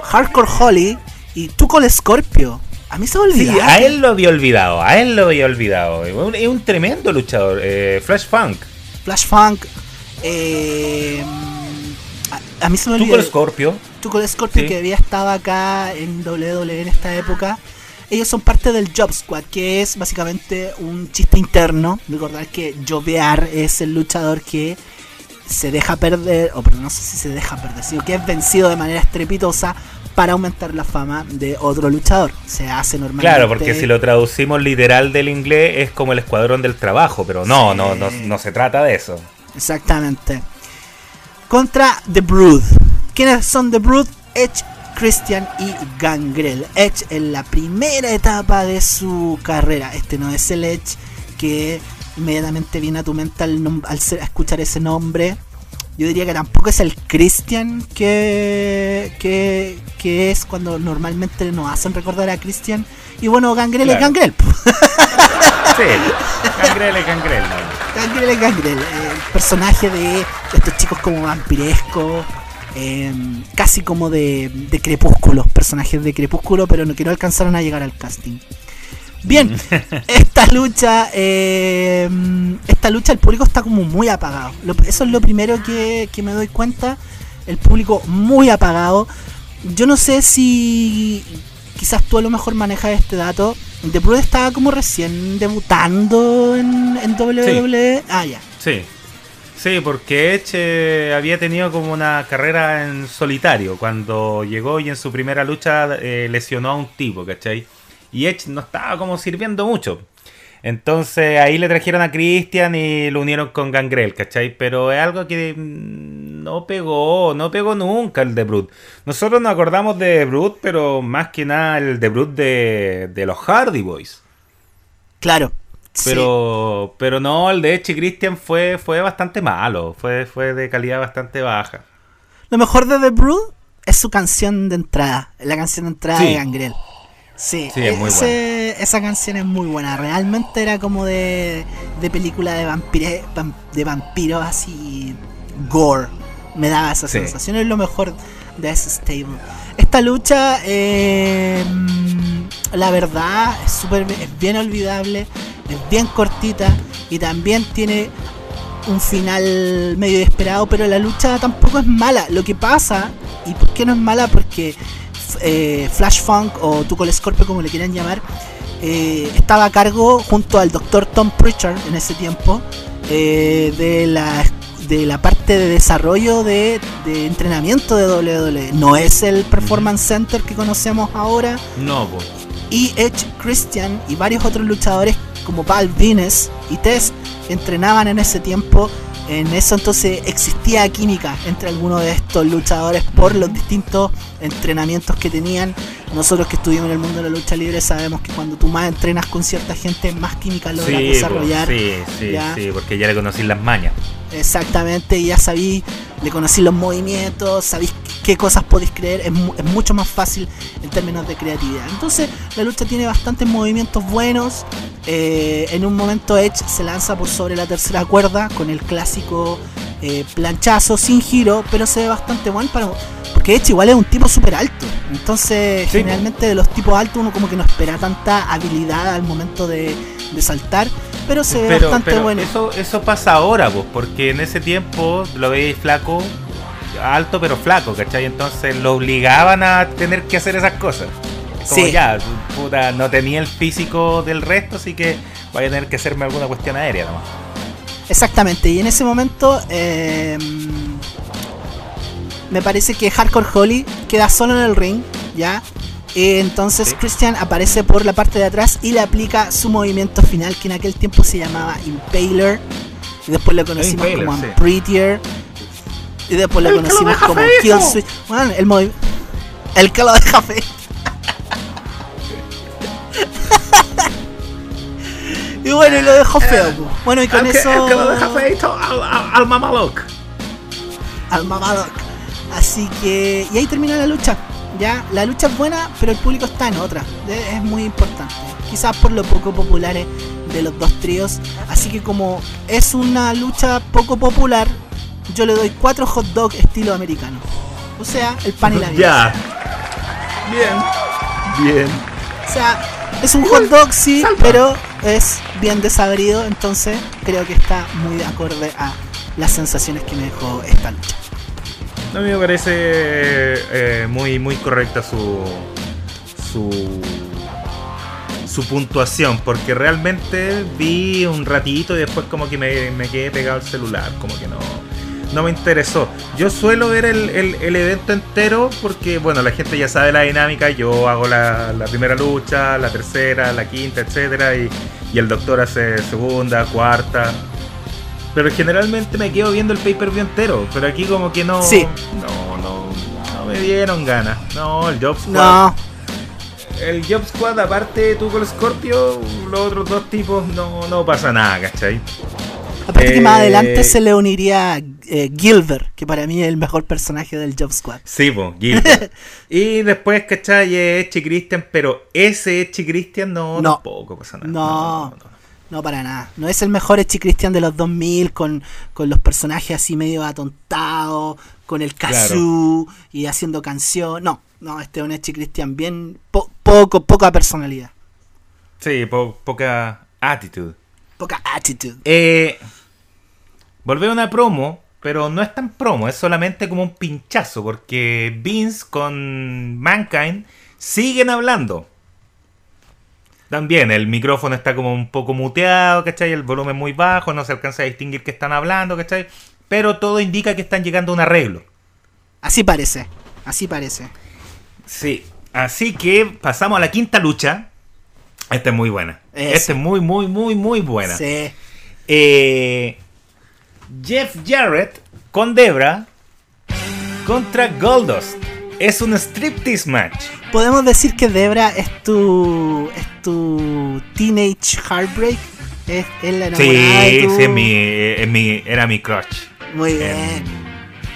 Hardcore Holly y Tuco Scorpio. A mí se me olvidó. Sí, a él lo había olvidado, a él lo había olvidado. Es un, tremendo luchador. Eh, Flash Funk. Flash Funk. Eh, a, mí se me olvidó. Tuco Scorpio. Tuco Scorpio, que había estado acá en WWE en esta época. Ellos son parte del Job Squad, que es básicamente un chiste interno. Recordar que Jovear es el luchador que se deja perder, o perdón, no sé si se deja perder, sino que es vencido de manera estrepitosa para aumentar la fama de otro luchador. Se hace normalmente. Claro, porque si lo traducimos literal del inglés es como el escuadrón del trabajo, pero no, no, no, no se trata de eso. Exactamente. Contra The Brood. ¿Quiénes son The Brood? Edge, Christian y Gangrel. Edge en la primera etapa de su carrera. Este no es el Edge que inmediatamente viene a tu mente al, escuchar ese nombre. Yo diría que tampoco es el Christian que, que, es cuando normalmente nos hacen recordar a Christian. Y bueno, Gangrel es Gangrel. [laughs] sí, Gangrel es Gangrel. Gangrel es Gangrel. El personaje de estos chicos como vampiresco. Em, casi como de, de crepúsculo, personajes de crepúsculo, pero no, que no alcanzaron a llegar al casting. Bien, [laughs] esta lucha, eh, esta lucha el público está como muy apagado. eso es lo primero que, me doy cuenta. El público muy apagado. Yo no sé si quizás tú a lo mejor manejas este dato. The Brood estaba como recién debutando en, en WWE. Ah, ya. Sí. Sí, porque Edge había tenido como una carrera en solitario. Cuando llegó y en su primera lucha eh, lesionó a un tipo, ¿cachai? y Edge no estaba como sirviendo mucho. Entonces ahí le trajeron a Christian y lo unieron con Gangrel, ¿cachai? Pero es algo que mm, no pegó, no pegó nunca el de Brute. Nosotros nos acordamos de Brute, pero más que nada el de Brute de, los Hardy Boys. Claro. Pero, pero no, el de y Christian fue, fue bastante malo, fue, fue de calidad bastante baja. Lo mejor de The Brood es su canción de entrada, la canción de entrada Sí. de Gangrel. Sí, Sí, es muy ese- esa canción es muy buena. Realmente era como de, de película de, vampire, vam- de vampiros así gore. Me daba esa sensación. Es lo mejor de ese stable. Esta lucha, eh, la verdad, es, súper es bien olvidable, es bien cortita y también tiene un final medio inesperado, pero la lucha tampoco es mala. Lo que pasa, y por qué no es mala, porque eh, Flash Funk o Tuco Scorpio, como le quieran llamar, eh, estaba a cargo junto al Dr. Tom Pritchard en ese tiempo eh, de la de la parte de desarrollo de, de entrenamiento de WWE. No es el Performance Center que conocemos ahora, No, pues. y Edge Christian y varios otros luchadores como Val Venus y Test entrenaban en ese tiempo. En eso entonces existía química entre algunos de estos luchadores por los distintos entrenamientos que tenían. Nosotros que estuvimos en el mundo de la lucha libre sabemos que cuando tú más entrenas con cierta gente, más química logras Sí, desarrollar. sí, sí, ya. sí, porque ya le conocí las mañas. Exactamente, y ya sabí, le conocí los movimientos, sabéis qué cosas podéis creer, es, mu- es mucho más fácil en términos de creatividad. Entonces, la lucha tiene bastantes movimientos buenos. eh, en un momento Edge se lanza por sobre la tercera cuerda con el clásico eh, planchazo sin giro, pero se ve bastante bueno para. Porque Edge igual es un tipo súper alto. Entonces, Sí, generalmente de los tipos altos uno como que no espera tanta habilidad al momento de, de saltar. Pero se ve Pero, bastante pero bueno. eso, eso pasa ahora, pues, porque en ese tiempo lo veis flaco, alto pero flaco, ¿cachai? Entonces lo obligaban a tener que hacer esas cosas. Como Sí. ya, puta, no tenía el físico del resto, así que vaya a tener que hacerme alguna cuestión aérea nomás. Exactamente, y en ese momento eh, me parece que Hardcore Holly queda solo en el ring, ¿ya? Eh, entonces Sí. Christian aparece por la parte de atrás y le aplica su movimiento final, que en aquel tiempo se llamaba Impaler, y después lo conocimos Impaler, como sí. Unprettier, y después lo conocimos como. Kill Switch. Bueno, el, el que lo deja feo. Y bueno, y lo dejó feo. po. Bueno, y con eso feito al, al, al mamaloc. al Mamadoc. Así que. Y ahí termina la lucha. Ya, la lucha es buena, pero el público está en otra. Es es muy importante. Quizás por lo poco populares de los dos tríos. Así que como es una lucha poco popular, yo le doy cuatro hot dog estilo americano. O sea, el pan y la vida. Ya. Bien. Bien. O sea, es un hot dog, sí, pero es bien desabrido. Entonces creo que está muy acorde a las sensaciones que me dejó esta lucha. A mí me parece eh, muy, muy correcta su, su su puntuación, porque realmente vi un ratito y después como que me, me quedé pegado al celular, como que no, no me interesó. Yo suelo ver el, el- el evento entero porque, bueno, la gente ya sabe la dinámica, yo hago la, la primera lucha, la tercera, la quinta, etcétera, y, y el doctor hace segunda, cuarta. Pero generalmente me quedo viendo el pay-per-view entero, pero aquí como que no, Sí. no, no, no me dieron ganas. No, el Job Squad No, el Job Squad, aparte tú con el Scorpio, los otros dos tipos no, no pasa nada, ¿cachai? Aparte que más Eh, adelante se le uniría eh, Gilbert, que para mí es el mejor personaje del Job Squad. Sí, po, Gilbert. [laughs] y después, ¿cachai? Es Echi Christian, pero ese Echi Christian no, No. tampoco pasa nada. No. No, para nada. No es el mejor Echi Christian de los 2000 con, con los personajes así medio atontados, con el kazoo y haciendo canción. No, no, este es un Echi Christian bien po- poco, poca personalidad, Sí, po- poca attitude. poca attitude. Eh, volvió una promo, pero no es tan promo, es solamente como un pinchazo, porque Vince con Mankind siguen hablando. También el micrófono está como un poco muteado, ¿cachai? El volumen muy bajo, no se alcanza a distinguir que están hablando, ¿cachai? Pero todo indica que están llegando a un arreglo. Así parece, así parece. Sí, así que pasamos a la quinta lucha. Esta es muy buena. Esta es muy, muy, muy, muy buena. Sí. Eh, Jeff Jarrett con Debra contra Goldust. Es un striptease match. Podemos decir que Debra es tu es tu teenage heartbreak, es, es la enamorada de Sí, tu- sí, es mi, es mi- era mi crush. Muy en- bien.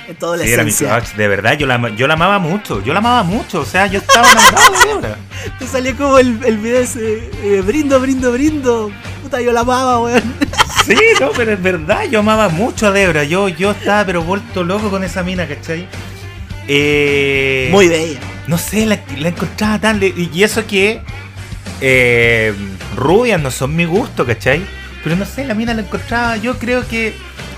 En toda la Sí, era mi crush, de verdad, yo la, yo la amaba mucho, yo la amaba mucho, o sea, yo estaba enamorado de Débora. [laughs] Te salió como el, el video ese, eh, brindo, brindo, brindo. Puta, yo la amaba, weón. [laughs] Sí, no, pero es verdad, yo amaba mucho a Débora, yo, yo estaba pero vuelto loco con esa mina, ¿cachai? Eh, Muy bella. No sé, la, la encontraba tan... le- Y eso que eh, rubias no son mi gusto, ¿cachai? Pero no sé, la mina la encontraba, yo creo que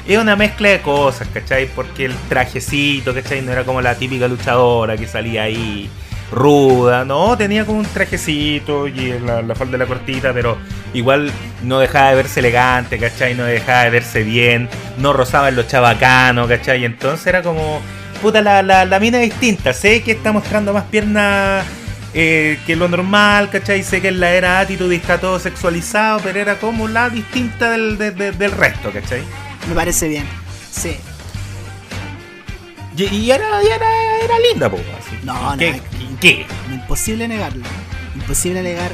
es una mezcla de cosas, ¿cachai? Porque el trajecito, ¿cachai? No era como la típica luchadora que salía ahí ruda, no, tenía como un trajecito y la, la falda de la cortita, pero igual no dejaba de verse elegante, ¿cachai? No dejaba de verse bien, no rozaba en lo chabacano, ¿cachai? Entonces era como, puta, la, la, la mina es distinta, sé que está mostrando más piernas eh, que lo normal, ¿cachai? Sé que en la era Attitude está todo sexualizado, pero era como la distinta del, de- de- del resto, ¿cachai? Me parece bien. Sí. Y, y era, era, era linda, po, así. No, no. ¿Qué? Imposible negarlo. Imposible negar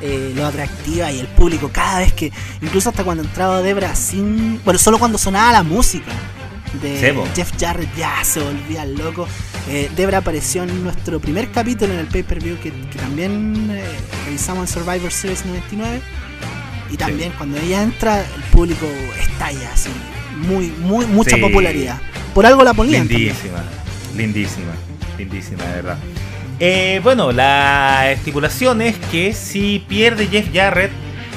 eh, lo atractiva y el público cada vez que. Incluso hasta cuando entraba Debra sin. Bueno, solo cuando sonaba la música de. Jeff Jarrett ya se volvía loco. Eh, Debra apareció en nuestro primer capítulo en el pay-per-view que, que también eh, revisamos en Survivor Series 99. Y también cuando ella entra, el público estalla así. Muy, muy, mucha Sí. popularidad. Por algo la ponían. también. Lindísima, lindísima, lindísima, de verdad. Eh, bueno, la estipulación es que si pierde Jeff Jarrett,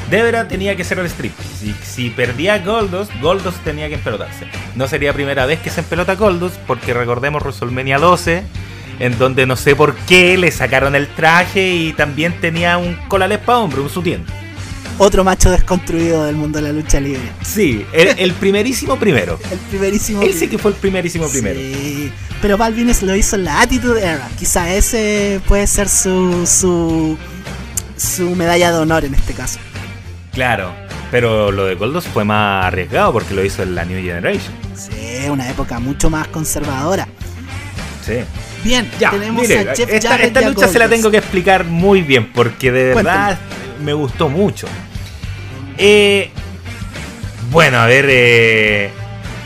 Debra tenía que ser el strip. Si, si perdía Goldust, Goldust tenía que empelotarse. No sería primera vez que se empelota Goldust, porque recordemos WrestleMania 12, en donde no sé por qué le sacaron el traje y también tenía un colales para hombre, un sutién. Otro macho desconstruido del mundo de la lucha libre. Sí, el, el primerísimo primero. [laughs] El primerísimo. Él sí que fue el primerísimo primero. Sí, pero Balvines lo hizo en la Attitude Era. Quizá ese puede ser su, su, su medalla de honor en este caso. Claro, pero lo de Goldust fue más arriesgado porque lo hizo en la New Generation. Sí, una época mucho más conservadora. Sí. Bien, Ya, tenemos mire, a Jeff esta, Jarrett esta lucha se la tengo que explicar muy bien porque de verdad me gustó mucho. Eh, bueno, a ver, eh,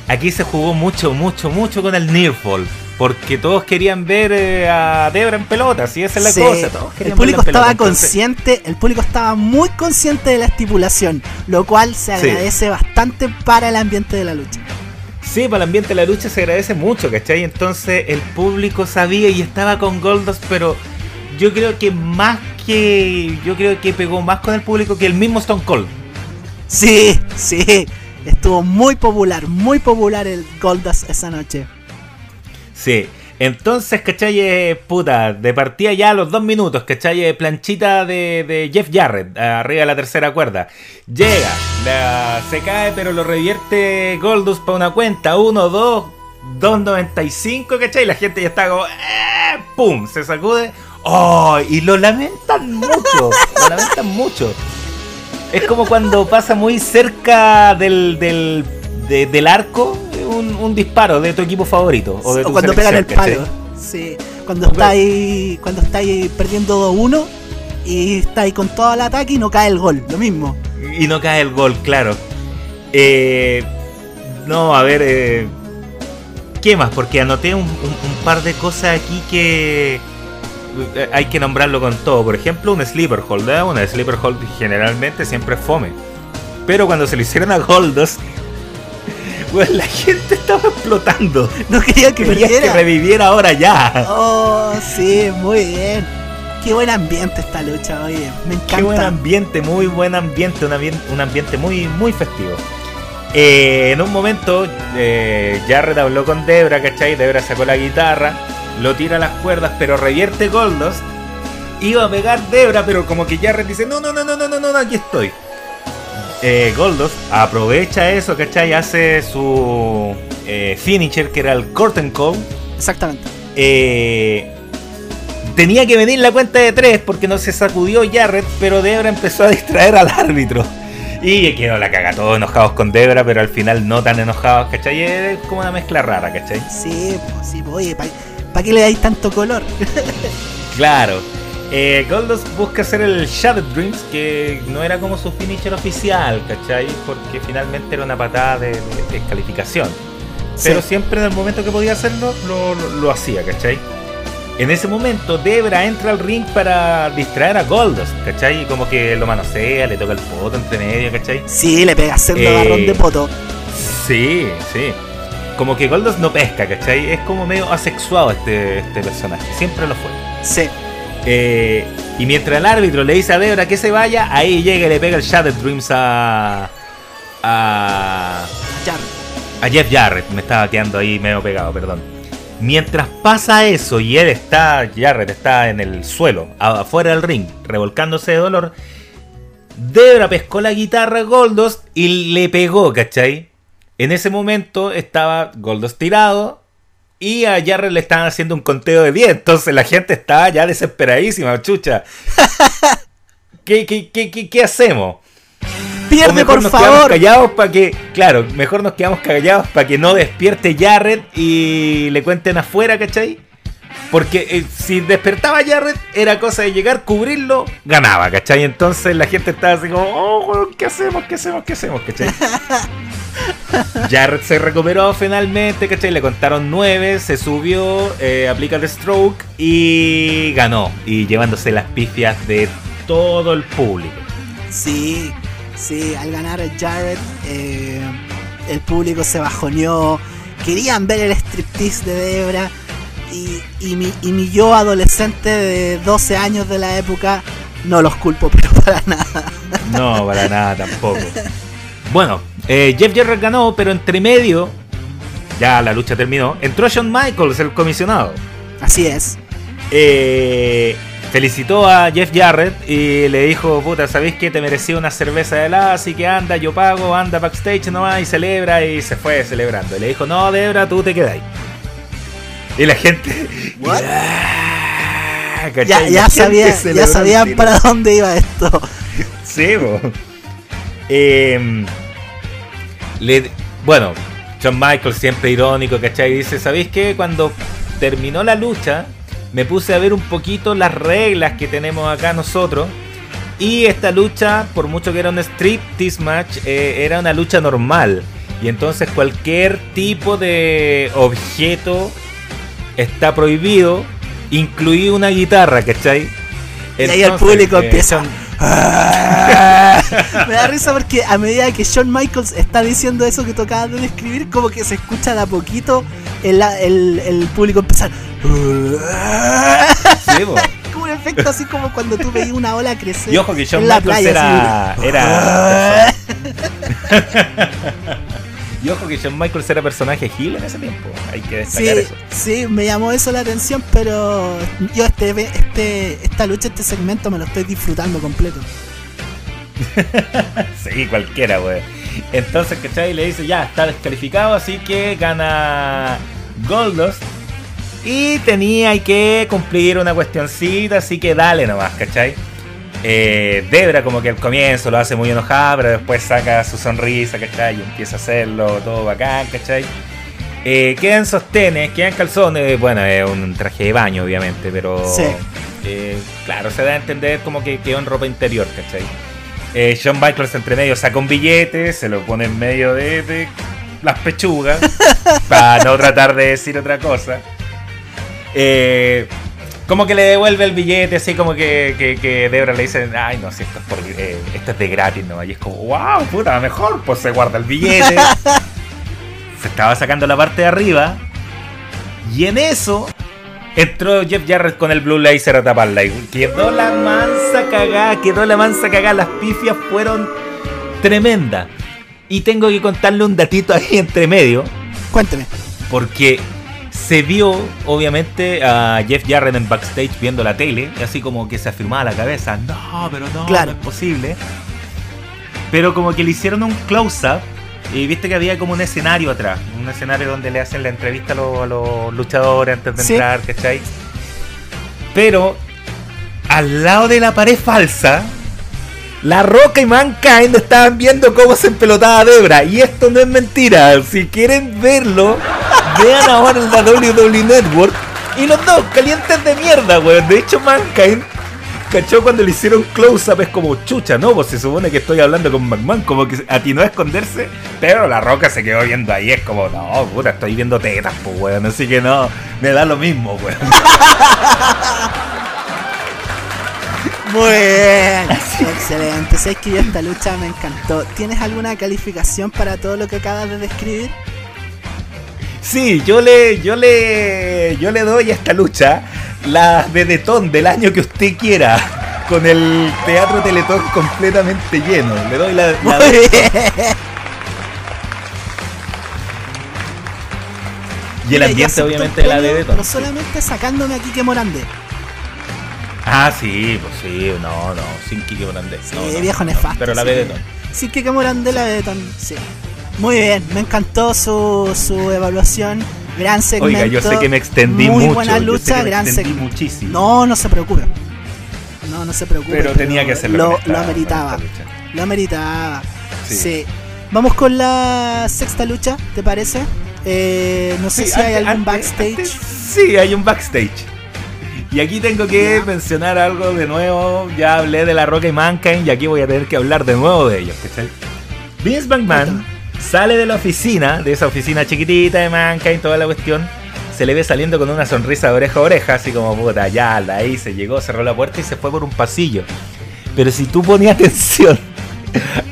aquí se jugó mucho, mucho, mucho con el Nearfall. Porque todos querían ver eh, a Debra en pelota, si esa es la Sí, cosa. Todos el público pelota, estaba entonces- consciente, el público estaba muy consciente de la estipulación, lo cual se Sí. agradece bastante para el ambiente de la lucha. Sí, para el ambiente de la lucha se agradece mucho, ¿cachai? Entonces el público sabía y estaba con Goldust, pero yo creo que más que. Yo creo que pegó más con el público que el mismo Stone Cold. Sí, sí, estuvo muy popular, muy popular el Goldust esa noche. Sí. Entonces, ¿cachai? Eh, Puta, de partida ya a los dos minutos, ¿cachai? Eh, Planchita de, de Jeff Jarrett, arriba de la tercera cuerda. Llega, la- se cae, pero lo revierte Goldust para una cuenta. 1, 2, 2.95, ¿cachai? La gente ya está como... ¡eh! ¡Pum! Se sacude. ¡Oh! Y lo lamentan mucho. [laughs] lo lamentan mucho. Es como cuando pasa muy cerca del, del, de- del arco un, un disparo de tu equipo favorito. O, de O tu cuando pegan el palo. Sí, cuando está ahí, cuando está ahí perdiendo 2-1 y está ahí con todo el ataque y no cae el gol, lo mismo. Y no cae el gol, claro. Eh, no, a ver. eh, ¿Qué más? Porque anoté un, un- un par de cosas aquí que eh, hay que nombrarlo con todo. Por ejemplo, un sleeper hold. ¿eh? Una sleeper hold generalmente siempre es fome. Pero cuando se lo hicieron a Goldos, pues la gente estaba explotando. No quería que Quería que reviviera ahora ya. Oh, sí, muy bien. Qué buen ambiente esta lucha, oye. Me encanta. Qué buen ambiente, muy buen ambiente, un, ambien- un ambiente muy, muy festivo. Eh, en un momento, eh, Jarrett habló con Debra, ¿cachai? Debra sacó la guitarra, lo tira a las cuerdas, pero revierte Goldos. Iba a pegar Debra, pero como que Jarrett dice: No, no, no, no, no, no, no, aquí estoy. Eh, Goldos aprovecha eso, ¿cachai? Hace su eh, finisher, que era el curtain call. Exactamente. Eh, tenía que venir la cuenta de tres porque no se sacudió Jarrett, pero Debra empezó a distraer al árbitro. Y quedó la caga, todos enojados con Debra, pero al final no tan enojados, ¿cachai? Es como una mezcla rara, ¿cachai? Sí, pues, sí, pues, oye, ¿para qué le dais tanto color? Claro. Eh, Goldust busca hacer el Shadow Dreams, que no era como su finisher oficial, ¿cachai? Porque finalmente era una patada de, de descalificación. pero siempre en el momento que podía hacerlo, lo, lo, hacía, ¿cachai? En ese momento, Debra entra al ring para distraer a Goldust, ¿cachai? Y como que lo manosea, le toca el poto entre medio, ¿cachai? Sí, le pega hacer eh, agarrón de poto. Sí, sí. Como que Goldust no pesca, ¿cachai? Es como medio asexuado este, este personaje. Siempre lo fue. Sí. Eh, y mientras el árbitro le dice a Debra que se vaya, ahí llega y le pega el Shattered Dreams a. a. a Jeff Jarrett. Me estaba quedando ahí medio pegado, perdón. Mientras pasa eso y él está, Jarrett está en el suelo, afuera del ring, revolcándose de dolor, Debra pescó la guitarra a Goldos y le pegó, ¿cachai? En ese momento estaba Goldos tirado, y a Jarrett le estaban haciendo un conteo de 10. Entonces la gente estaba ya desesperadísima, chucha. [laughs] ¿Qué, qué, qué, qué, hacemos? Pierde, por nos favor. callados para que, claro, mejor nos quedamos callados para que no despierte Jarrett y le cuenten afuera, ¿cachai? Porque eh, si despertaba Jarrett, era cosa de llegar, cubrirlo, ganaba, ¿cachai? Entonces la gente estaba así como, oh, ¿qué hacemos? ¿Qué hacemos? ¿Qué hacemos? ¿cachai? [laughs] Jarrett se recuperó finalmente, ¿cachai? Le contaron nueve, se subió, eh, aplica el stroke y ganó. Y llevándose las pifias de todo el público. Sí, sí, al ganar Jarrett, eh, el público se bajoneó. Querían ver el striptease de Debra. Y, y, mi, y mi yo adolescente de 12 años de la época no los culpo, [laughs] pero para nada. No, para nada tampoco. Bueno, eh, Jeff Jarrett ganó, pero entre medio, ya la lucha terminó, entró Shawn Michaels, el comisionado. Así es. Eh, felicitó a Jeff Jarrett y le dijo, puta, ¿sabéis que te merecía una cerveza de helada? Así que anda, yo pago, anda backstage nomás y celebra y se fue celebrando. Y le dijo, no, Debra, tú te quedáis. Y la gente... ya, ya, sabía, ya sabían para dónde iba esto. sí, Eh, bueno, John Michael siempre irónico, ¿cachai? Dice, ¿sabéis qué? Cuando terminó la lucha, me puse a ver un poquito las reglas que tenemos acá nosotros. Y esta lucha, por mucho que era un striptease match, eh, era una lucha normal. Y entonces cualquier tipo de objeto está prohibido, incluido una guitarra, ¿cachai? y ahí el público eh, empieza [laughs] me da risa porque a medida que Shawn Michaels está diciendo eso que tocaba de describir, como que se escucha de a poquito el, el, público empezar. [laughs] como un efecto así como cuando tú veías una ola crecer. Y ojo que Shawn Michaels era. era [laughs] Y ojo que Shawn Michaels era personaje Gil en ese tiempo. Hay que destacar eso. Sí, me llamó eso la atención, pero yo este, este, esta lucha, este segmento me lo estoy disfrutando completo. [laughs] sí, cualquiera, wey. Entonces, ¿cachai? Le dice, ya, está descalificado, así que gana Goldos. Y tenía que cumplir una cuestioncita, así que dale nomás, ¿cachai? Eh, Debra como que al comienzo lo hace muy enojada, pero después saca su sonrisa, ¿cachai? Y empieza a hacerlo todo bacán, ¿cachai? Eh, quedan sostenes, quedan calzones, bueno, es un traje de baño obviamente, pero eh, claro, se da a entender como que quedó en ropa interior, ¿cachai? Eh, Shawn Michaels entre medio saca un billete, se lo pone en medio de, de las pechugas, [laughs] para no tratar de decir otra cosa. Eh, como que le devuelve el billete, así como que, que, Debra le dice, ay, no, si esto es, por, eh, esto es de gratis, ¿no? Y es como, wow, puta, mejor, pues se guarda el billete. [laughs] se estaba sacando la parte de arriba. Y en eso entró Jeff Jarrett con el Blue Laser a taparla. Y quedó la mansa cagada, quedó la mansa cagada. Las pifias fueron tremendas. Y tengo que contarle un datito ahí entre medio. Cuénteme. Porque se vio, obviamente, a Jeff Jarrett en backstage viendo la tele, así como que se afirmaba la cabeza. No, pero no, no es posible. Pero como que le hicieron un close-up y viste que había como un escenario atrás, un escenario donde le hacen la entrevista a los, luchadores antes de entrar, ¿cachai? Pero al lado de la pared falsa, La Roca y Mankind estaban viendo cómo se empelotaba Debra. Y esto no es mentira. Si quieren verlo, Vean ahora en la WWE Network. Y los dos, calientes de mierda, weón. De hecho, Mankind, cachó cuando le hicieron close-up es como chucha, ¿no? Pues se supone que estoy hablando con McMahon, como que atinó a esconderse, pero la roca se quedó viendo ahí, es como, no, puta, estoy viendo tetas, pues weón, así que no, me da lo mismo, weón. [laughs] Muy bien, excelente. Sabes que esta lucha me encantó. ¿Tienes alguna calificación para todo lo que acabas de describir? Sí, yo le, yo le, yo le doy a esta lucha la de Detón del año que usted quiera, con el Teatro Teletón completamente lleno. Le doy la, la Y el ambiente obviamente de la de Detón. Pero solamente sacándome aquí que Morandé. Ah, sí, pues sí, no, no, sin Kike Morandé. Sí, viejo nefasto. pero la sí. Sin Kike Morandé, la Betón, sí. Muy bien, me encantó su, su evaluación. Gran segmento. Oiga, yo sé que me extendí muy mucho. buena lucha, gran segmento. muchísimo. No, no se preocupe. No, no se preocupe. Pero, tenía que hacerlo. Lo, lo ameritaba. Lo ameritaba. Sí. sí. Vamos con la sexta lucha, ¿te parece? Eh, no sé sí, si antes, hay algún antes, backstage. Antes, sí, hay un backstage. Y aquí tengo que yeah. mencionar algo de nuevo. Ya hablé de la Roca y Mankind y aquí voy a tener que hablar de nuevo de ellos. ¿cachai? Vince McMahon sale de la oficina, de esa oficina chiquitita de Mankind, toda la cuestión. Se le ve saliendo con una sonrisa de oreja a oreja, así como puta, ya la hice, llegó, cerró la puerta y se fue por un pasillo. Pero si tú ponías [laughs] atención,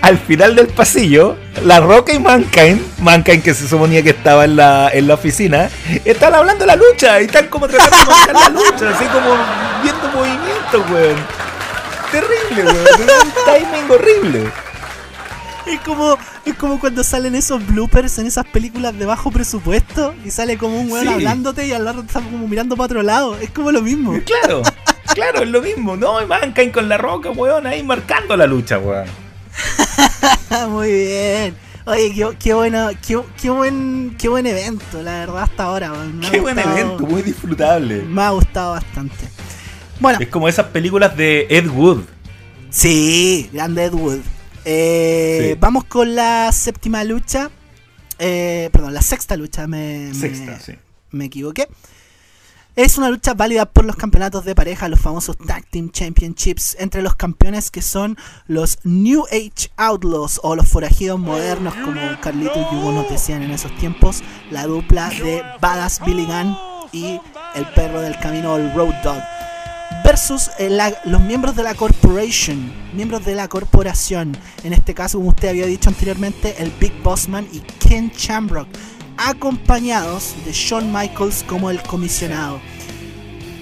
al final del pasillo, La Roca y Mankind, Mankind que se suponía que estaba en la, en la oficina, están hablando de la lucha y están como tratando de marcar la lucha, así como viendo movimientos, weón. Terrible, weón. Un timing horrible. Es como, es como cuando salen esos bloopers en esas películas de bajo presupuesto y sale como un weón sí. hablándote y al lado está como mirando para otro lado. Es como lo mismo. Claro, claro, es lo mismo. No, y Mankind con la roca, weón, ahí marcando la lucha, weón. [laughs] Muy bien. Oye, qué, qué, bueno, qué, qué, buen, qué buen evento, la verdad, hasta ahora. Me qué buen gustado, evento, muy disfrutable. Me ha gustado bastante. Bueno. Es como esas películas de Ed Wood. Sí, grande Ed Wood. Eh, sí. Vamos con la séptima lucha. Eh, perdón, la sexta lucha, me, sexta, me, sí. me equivoqué. Es una lucha válida por los campeonatos de pareja, los famosos Tag Team Championships, entre los campeones que son los New Age Outlaws o los forajidos modernos, como Carlito y Hugo nos decían en esos tiempos, la dupla de Badass Billy Gunn y el perro del camino, el Road Dog, versus la, los miembros de la Corporation, miembros de la corporación, en este caso, como usted había dicho anteriormente, el Big Bossman y Ken Shamrock acompañados de Shawn Michaels como el comisionado.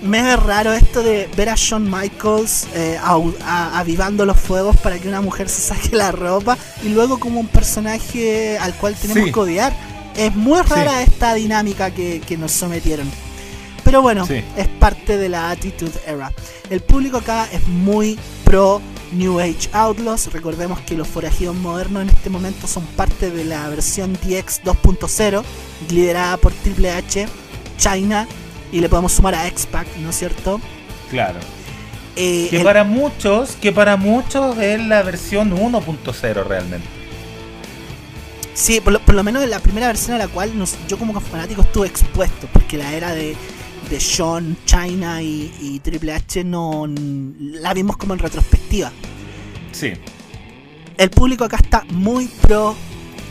Me es raro esto de ver a Shawn Michaels eh, a, a, avivando los fuegos para que una mujer se saque la ropa y luego como un personaje al cual tenemos Sí. que odiar. Es muy rara Sí. esta dinámica que, que nos sometieron. Pero bueno, Sí. es parte de la Attitude Era. El público acá es muy pro New Age Outlaws. Recordemos que los forajidos modernos en este momento son parte de la versión DX 2.0, liderada por Triple H, China, y le podemos sumar a X-Pac, ¿no es cierto? Claro. Eh, Que el- para muchos, que para muchos es la versión 1.0 realmente. Sí, por lo, por lo menos en la primera versión a la cual nos- yo como fanático estuve expuesto, porque la era de, de Sean, China y, y Triple H no la vimos como en retrospectiva. Sí. El público acá está muy pro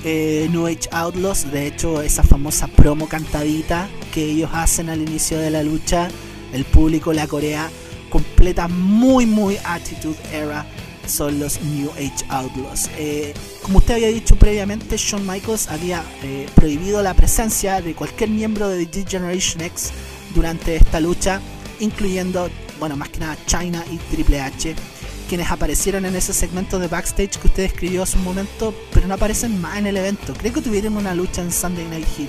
eh, New Age Outlaws. De hecho, esa famosa promo cantadita que ellos hacen al inicio de la lucha, el público la corea completa muy, muy Attitude Era. Son los New Age Outlaws. Eh, como usted había dicho previamente, Shawn Michaels había eh, prohibido la presencia de cualquier miembro de The Generation X durante esta lucha, incluyendo, bueno, más que nada China y Triple H quienes aparecieron en ese segmento de backstage que usted describió hace un momento, pero no aparecen más en el evento. Creo que tuvieron una lucha en Sunday Night Heat.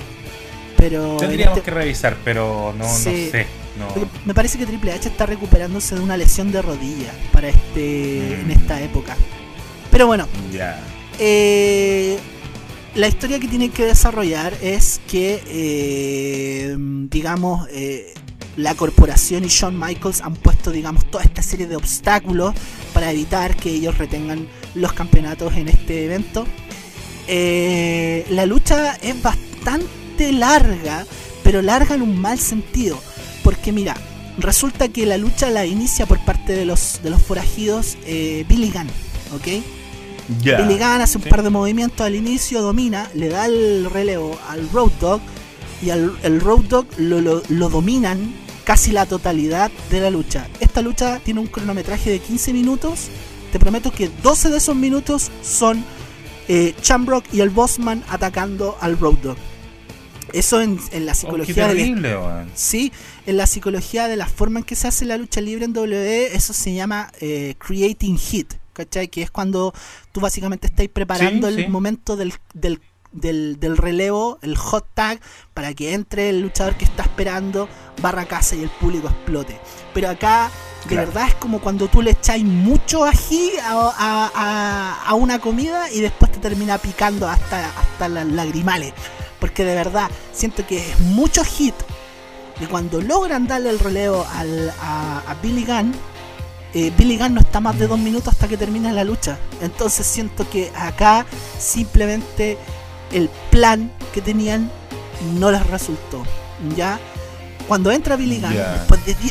Pero Tendríamos en este- que revisar, pero no, Sí. no sé. No. me parece que Triple H está recuperándose de una lesión de rodilla para este Mm. en esta época. Pero bueno, Ya. eh, la historia que tiene que desarrollar es que, eh, digamos, eh, la corporación y Shawn Michaels han puesto, digamos, toda esta serie de obstáculos para evitar que ellos retengan los campeonatos en este evento. Eh, la lucha es bastante larga, pero larga en un mal sentido. Porque mira, resulta que la lucha la inicia por parte de los, de los forajidos Billy Gunn, ¿ok? Billy Gunn hace un par de movimientos al inicio, domina, le da el relevo al Road Dog y al, el Road Dog lo, lo, dominan casi la totalidad de la lucha. Esta lucha tiene un cronometraje de 15 minutos. Te prometo que 12 de esos minutos son eh, Chambrock y el Bossman atacando al Road Dog. Eso en, la oh, psicología de sí, en la psicología de la forma en que se hace la lucha libre en WWE, eso se llama eh, creating hit, ¿cachai? Que es cuando tú básicamente estáis preparando el momento del, del, del, relevo, el hot tag, para que entre el luchador que está esperando, barra casa y el público explote. Pero acá, de verdad, es como cuando tú le echáis mucho ají a, a, una comida y después te termina picando hasta, hasta las lagrimales. Porque de verdad, siento que es mucho hit. Y cuando logran darle el relevo al, a, Billy Gunn, eh, Billy Gunn no está más de dos minutos hasta que termina la lucha. Entonces siento que acá simplemente el plan que tenían no les resultó. ¿Ya? Cuando entra Billy Gunn,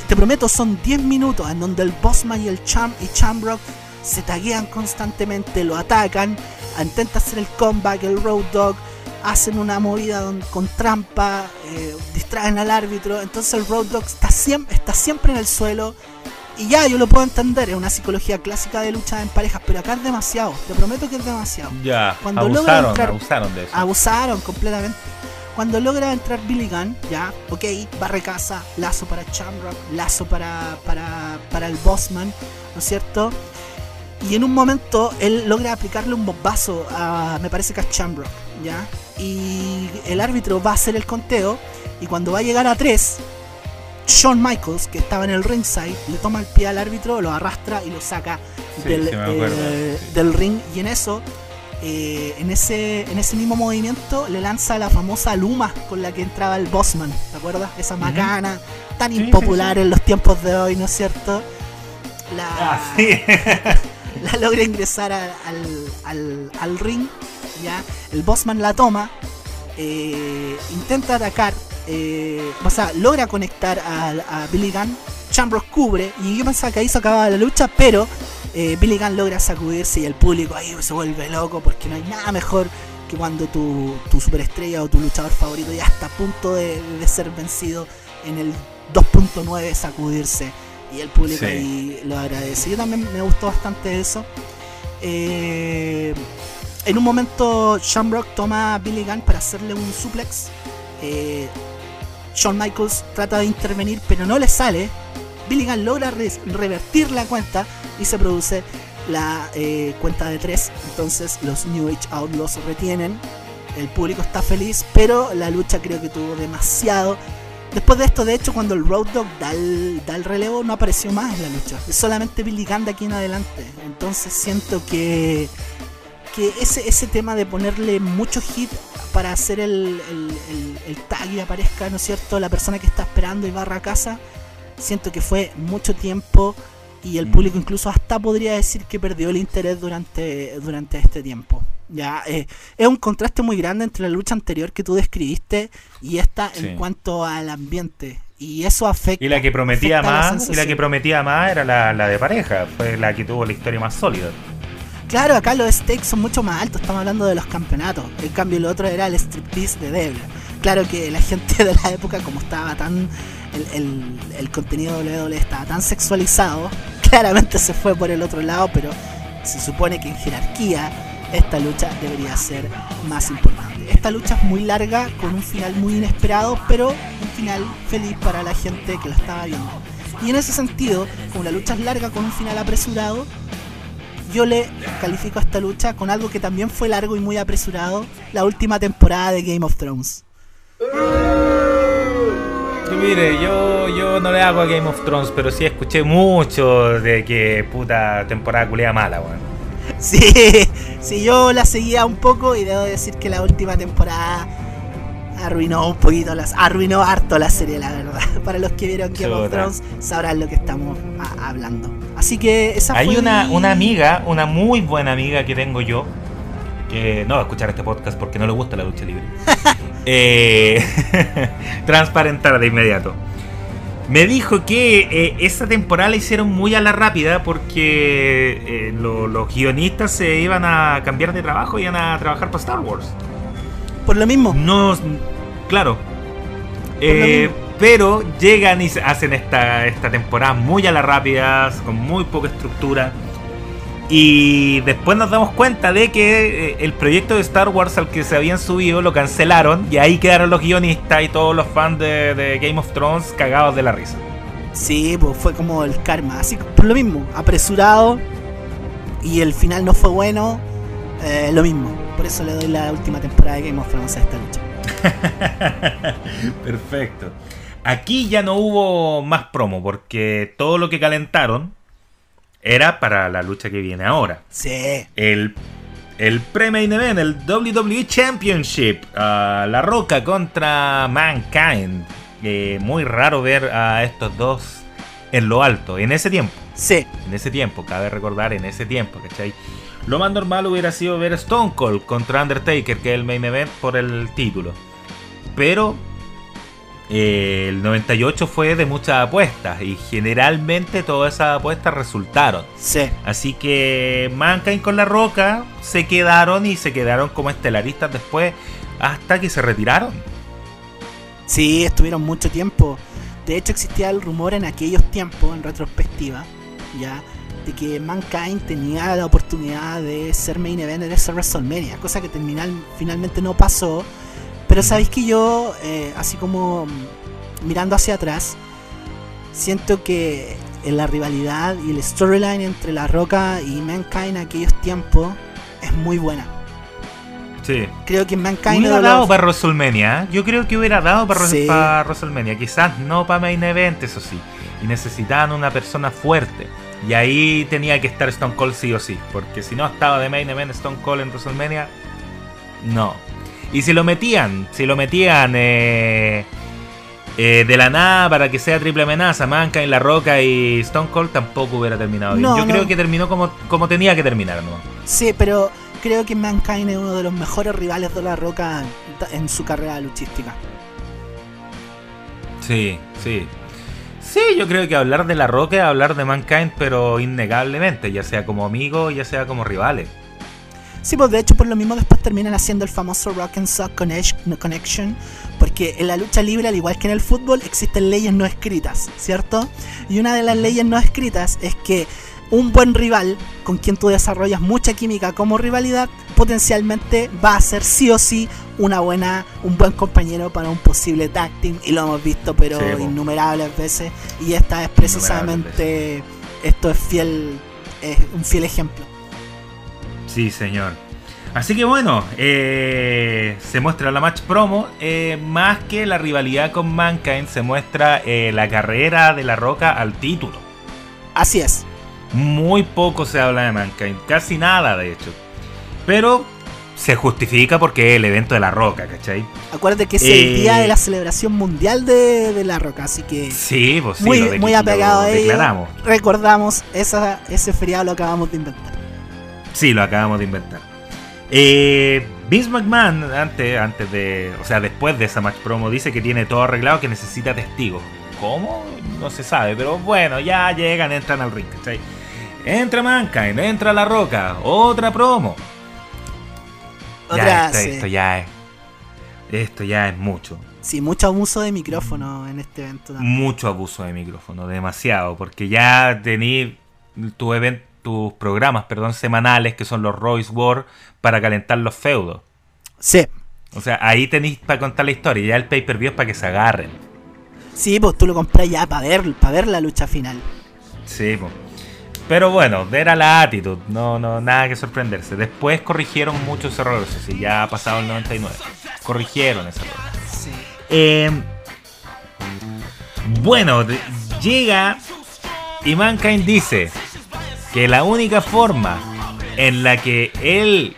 te prometo, son 10 minutos en donde el Bossman y el Champ y Chambrock se taguean constantemente, lo atacan, intenta hacer el comeback, el Road Dog, hacen una movida con trampa, eh, distraen al árbitro, entonces el Road Dog está siempre, está siempre en el suelo. Y ya, yo lo puedo entender, es una psicología clásica de lucha en parejas, pero acá es demasiado, te prometo que es demasiado. Ya, Cuando abusaron, abusaron de eso. Abusaron completamente. Cuando logra entrar Billy Gunn, ya, ok, barre casa, lazo para Chamrock, lazo para, para, para el Bossman, ¿no es cierto? Y en un momento él logra aplicarle un bombazo a, me parece que a Chambrock, ¿ya? Y el árbitro va a hacer el conteo y cuando va a llegar a 3, Shawn Michaels, que estaba en el ringside, le toma el pie al árbitro, lo arrastra y lo saca del, eh, del, ring. Y en eso, eh, en, ese, en ese mismo movimiento, le lanza la famosa Luma con la que entraba el Bossman, ¿te acuerdas? Esa macana tan impopular en los tiempos de hoy, ¿no es cierto? La, ah, [laughs] la logra ingresar al, al, ring. ¿ya? El Bossman la toma, eh, intenta atacar, eh, o sea, logra conectar a, Billy Gunn. Chambros cubre y yo pensaba que ahí se acababa la lucha, pero eh, Billy Gunn logra sacudirse y el público ahí se vuelve loco porque no hay nada mejor que cuando tu, tu superestrella o tu luchador favorito ya está a punto de, de ser vencido en el 2.9 sacudirse y el público ahí lo agradece. Yo también me gustó bastante eso. Eh, en un momento, Shamrock toma a Billy Gunn para hacerle un suplex. Eh, Shawn Michaels trata de intervenir, pero no le sale. Billy Gunn logra revertir la cuenta y se produce la eh, cuenta de tres. Entonces, los New Age Outlaws retienen. El público está feliz, pero la lucha creo que tuvo demasiado Después de esto, de hecho, cuando el Road Dog da el, relevo, no apareció más en la lucha. Es solamente Billy Gunn de aquí en adelante. Entonces siento que, que ese, ese tema de ponerle mucho hit para hacer el, el, tag y aparezca, ¿no es cierto?, la persona que está esperando y barra a casa, siento que fue mucho tiempo y el mm. público incluso hasta podría decir que perdió el interés durante, durante este tiempo. Ya, eh, es un contraste muy grande entre la lucha anterior que tú describiste y esta en cuanto al ambiente. Y eso afecta. Y la que prometía más, y la que prometía más era la, de pareja, fue la que tuvo la historia más sólida. Claro, acá los stakes son mucho más altos, estamos hablando de los campeonatos. En cambio, el otro era el striptease de Devil. Claro que la gente de la época, como estaba tan. El, el contenido de WWE estaba tan sexualizado, [laughs] claramente se fue por el otro lado, pero se supone que en jerarquía esta lucha debería ser más importante. Esta lucha es muy larga, con un final muy inesperado, pero un final feliz para la gente que la estaba viendo. Y en ese sentido, como la lucha es larga con un final apresurado, yo le califico a esta lucha con algo que también fue largo y muy apresurado, la última temporada de Game of Thrones. Mire, yo, yo no le hago a Game of Thrones, pero sí escuché mucho de que puta temporada culea mala, weón. [laughs] Sí, sí, yo la seguía un poco y debo decir que la última temporada arruinó un poquito, las, arruinó harto la serie, la verdad. [laughs] Para los que vieron Game of Thrones sabrán lo que estamos hablando. Así que esa Hay una, una amiga, una muy buena amiga que tengo yo, que no va a escuchar este podcast porque no le gusta la lucha libre. [laughs] eh, [laughs] transparentar de inmediato. me dijo que eh, esa temporada la hicieron muy a la rápida porque eh, lo- los guionistas se iban a cambiar de trabajo y iban a trabajar para Star Wars. Por lo mismo. No, claro. Eh, pero llegan y hacen esta, esta temporada muy a la rápida, con muy poca estructura. Y después nos damos cuenta de que eh, el proyecto de Star Wars al que se habían subido lo cancelaron y ahí quedaron los guionistas y todos los fans de, de Game of Thrones cagados de la risa. Sí, pues fue como el karma. Así por lo mismo, apresurado. Y el final no fue bueno. eh, lo mismo. Por eso le doy la última temporada de Game of Thrones a esta lucha. [laughs] Perfecto. Aquí ya no hubo más promo porque todo lo que calentaron era para la lucha que viene ahora. Sí. El, el pre-main event, el WWE Championship. la Roca contra Mankind. Eh, muy raro ver a estos dos en lo alto, en ese tiempo. Sí. En ese tiempo, cabe recordar, en ese tiempo, ¿cachai? Lo más normal hubiera sido ver Stone Cold contra Undertaker, que es el main event por el título. Pero eh, el 98 fue de muchas apuestas y generalmente todas esas apuestas resultaron. Sí. Así que Mankind con La Roca se quedaron y se quedaron como estelaristas después hasta que se retiraron. Sí, estuvieron mucho tiempo. De hecho, existía el rumor en aquellos tiempos, en retrospectiva, ya, de que Mankind tenía la oportunidad de ser main event de ese WrestleMania, cosa que terminal, finalmente no pasó. Pero sabéis que yo, eh, así como mm, mirando hacia atrás, siento que en la rivalidad y el storyline entre La Roca y Mankind en aquellos tiempos es muy buena. Sí. Creo que Mankind Hubiera era dado para WrestleMania. ¿eh? Yo creo que hubiera dado para, Sí. para WrestleMania. Quizás no para Main Event, eso sí. Y necesitaban una persona fuerte. Y ahí tenía que estar Stone Cold sí o sí. Porque si no estaba de Main Event Stone Cold en WrestleMania, no. Y si lo metían, si lo metían eh, eh, de la nada para que sea triple amenaza, Mankind, La Roca y Stone Cold, tampoco hubiera terminado bien. No, Yo no. creo que terminó como, como tenía que terminar, ¿no? Sí, pero creo que Mankind es uno de los mejores rivales de La Roca en su carrera luchística. Sí, sí. Sí, yo creo que hablar de La Roca es hablar de Mankind, pero innegablemente, ya sea como amigo, ya sea como rivales. Sí, pues de hecho por lo mismo después terminan haciendo el famoso Rock and Sock Connection, porque en la lucha libre, al igual que en el fútbol, existen leyes no escritas, ¿cierto? Y una de las leyes no escritas es que un buen rival con quien tú desarrollas mucha química como rivalidad, potencialmente va a ser sí o sí una buena, un buen compañero para un posible tag team, y lo hemos visto pero Sí, innumerables veces, y esta es precisamente, esto es fiel, es un fiel ejemplo. Sí, señor. Así que bueno, eh, se muestra la match promo. eh, más que la rivalidad con Mankind, se muestra eh, la carrera de La Roca al título. Así es. Muy poco se habla de Mankind, casi nada de hecho. Pero se justifica porque es el evento de La Roca, ¿cachai? Acuérdate que es el Eh, día de la celebración mundial de, de La Roca, así que Sí, pues sí, muy, lo de- muy lo apegado a ello. declaramos. Recordamos, esa, ese feriado lo acabamos de inventar. Sí, lo acabamos de inventar. Eh, Vince McMahon, antes, antes de. O sea, después de esa match promo, dice que tiene todo arreglado, que necesita testigos. ¿Cómo? No se sabe, pero bueno, ya llegan, entran al ring, ¿cachai? Entra Mankind, entra La Roca, otra promo. Otra, ya, esto, sí. esto ya es. Esto ya es mucho. Sí, mucho abuso de micrófono en este evento. también. Mucho abuso de micrófono, demasiado, porque ya tení tu event- tus programas, perdón, semanales, que son los Royce War, para calentar los feudos. Sí, O sea, ahí tenéis para contar la historia. Ya el pay-per-view es para que se agarren. sí, pues tú lo compras ya para ver, para ver la lucha final. Sí, po. Pero bueno, era la actitud. No, no, nada que sorprenderse. Después corrigieron muchos errores. Así, ya ha pasado el 99. Corrigieron ese error. Sí. Eh, bueno, llega y Mankind dice que la única forma en la que él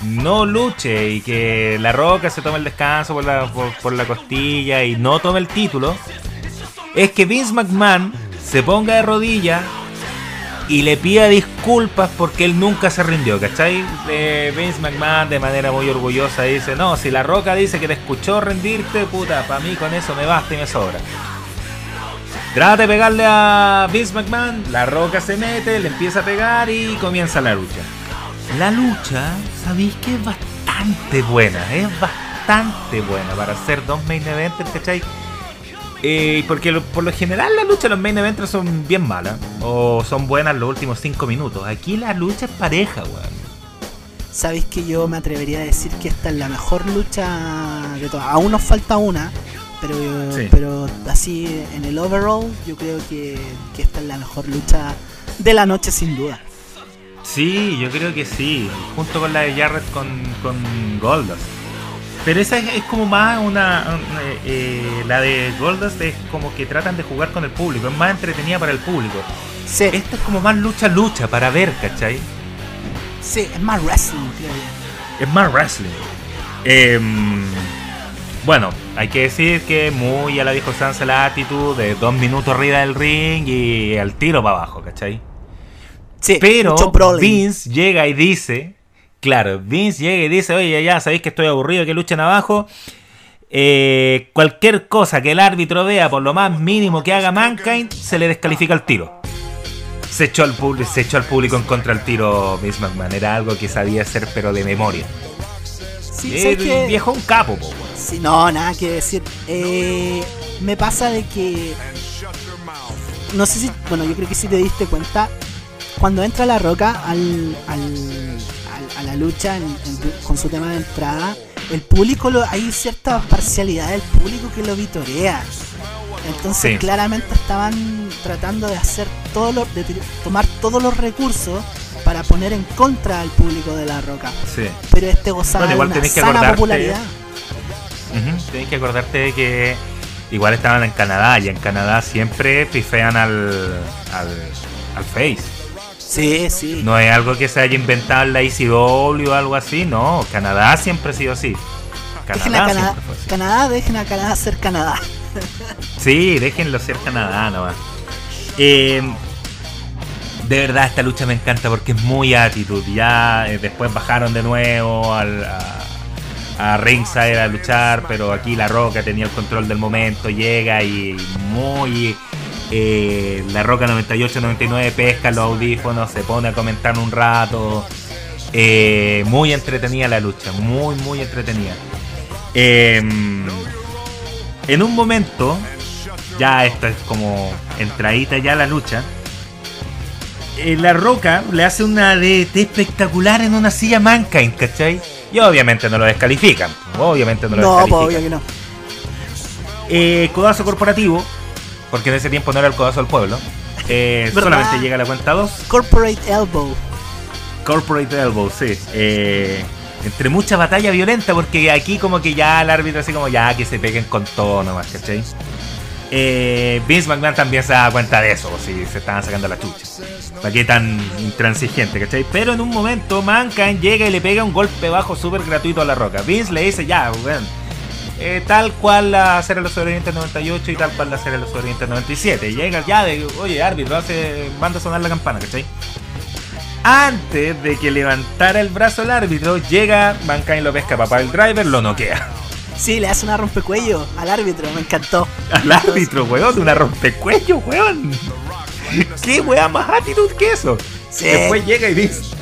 no luche y que la roca se tome el descanso por la, por, por la costilla y no tome el título es que Vince McMahon se ponga de rodillas y le pida disculpas porque él nunca se rindió, ¿cachai? Vince McMahon de manera muy orgullosa dice, no, si la roca dice que te escuchó rendirte, puta, para mí con eso me basta y me sobra. Trata de pegarle a Vince McMahon, la roca se mete, le empieza a pegar y comienza la lucha. La lucha, sabéis que es bastante buena, es bastante buena para hacer dos main events, ¿cachai? Eh, porque por lo general las luchas los main events son bien malas o son buenas los últimos 5 minutos. Aquí la lucha es pareja, weón. Sabéis que yo me atrevería a decir que esta es la mejor lucha de todas. Aún nos falta una, pero, pero así en el overall, yo creo que, esta es la mejor lucha de la noche, sin duda. Sí, yo creo que sí. Junto con la de Jarrett con, con Goldust. Pero esa es, como más una. Eh, eh, la de Goldust es como que tratan de jugar con el público. Es más entretenida para el público. Sí. Esta es como más lucha-lucha para ver, ¿cachai? Sí, es más wrestling, creo yo. Es más wrestling. Eh, bueno, hay que decir que muy a la viejo Sansa la actitud de dos minutos arriba del ring y al tiro para abajo, ¿cachai? Sí, pero Vince llega y dice, claro, Vince llega y dice, oye, ya sabéis que estoy aburrido, que luchen abajo. Eh, cualquier cosa que el árbitro vea, por lo más mínimo que haga Mankind, se le descalifica el tiro. Se echó al, se echó al público en contra del tiro Vince McMahon. Era algo que sabía hacer, pero de memoria. Sí, el viejo un capo, po, Sí, no, nada que decir. Eh, me pasa de que. No sé si. Bueno, yo creo que si te diste cuenta. Cuando entra la roca al, al, a la lucha con su tema de entrada, el público lo, hay cierta parcialidad del público que lo vitorea. Entonces claramente estaban tratando de hacer todo lo, de tomar todos los recursos para poner en contra al público de la roca. Sí. Pero este gozaba de una sana popularidad. Tienes que acordarte de que igual estaban en Canadá y en Canadá siempre pifean al, al, Face. Sí, sí. No es algo que se haya inventado en la ECW o algo así, no. Canadá siempre ha sido así. Canadá, dejen a Canadá, dejen a Canadá ser Canadá. sí, déjenlo ser Canadá nomás. Eh, de verdad esta lucha me encanta porque es muy actitud. Ya eh, después bajaron de nuevo al, a ringside a luchar, pero aquí La Roca tenía el control del momento, llega y muy... Eh, la Roca 98-99 pesca los audífonos, se pone a comentar un rato. Eh, muy entretenida la lucha, muy, muy entretenida. Em, en un momento, ya esto es como entradita ya la lucha. Eh, la Roca le hace una DT espectacular en una silla Mankind, ¿cachai? Y obviamente no lo descalifican. Obviamente no lo no, descalifican. Obvio que no. Eh, codazo corporativo, porque en ese tiempo no era el codazo del pueblo. Eh, solamente llega a la cuenta 2. Corporate Elbow. Corporate Elbow, sí. Eh, entre mucha batalla violenta, porque aquí como que ya el árbitro así como ya que se peguen con todo nomás, ¿cachai? Eh, Vince McMahon también se da cuenta de eso, si se estaban sacando la chucha. ¿Para qué tan intransigente, cachai? Pero en un momento Mankind llega y le pega un golpe bajo súper gratuito a la roca. Vince le dice, ya, weón. Eh, tal cual la serie de los sobrevivientes 98 y tal cual la serie de los sobrevivientes 97. Llega ya de, oye, árbitro, hace, manda a sonar la campana, ¿cachai? Antes de que levantara el brazo el árbitro, llega Mankind lo pesca papá el driver, lo noquea. Sí, le hace una rompecuello al árbitro, me encantó. Al árbitro, weón, una rompecuello, weón. [laughs] ¿Qué weón más actitud que eso? Después llega y dice,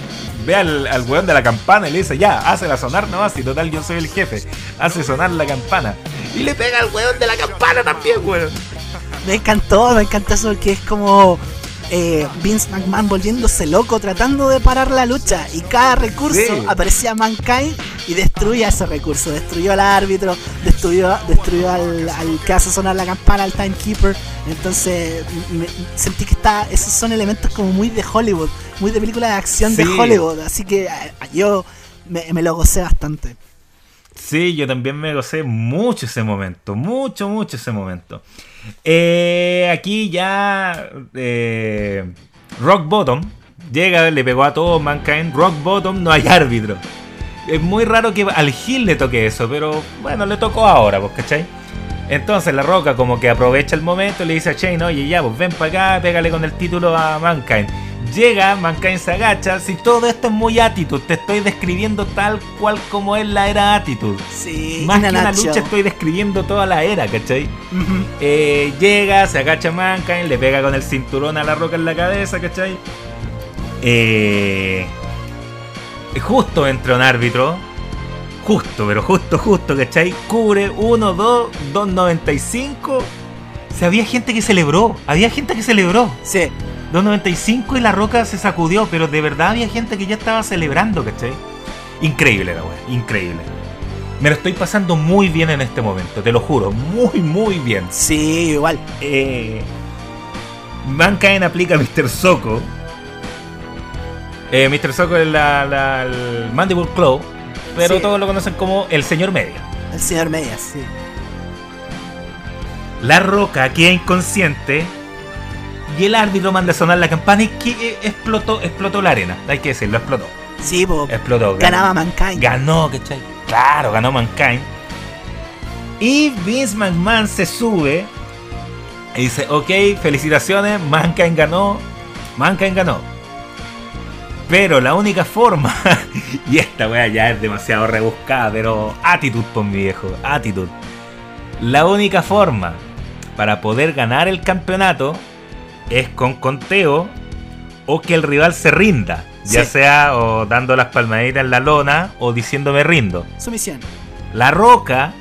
ve al, al weón de la campana y le dice, ya, hazla sonar nomás, y total yo soy el jefe. Hace sonar la campana. Y le pega al weón de la campana también, weón. Me encantó, me encanta eso que es como eh, Vince McMahon volviéndose loco tratando de parar la lucha y cada recurso aparecía Mankind y destruía ese recurso, destruyó al árbitro, destruyó, destruyó al, que hace sonar la campana, al timekeeper, entonces sentí que está, esos son elementos como muy de Hollywood, muy de película de acción de Hollywood, así que eh, yo me, me lo gocé bastante. Sí, yo también me gocé mucho ese momento, mucho, mucho ese momento. Eh, aquí ya eh, Rock Bottom llega, le pegó a todo Mankind. Rock Bottom no hay árbitro. Es muy raro que al Gil le toque eso, pero bueno, le tocó ahora, pues, ¿cachai? Entonces la Roca como que aprovecha el momento y le dice a Shane, oye ya, pues ven para acá, pégale con el título a Mankind. Llega, Mankind se agacha. Si todo esto es muy Attitude, te estoy describiendo tal cual como es la era Attitude. Sí, Más que una lucha, estoy describiendo toda la era, ¿cachai? Eh, llega, se agacha Mankind, le pega con el cinturón a la roca en la cabeza, ¿cachai? Eh, justo entra un árbitro. Justo, pero justo, justo, ¿cachai? Cubre 1, 2, 2.95. O sea, había gente que celebró. Había gente que celebró. Sí, 2.95 y la roca se sacudió, pero de verdad había gente que ya estaba celebrando, ¿cachai? Increíble la weá, increíble. Me lo estoy pasando muy bien en este momento, te lo juro, muy, muy bien. sí, igual. Eh, Mankind aplica a Mr. Soko. Eh, Mr. Soko es la, la- el Mandible Claw, pero Sí. todos lo conocen como el señor media. El señor Medias, sí. La roca queda inconsciente y el árbitro manda a sonar la campana y que eh, explotó, explotó la arena. Hay que decirlo, explotó. Sí, po, Explotó. ganaba Mankind. Ganó, ¿cachai? Claro, ganó Mankind. Y Vince McMahon se sube y dice, ok, felicitaciones, Mankind ganó, Mankind ganó. Pero la única forma, [laughs] y esta wea ya es demasiado rebuscada, pero actitud por mi viejo, actitud. La única forma para poder ganar el campeonato es con conteo o que el rival se rinda. Ya Sí. sea o dando las palmaditas en la lona o diciéndome rindo. Sumisión. La Roca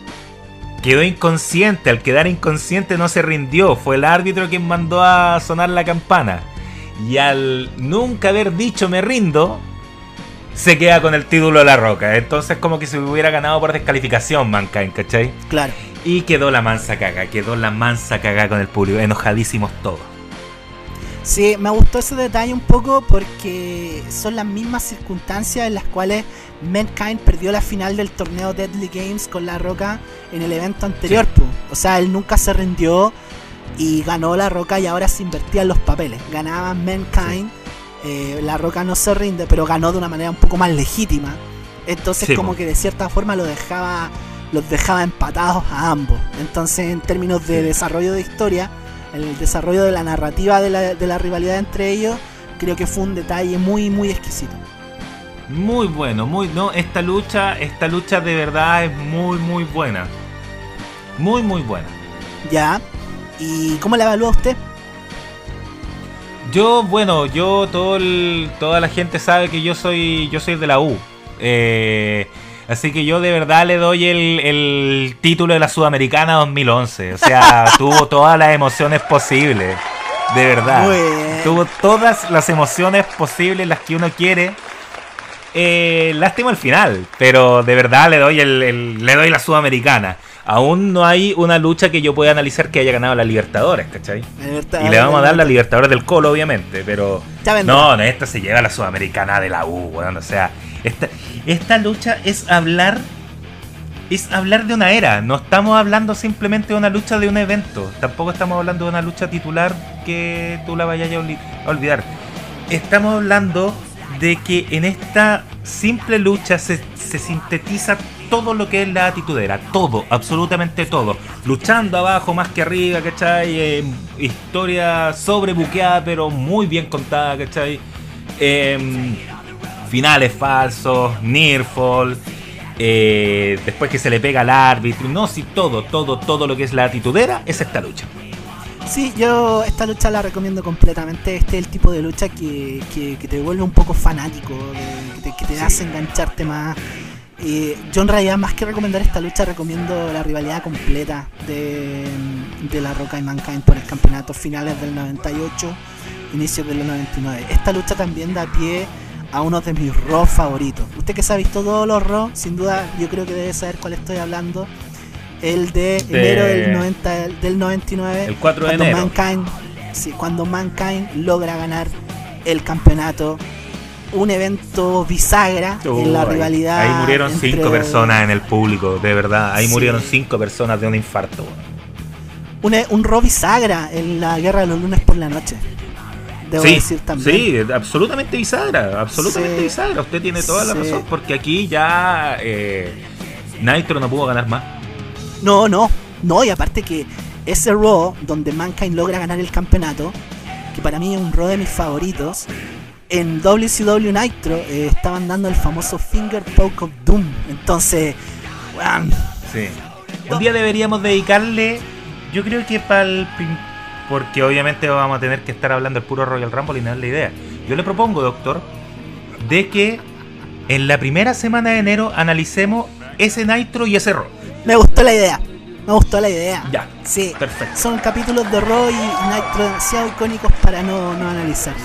quedó inconsciente. Al quedar inconsciente no se rindió. Fue el árbitro quien mandó a sonar la campana. Y al nunca haber dicho me rindo, se queda con el título de La Roca. Entonces como que se hubiera ganado por descalificación Mankind, ¿cachai? Claro. Y quedó la mansa caga. Quedó la mansa caga con el público. Enojadísimos todos. Sí, me gustó ese detalle un poco porque son las mismas circunstancias en las cuales Mankind perdió la final del torneo Deadly Games con La Roca en el evento anterior. O sea, él nunca se rindió y ganó La Roca y ahora se invertían los papeles. Ganaba Mankind, eh, La Roca no se rinde, pero ganó de una manera un poco más legítima. Entonces Sí, como po. que de cierta forma lo dejaba, los dejaba empatados a ambos. Entonces en términos de desarrollo de historia, el desarrollo de la narrativa de la, de la rivalidad entre ellos, creo que fue un detalle muy, muy exquisito. Muy bueno, muy no, esta lucha, esta lucha de verdad es muy muy buena. Muy muy buena. ¿Ya? ¿Y cómo la evalúa usted? Yo, bueno, yo todo el- toda la gente sabe que yo soy yo soy de la U. Eh, así que yo de verdad le doy el, el título de la Sudamericana 2011. O sea, [laughs] tuvo todas las emociones posibles. De verdad. Tuvo todas las emociones posibles, las que uno quiere. Eh, lástima el final, pero de verdad le doy el, el- le doy la Sudamericana. Aún no hay una lucha que yo pueda analizar que haya ganado la Libertadores, ¿cachai? Y le vamos a dar la Libertadores del Colo, obviamente, pero. No, no, esta se lleva la Sudamericana de la U, weón. O sea, esta, lucha es hablar. Es hablar de una era. No estamos hablando simplemente de una lucha de un evento. Tampoco estamos hablando de una lucha titular que tú la vayas a olvi- a olvidar. Estamos hablando de que en esta simple lucha se, sintetiza todo lo que es la atitudera, todo, absolutamente todo. Luchando abajo más que arriba, ¿cachai? Eh, historia sobrebuqueada, pero muy bien contada, ¿cachai? Em, finales falsos, Nearfall, eh, después que se le pega al árbitro, no, sí, todo, todo, todo lo que es la atitudera es esta lucha. Sí, yo esta lucha la recomiendo completamente. Este es el tipo de lucha que, que- que te vuelve un poco fanático, que te, que te Sí. hace engancharte más. Eh, yo en realidad más que recomendar esta lucha recomiendo la rivalidad completa de, de La Roca y Mankind por el campeonato finales del 98, inicios del 99. Esta lucha también da pie a uno de mis Raw favoritos. Usted que se ha visto todos los Raw, sin duda yo creo que debe saber cuál estoy hablando. El de, De- enero del, 90, del 99. El 4 de cuando enero. Mankind, sí, cuando Mankind logra ganar el campeonato. Un evento bisagra en la rivalidad. Ahí murieron entre- cinco personas en el público, de verdad. Ahí Sí. murieron cinco personas de un infarto. Un, un Raw bisagra en la guerra de los lunes por la noche. Debo sí, decir también. sí, absolutamente bisagra, absolutamente Sí. bisagra. Usted tiene toda la razón, porque aquí ya eh, Nitro no pudo ganar más. No, no, no, y aparte que ese Raw donde Mankind logra ganar el campeonato, que para mí es un Raw de mis favoritos, en WCW Nitro eh, estaban dando el famoso Finger Poke of Doom. Entonces, weón. Sí. Un día deberíamos dedicarle, yo creo que para el. Porque obviamente vamos a tener que estar hablando del puro Royal Rumble y no es la idea. Yo le propongo, doctor, de que en la primera semana de enero analicemos ese Nitro y ese Raw. Me gustó la idea. Me gustó la idea. Ya. Sí. Perfecto. Son capítulos de Raw y Nitro demasiado icónicos para no, no analizarlo.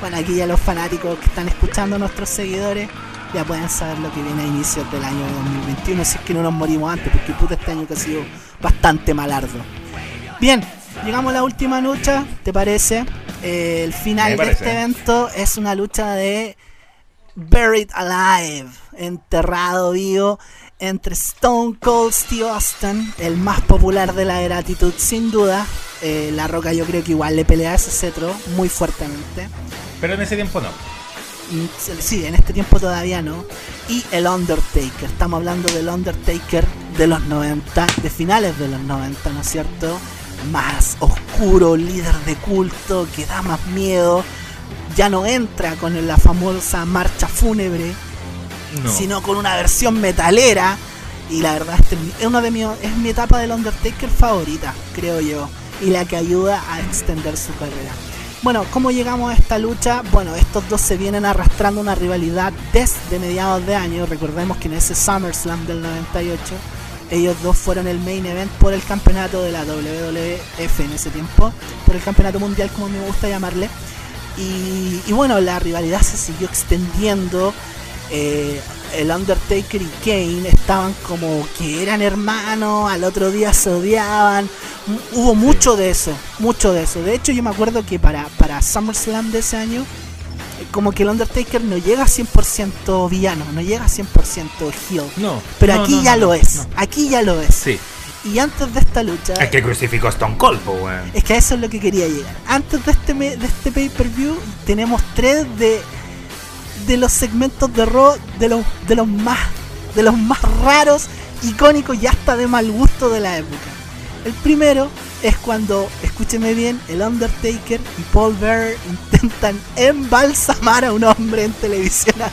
Bueno, aquí ya los fanáticos que están escuchando, nuestros seguidores, ya pueden saber lo que viene a inicios del año 2021, si es que no nos morimos antes, porque puta este año que ha sido bastante malardo. Bien, llegamos a la última lucha, ¿te parece? Eh, el final de este evento es una lucha de Buried Alive, enterrado vivo, entre Stone Cold Steve Austin, el más popular de la gratitud sin duda. Eh, la Roca yo creo que igual le pelea ese cetro muy fuertemente. Pero en ese tiempo no. Mm, Sí, en este tiempo todavía no. Y el Undertaker. Estamos hablando del Undertaker de los 90, de finales de los 90, ¿no es cierto? Más oscuro, líder de culto, que da más miedo. Ya no entra con la famosa marcha fúnebre, No. sino con una versión metalera. Y la verdad, este es una de mi, es mi etapa del Undertaker favorita, creo yo. Y la que ayuda a extender su carrera. Bueno, ¿cómo llegamos a esta lucha? Bueno, estos dos se vienen arrastrando una rivalidad desde mediados de año. Recordemos que en ese SummerSlam del 98, ellos dos fueron el main event por el campeonato de la WWF en ese tiempo, por el campeonato mundial, como me gusta llamarle. Y, y bueno, la rivalidad se siguió extendiendo. Eh, el Undertaker y Kane estaban como que eran hermanos, al otro día se odiaban. Hubo mucho de eso, mucho de eso. De hecho, yo me acuerdo que para, para SummerSlam de ese año, como que el Undertaker no llega a 100% villano, no llega a 100% heel. No. Pero No, aquí no, ya no, lo es, aquí ya lo es. Sí. Y antes de esta lucha, Es que crucificó a Stone Cold, weón. es que a eso es lo que quería llegar. Antes de este, de este pay-per-view, tenemos tres de, de los segmentos de Raw de los, de los más de los más raros, icónicos y hasta de mal gusto de la época. El primero es cuando, escúcheme bien, el Undertaker y Paul Bearer intentan embalsamar a un hombre en televisión. [laughs]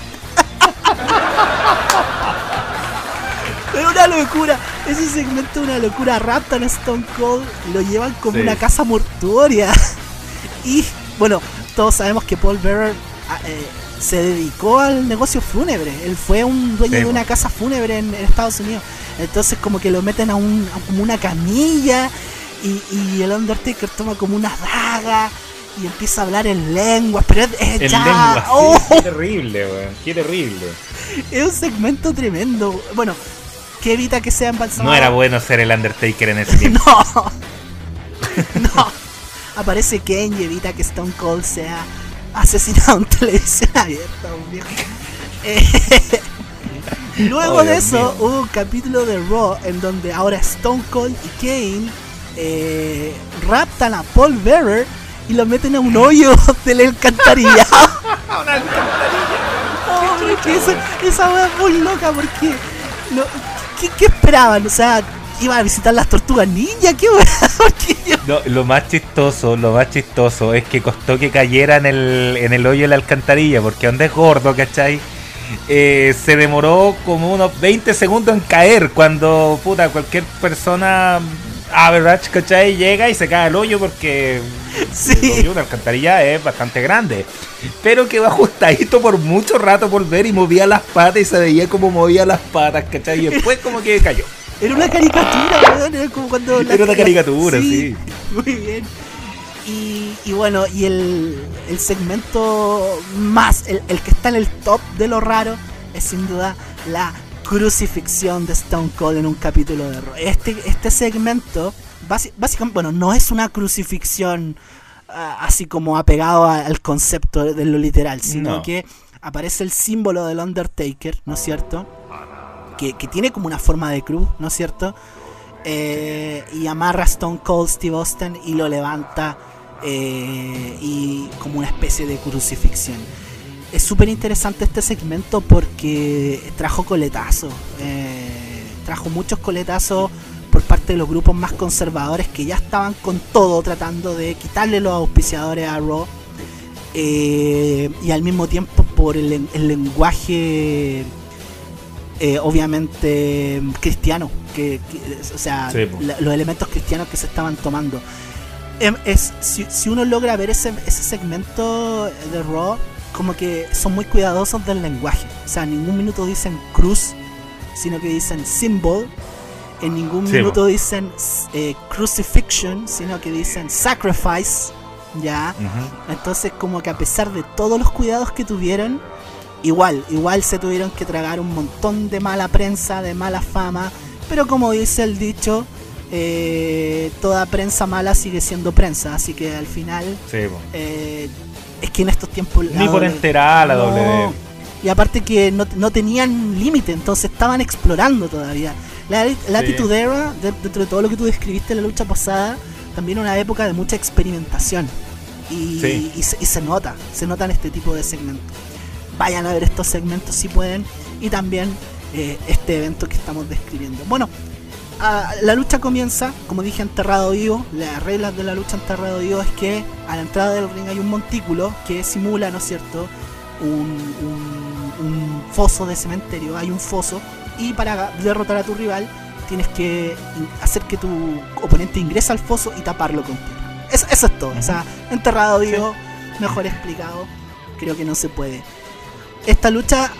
Es una locura. Ese segmento es una locura. Raptan a Stone Cold, lo llevan como Sí. una casa mortuoria. [laughs] Y bueno, todos sabemos que Paul Bearer ah, eh, se dedicó al negocio fúnebre. Él fue un dueño Sí, de una casa fúnebre en, en Estados Unidos. Entonces como que lo meten a, un, a como una camilla y, y el Undertaker toma como una daga y empieza a hablar en lenguas. Pero es, En ya- lengua. ¡Oh! Qué terrible, weón. Qué terrible. es un segmento tremendo. Bueno, que evita que sea embalsamado. No era bueno ser el Undertaker en ese [laughs] tiempo. No. [laughs] No. Aparece Kane y evita que Stone Cold sea asesinado en [laughs] televisión abierta. obvio. Eh, Luego Oh, de eso mío. hubo un capítulo de Raw en donde ahora Stone Cold y Kane eh, raptan a Paul Bearer y lo meten a un hoyo [laughs] del alcantarillado. Oh, pero es [laughs] que esa, esa wea es muy loca porque no, ¿qué, qué esperaban? O sea, iban a visitar las tortugas ninja, ¿qué wea? [laughs] No, lo más chistoso, lo más chistoso es que costó que cayera en el, en el hoyo de la alcantarilla, porque donde es gordo, ¿cachai? Eh, se demoró como unos 20 segundos en caer cuando, puta, cualquier persona average, ¿cachai? Llega y se cae al hoyo porque Sí. el la alcantarilla es bastante grande. Pero quedó ajustadito por mucho rato por ver y movía las patas y se veía como movía las patas, ¿cachai? Y después como que cayó. Era una caricatura, weón, era como cuando... Era una caricatura, sí. [laughs] Muy bien. Y, y bueno, y el, el segmento más, el, el que está en el top de lo raro, es sin duda la crucifixión de Stone Cold en un capítulo de Raw. Este, este segmento, básicamente, bueno, no es una crucifixión ah, así como apegado a- al concepto de, de lo literal, sino No. que aparece el símbolo del Undertaker, ¿no es cierto? Que, que tiene como una forma de cruz, ¿no es cierto? Eh, y amarra a Stone Cold Steve Austin y lo levanta eh, y como una especie de crucifixión. Es súper interesante este segmento porque trajo coletazos, eh, trajo muchos coletazos por parte de los grupos más conservadores que ya estaban con todo tratando de quitarle los auspiciadores a Raw eh, y al mismo tiempo por el, lenguaje eh, obviamente cristiano, que, o sea, los elementos cristianos que se estaban tomando. Em, es, si, uno logra ver ese, ese segmento de Raw, como que son muy cuidadosos del lenguaje. O sea, en ningún minuto dicen cruz, sino que dicen symbol. En ningún minuto dicen eh, crucifixion, sino que dicen sacrifice. Ya. Entonces, como que a pesar de todos los cuidados que tuvieron, igual, igual se tuvieron que tragar un montón de mala prensa, de mala fama. Pero como dice el dicho, eh, toda prensa mala sigue siendo prensa. Así que al final, eh, es que en estos tiempos. Ni por enterar la doble. Y aparte que no, no tenían límite, entonces estaban explorando todavía. La, la Era, dentro de todo lo que tú describiste en la lucha pasada, también una época de mucha experimentación. Y, y, se, nota, se nota en este tipo de segmentos. Vayan a ver estos segmentos si pueden. Y también eh, este evento que estamos describiendo. Bueno, la lucha comienza, como dije, enterrado vivo. Las reglas de la lucha enterrado vivo es que a la entrada del ring hay un montículo que simula, ¿no es cierto?, un, un, foso de cementerio. Hay un foso y para derrotar a tu rival tienes que hacer que tu oponente ingrese al foso y taparlo con tierra. Eso, es todo. O sea, enterrado vivo, mejor explicado, creo que no se puede. Esta lucha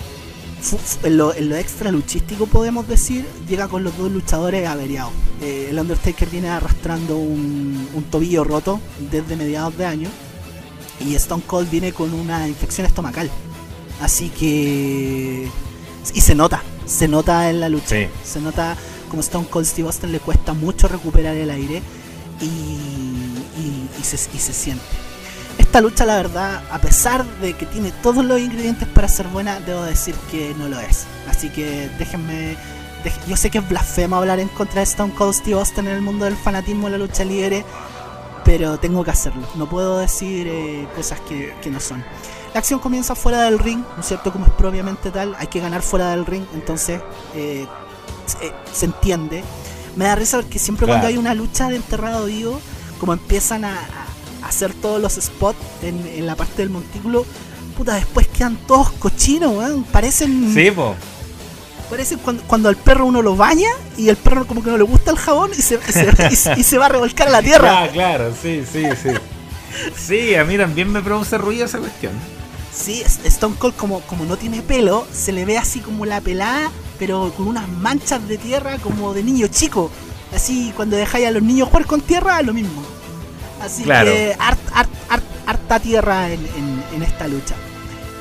en lo, extra luchístico podemos decir, llega con los dos luchadores averiados. Eh, el Undertaker viene arrastrando un, tobillo roto desde mediados de año y Stone Cold viene con una infección estomacal. Así que... Y se nota, se nota en la lucha. Se nota como Stone Cold Steve Austin le cuesta mucho recuperar el aire y, y, se, y se siente esta lucha, la verdad, a pesar de que tiene todos los ingredientes para ser buena, debo decir que no lo es. Así que déjenme. yo sé que es blasfemo hablar en contra de Stone Cold Steve Austin en el mundo del fanatismo de la lucha libre, pero tengo que hacerlo. No puedo decir eh, cosas que, no son. La acción comienza fuera del ring, ¿no es cierto? Como es propiamente tal, hay que ganar fuera del ring, entonces eh, eh, se, entiende. Me da risa porque siempre cuando hay una lucha de enterrado vivo, como empiezan a hacer todos los spots en, la parte del montículo, puta, después quedan todos cochinos, weón. Parecen. Sí, po. Parecen cuando, cuando al perro uno lo baña y el perro como que no le gusta el jabón y se, y se, [laughs] va a revolcar a la tierra. Ah, claro, sí, sí, sí. Sí, a mí también me produce ruido esa cuestión. Sí, Stone Cold como, como no tiene pelo, se le ve así como la pelada, pero con unas manchas de tierra como de niño chico. Así cuando dejáis a los niños jugar con tierra, lo mismo. Así que harta tierra en, esta lucha.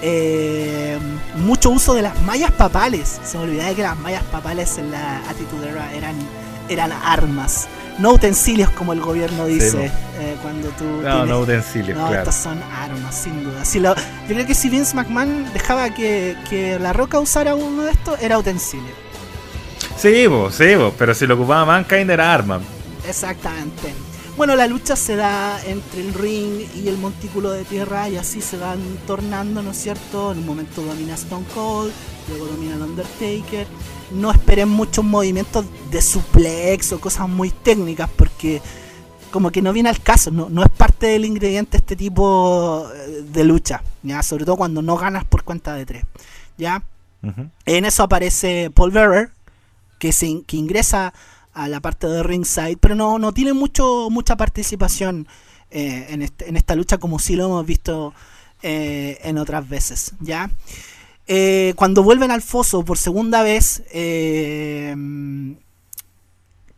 Eh, mucho uso de las mallas papales. Se me olvidaba que las mallas papales en la Attitude Era eran, eran armas. No utensilios como el gobierno dice eh, cuando tú... No, no utensilios, no, estas son armas, sin duda. Si yo creo que si Vince McMahon dejaba que, que La Roca usara uno de estos, era utensilio. Sí, sí, pero si lo ocupaba Mankind era arma. Exactamente. Bueno, la lucha se da entre el ring y el montículo de tierra y así se van tornando, ¿no es cierto? En un momento domina Stone Cold, luego domina el Undertaker. No esperen muchos movimientos de suplex o cosas muy técnicas porque como que no viene al caso, no, no es parte del ingrediente este tipo eh, de lucha, ¿ya? Sobre todo cuando no ganas por cuenta de tres, ¿ya? En eso aparece Paul Bearer, que, se, que ingresa a la parte de ringside, pero no, no tiene mucho, mucha participación eh, en, este, esta lucha como si lo hemos visto eh, en otras veces, ¿ya? Eh, cuando vuelven al foso por segunda vez,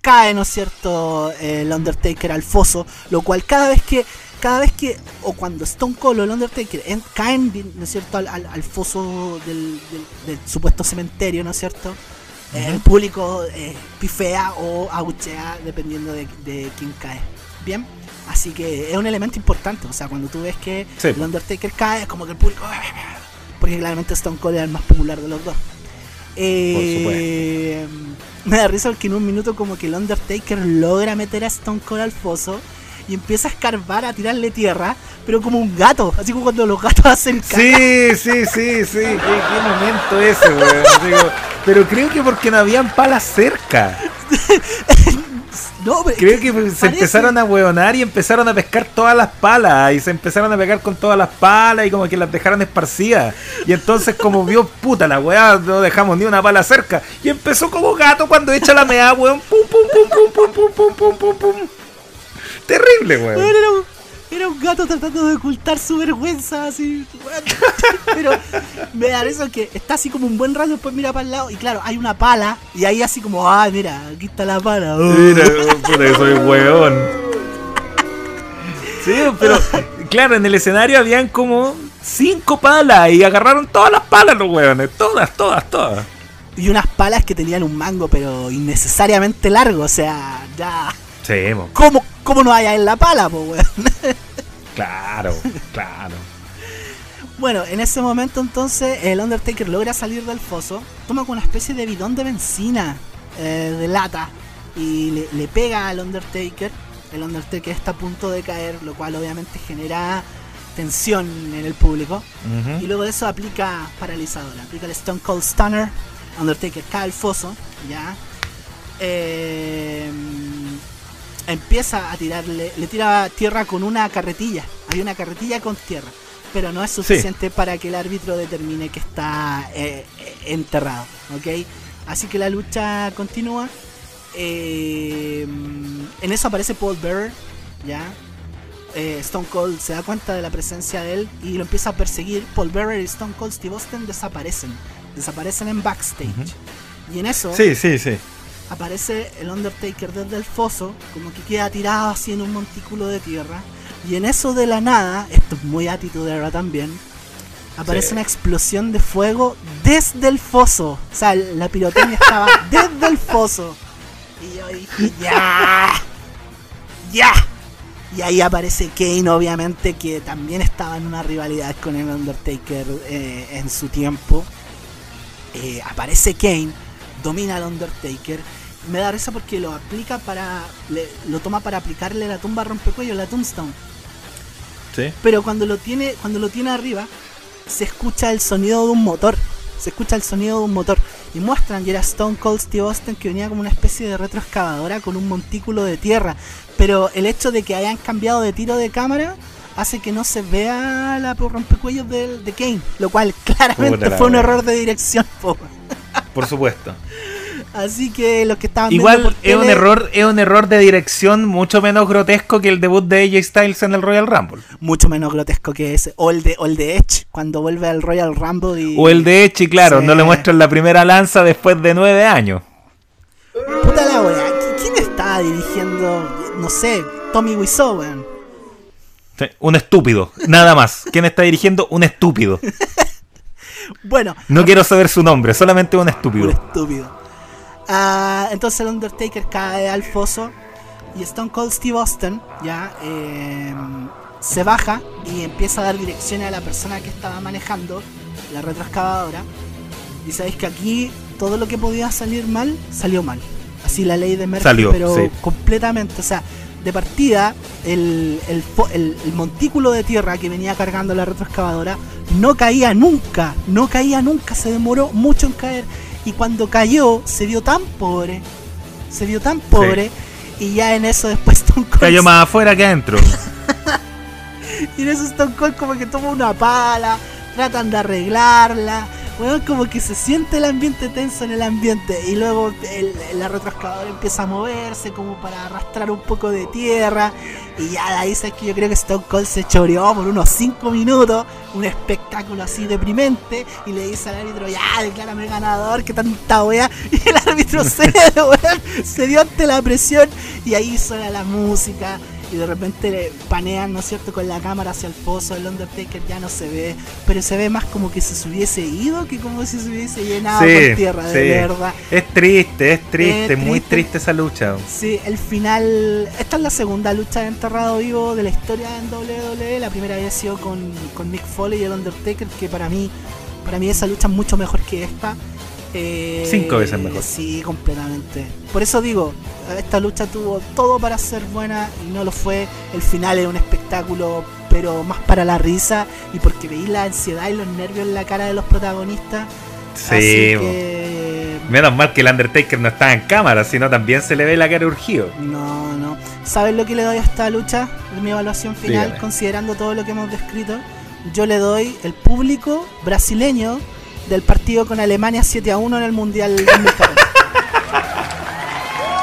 cae, ¿no es cierto?, el Undertaker al foso, lo cual cada vez que, cada vez que, o cuando Stone Cold o el Undertaker caen, ¿no es cierto?, al, foso del, supuesto cementerio, ¿no es cierto?, el público eh, pifea o aguchea dependiendo de, quién cae. Bien, así que es un elemento importante. O sea, cuando tú ves que el Undertaker cae, es como que el público. Porque claramente Stone Cold es el más popular de los dos. Eh, me da risa porque en un minuto, como que el Undertaker logra meter a Stone Cold al foso y empieza a escarbar, a tirarle tierra, pero como un gato, así como cuando los gatos [laughs] hacen caca. Sí, sí, sí, sí, qué, momento ese, weón. pero creo que porque no habían palas cerca. [laughs] No, Creo que, se empezaron a hueonar y empezaron a pescar todas las palas. Y se empezaron a pegar con todas las palas y como que las dejaron esparcidas. Y entonces, como vio puta la weá, no dejamos ni una pala cerca. Y empezó como gato cuando echa la mea, weón. Pum, pum, pum, pum, pum, pum, pum, pum, pum, pum. Terrible, weón. Era un gato tratando de ocultar su vergüenza, así. Pero me da eso que está así como un buen rato, después mira para el lado y claro, hay una pala y ahí así como, ah, mira, aquí está la pala. Mira, puta, soy weón. Sí, pero claro, en el escenario habían como cinco palas y agarraron todas las palas los weones, todas, todas, todas. Y unas palas que tenían un mango, pero innecesariamente largo, o sea, ya. Sí, ¿Cómo, ¿Cómo no haya en la pala, po, weón? [laughs] Claro, claro. Bueno, en ese momento entonces el Undertaker logra salir del foso, toma con una especie de bidón de benzina eh, de lata y le, pega al Undertaker. El Undertaker está a punto de caer, lo cual obviamente genera tensión en el público. Y luego de eso aplica paralizador, aplica el Stone Cold Stunner. Undertaker cae al foso, ya. Eh, empieza a tirarle, le tira tierra con una carretilla. Hay una carretilla con tierra, pero no es suficiente para que el árbitro determine que está eh, enterrado, ¿ok? Así que la lucha continúa. Eh, en eso aparece Paul Bearer, ¿ya? Eh, Stone Cold se da cuenta de la presencia de él y lo empieza a perseguir. Paul Bearer y Stone Cold Steve Austin desaparecen. Desaparecen en backstage. Y en eso... Sí, sí, sí aparece el Undertaker desde el foso, como que queda tirado así en un montículo de tierra. Y en eso de la nada, esto es muy era también, aparece una explosión de fuego desde el foso. O sea, la pirotecnia estaba [laughs] desde el foso. Y yo dije, ya, ya. Y ahí aparece Kane, obviamente, que también estaba en una rivalidad con el Undertaker eh, en su tiempo. Eh, aparece Kane, domina al Undertaker me da risa porque lo aplica para. lo toma para aplicarle la tumba rompecuello, la tombstone. Sí. Pero cuando lo tiene, cuando lo tiene arriba, se escucha el sonido de un motor. Se escucha el sonido de un motor. Y muestran que era Stone Cold Steve Austin que venía como una especie de retroexcavadora con un montículo de tierra. Pero el hecho de que hayan cambiado de tiro de cámara hace que no se vea la rompecuellos de, de Kane. Lo cual [laughs] claramente fue un error de dirección. [laughs] Por supuesto. Así que los que estaban Igual es un error, es un error de dirección mucho menos grotesco que el debut de AJ Styles en el Royal Rumble. Mucho menos grotesco que ese. O el de, de Edge, cuando vuelve al Royal Rumble y. O el de Edge, y claro, no le muestran la primera lanza después de nueve años. Puta la wea, ¿quién está dirigiendo? No sé, Tommy Wiseau, un estúpido, nada más. ¿Quién está dirigiendo? Un estúpido. [laughs] bueno. No quiero saber su nombre, solamente un estúpido. Un estúpido. Ah, entonces el Undertaker cae al foso y Stone Cold Steve Austin ya em, se baja y empieza a dar direcciones a la persona que estaba manejando la retroexcavadora. Y sabéis que aquí todo lo que podía salir mal, salió mal. Así la ley de Murphy, pero completamente. O sea, de partida, el, el, montículo de tierra que venía cargando la retroexcavadora no caía nunca, no caía nunca, se demoró mucho en caer y cuando cayó, se vio tan pobre. Se vio tan pobre. Y ya en eso después [laughs] Stone Cold. Cayó más afuera que adentro. [laughs] y en eso Stone Cold como que toma una pala, tratan de arreglarla bueno, como que se siente el ambiente tenso en el ambiente y luego el, la retroexcavadora empieza a moverse como para arrastrar un poco de tierra y ya de ahí es que yo creo que Stone Cold se choreó por unos 5 minutos, un espectáculo así deprimente y le dice al árbitro, ya, declárame ganador, que tanta wea [laughs] y el árbitro [laughs] se dio ante la presión y ahí suena la música y de repente panean, ¿no es cierto?, con la cámara hacia el pozo, el Undertaker ya no se ve, pero se ve más como que se hubiese ido que como si se hubiese llenado con tierra, de verdad. Es triste, es triste, muy triste. esa lucha. Sí, el final, esta es la segunda lucha de enterrado vivo de la historia en WWE, la primera había sido con, con Mick Foley y el Undertaker, que para mí, para mí esa lucha es mucho mejor que esta. Eh, Cinco veces mejor. Sí, completamente. Por eso digo, esta lucha tuvo todo para ser buena y no lo fue. El final es un espectáculo, pero más para la risa y porque veí la ansiedad y los nervios en la cara de los protagonistas. Sí. Así que Menos mal que el Undertaker no estaba en cámara, sino también se le ve la cara urgido. No, no. ¿Sabes lo que le doy a esta lucha? Mi evaluación final, considerando todo lo que hemos descrito. Yo le doy el público brasileño del partido con Alemania 7 a 1 en el Mundial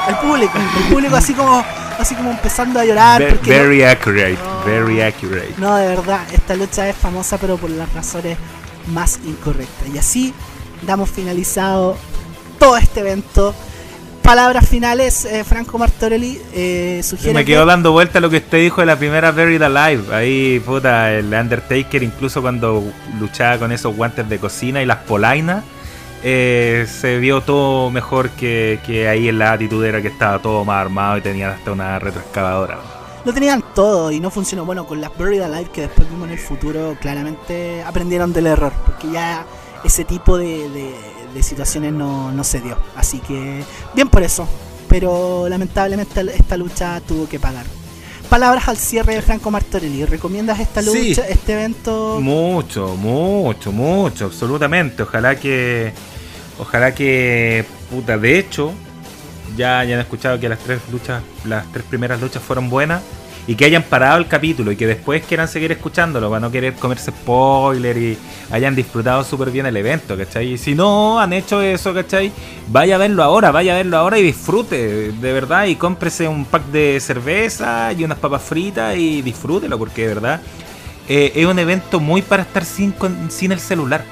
El público, el público así como así como empezando a llorar. very accurate, very accurate. No, de verdad, esta lucha es famosa pero por las razones más incorrectas. Y así damos finalizado todo este evento. Palabras finales, eh, Franco Martorelli eh, sugiere. Me quedo dando vuelta lo que usted dijo de la primera Buried Alive. Ahí, puta, el Undertaker, incluso cuando luchaba con esos guantes de cocina y las polainas, eh, se vio todo mejor que, que ahí en la atitudera que estaba todo más armado y tenían hasta una retroexcavadora. Lo tenían todo y no funcionó. Bueno, con las Buried Alive que después vimos en el futuro, claramente aprendieron del error, porque ya ese tipo de de situaciones no, no se dio. Así que bien por eso. Pero lamentablemente esta lucha tuvo que pagar. Palabras al cierre de Franco Martorelli. ¿Recomiendas esta lucha, este evento? Mucho, mucho, mucho, absolutamente. Ojalá que. Ojalá que. Puta, de hecho, ya, ya han escuchado que las tres luchas, las tres primeras luchas fueron buenas y que hayan parado el capítulo y que después quieran seguir escuchándolo para no querer comerse spoiler y hayan disfrutado súper bien el evento, ¿cachai? Y si no han hecho eso, ¿cachai? Vaya a verlo ahora, vaya a verlo ahora y disfrute, de verdad, y cómprese un pack de cerveza y unas papas fritas y disfrútelo, porque de verdad eh, es un evento muy para estar sin, sin el celular.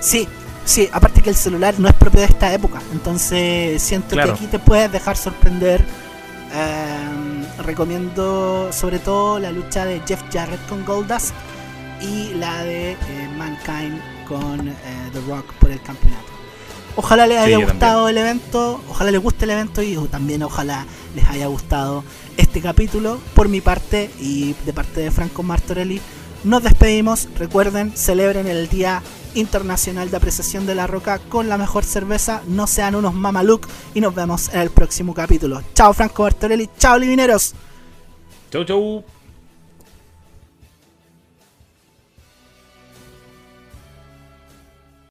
Sí, Sí, aparte que el celular no es propio de esta época, entonces siento que aquí te puedes dejar sorprender. Eh, recomiendo sobre todo la lucha de Jeff Jarrett con Goldust y la de eh, Mankind con eh, The Rock por el campeonato. Ojalá les haya gustado el evento, ojalá les guste el evento y también ojalá les haya gustado este capítulo por mi parte y de parte de Franco Martorelli. Nos despedimos, recuerden, celebren el Día Internacional de Apreciación de la Roca con la mejor cerveza, no sean unos mamaluk y nos vemos en el próximo capítulo. Chao Franco Bartorelli, chao Livineros. Chau chau.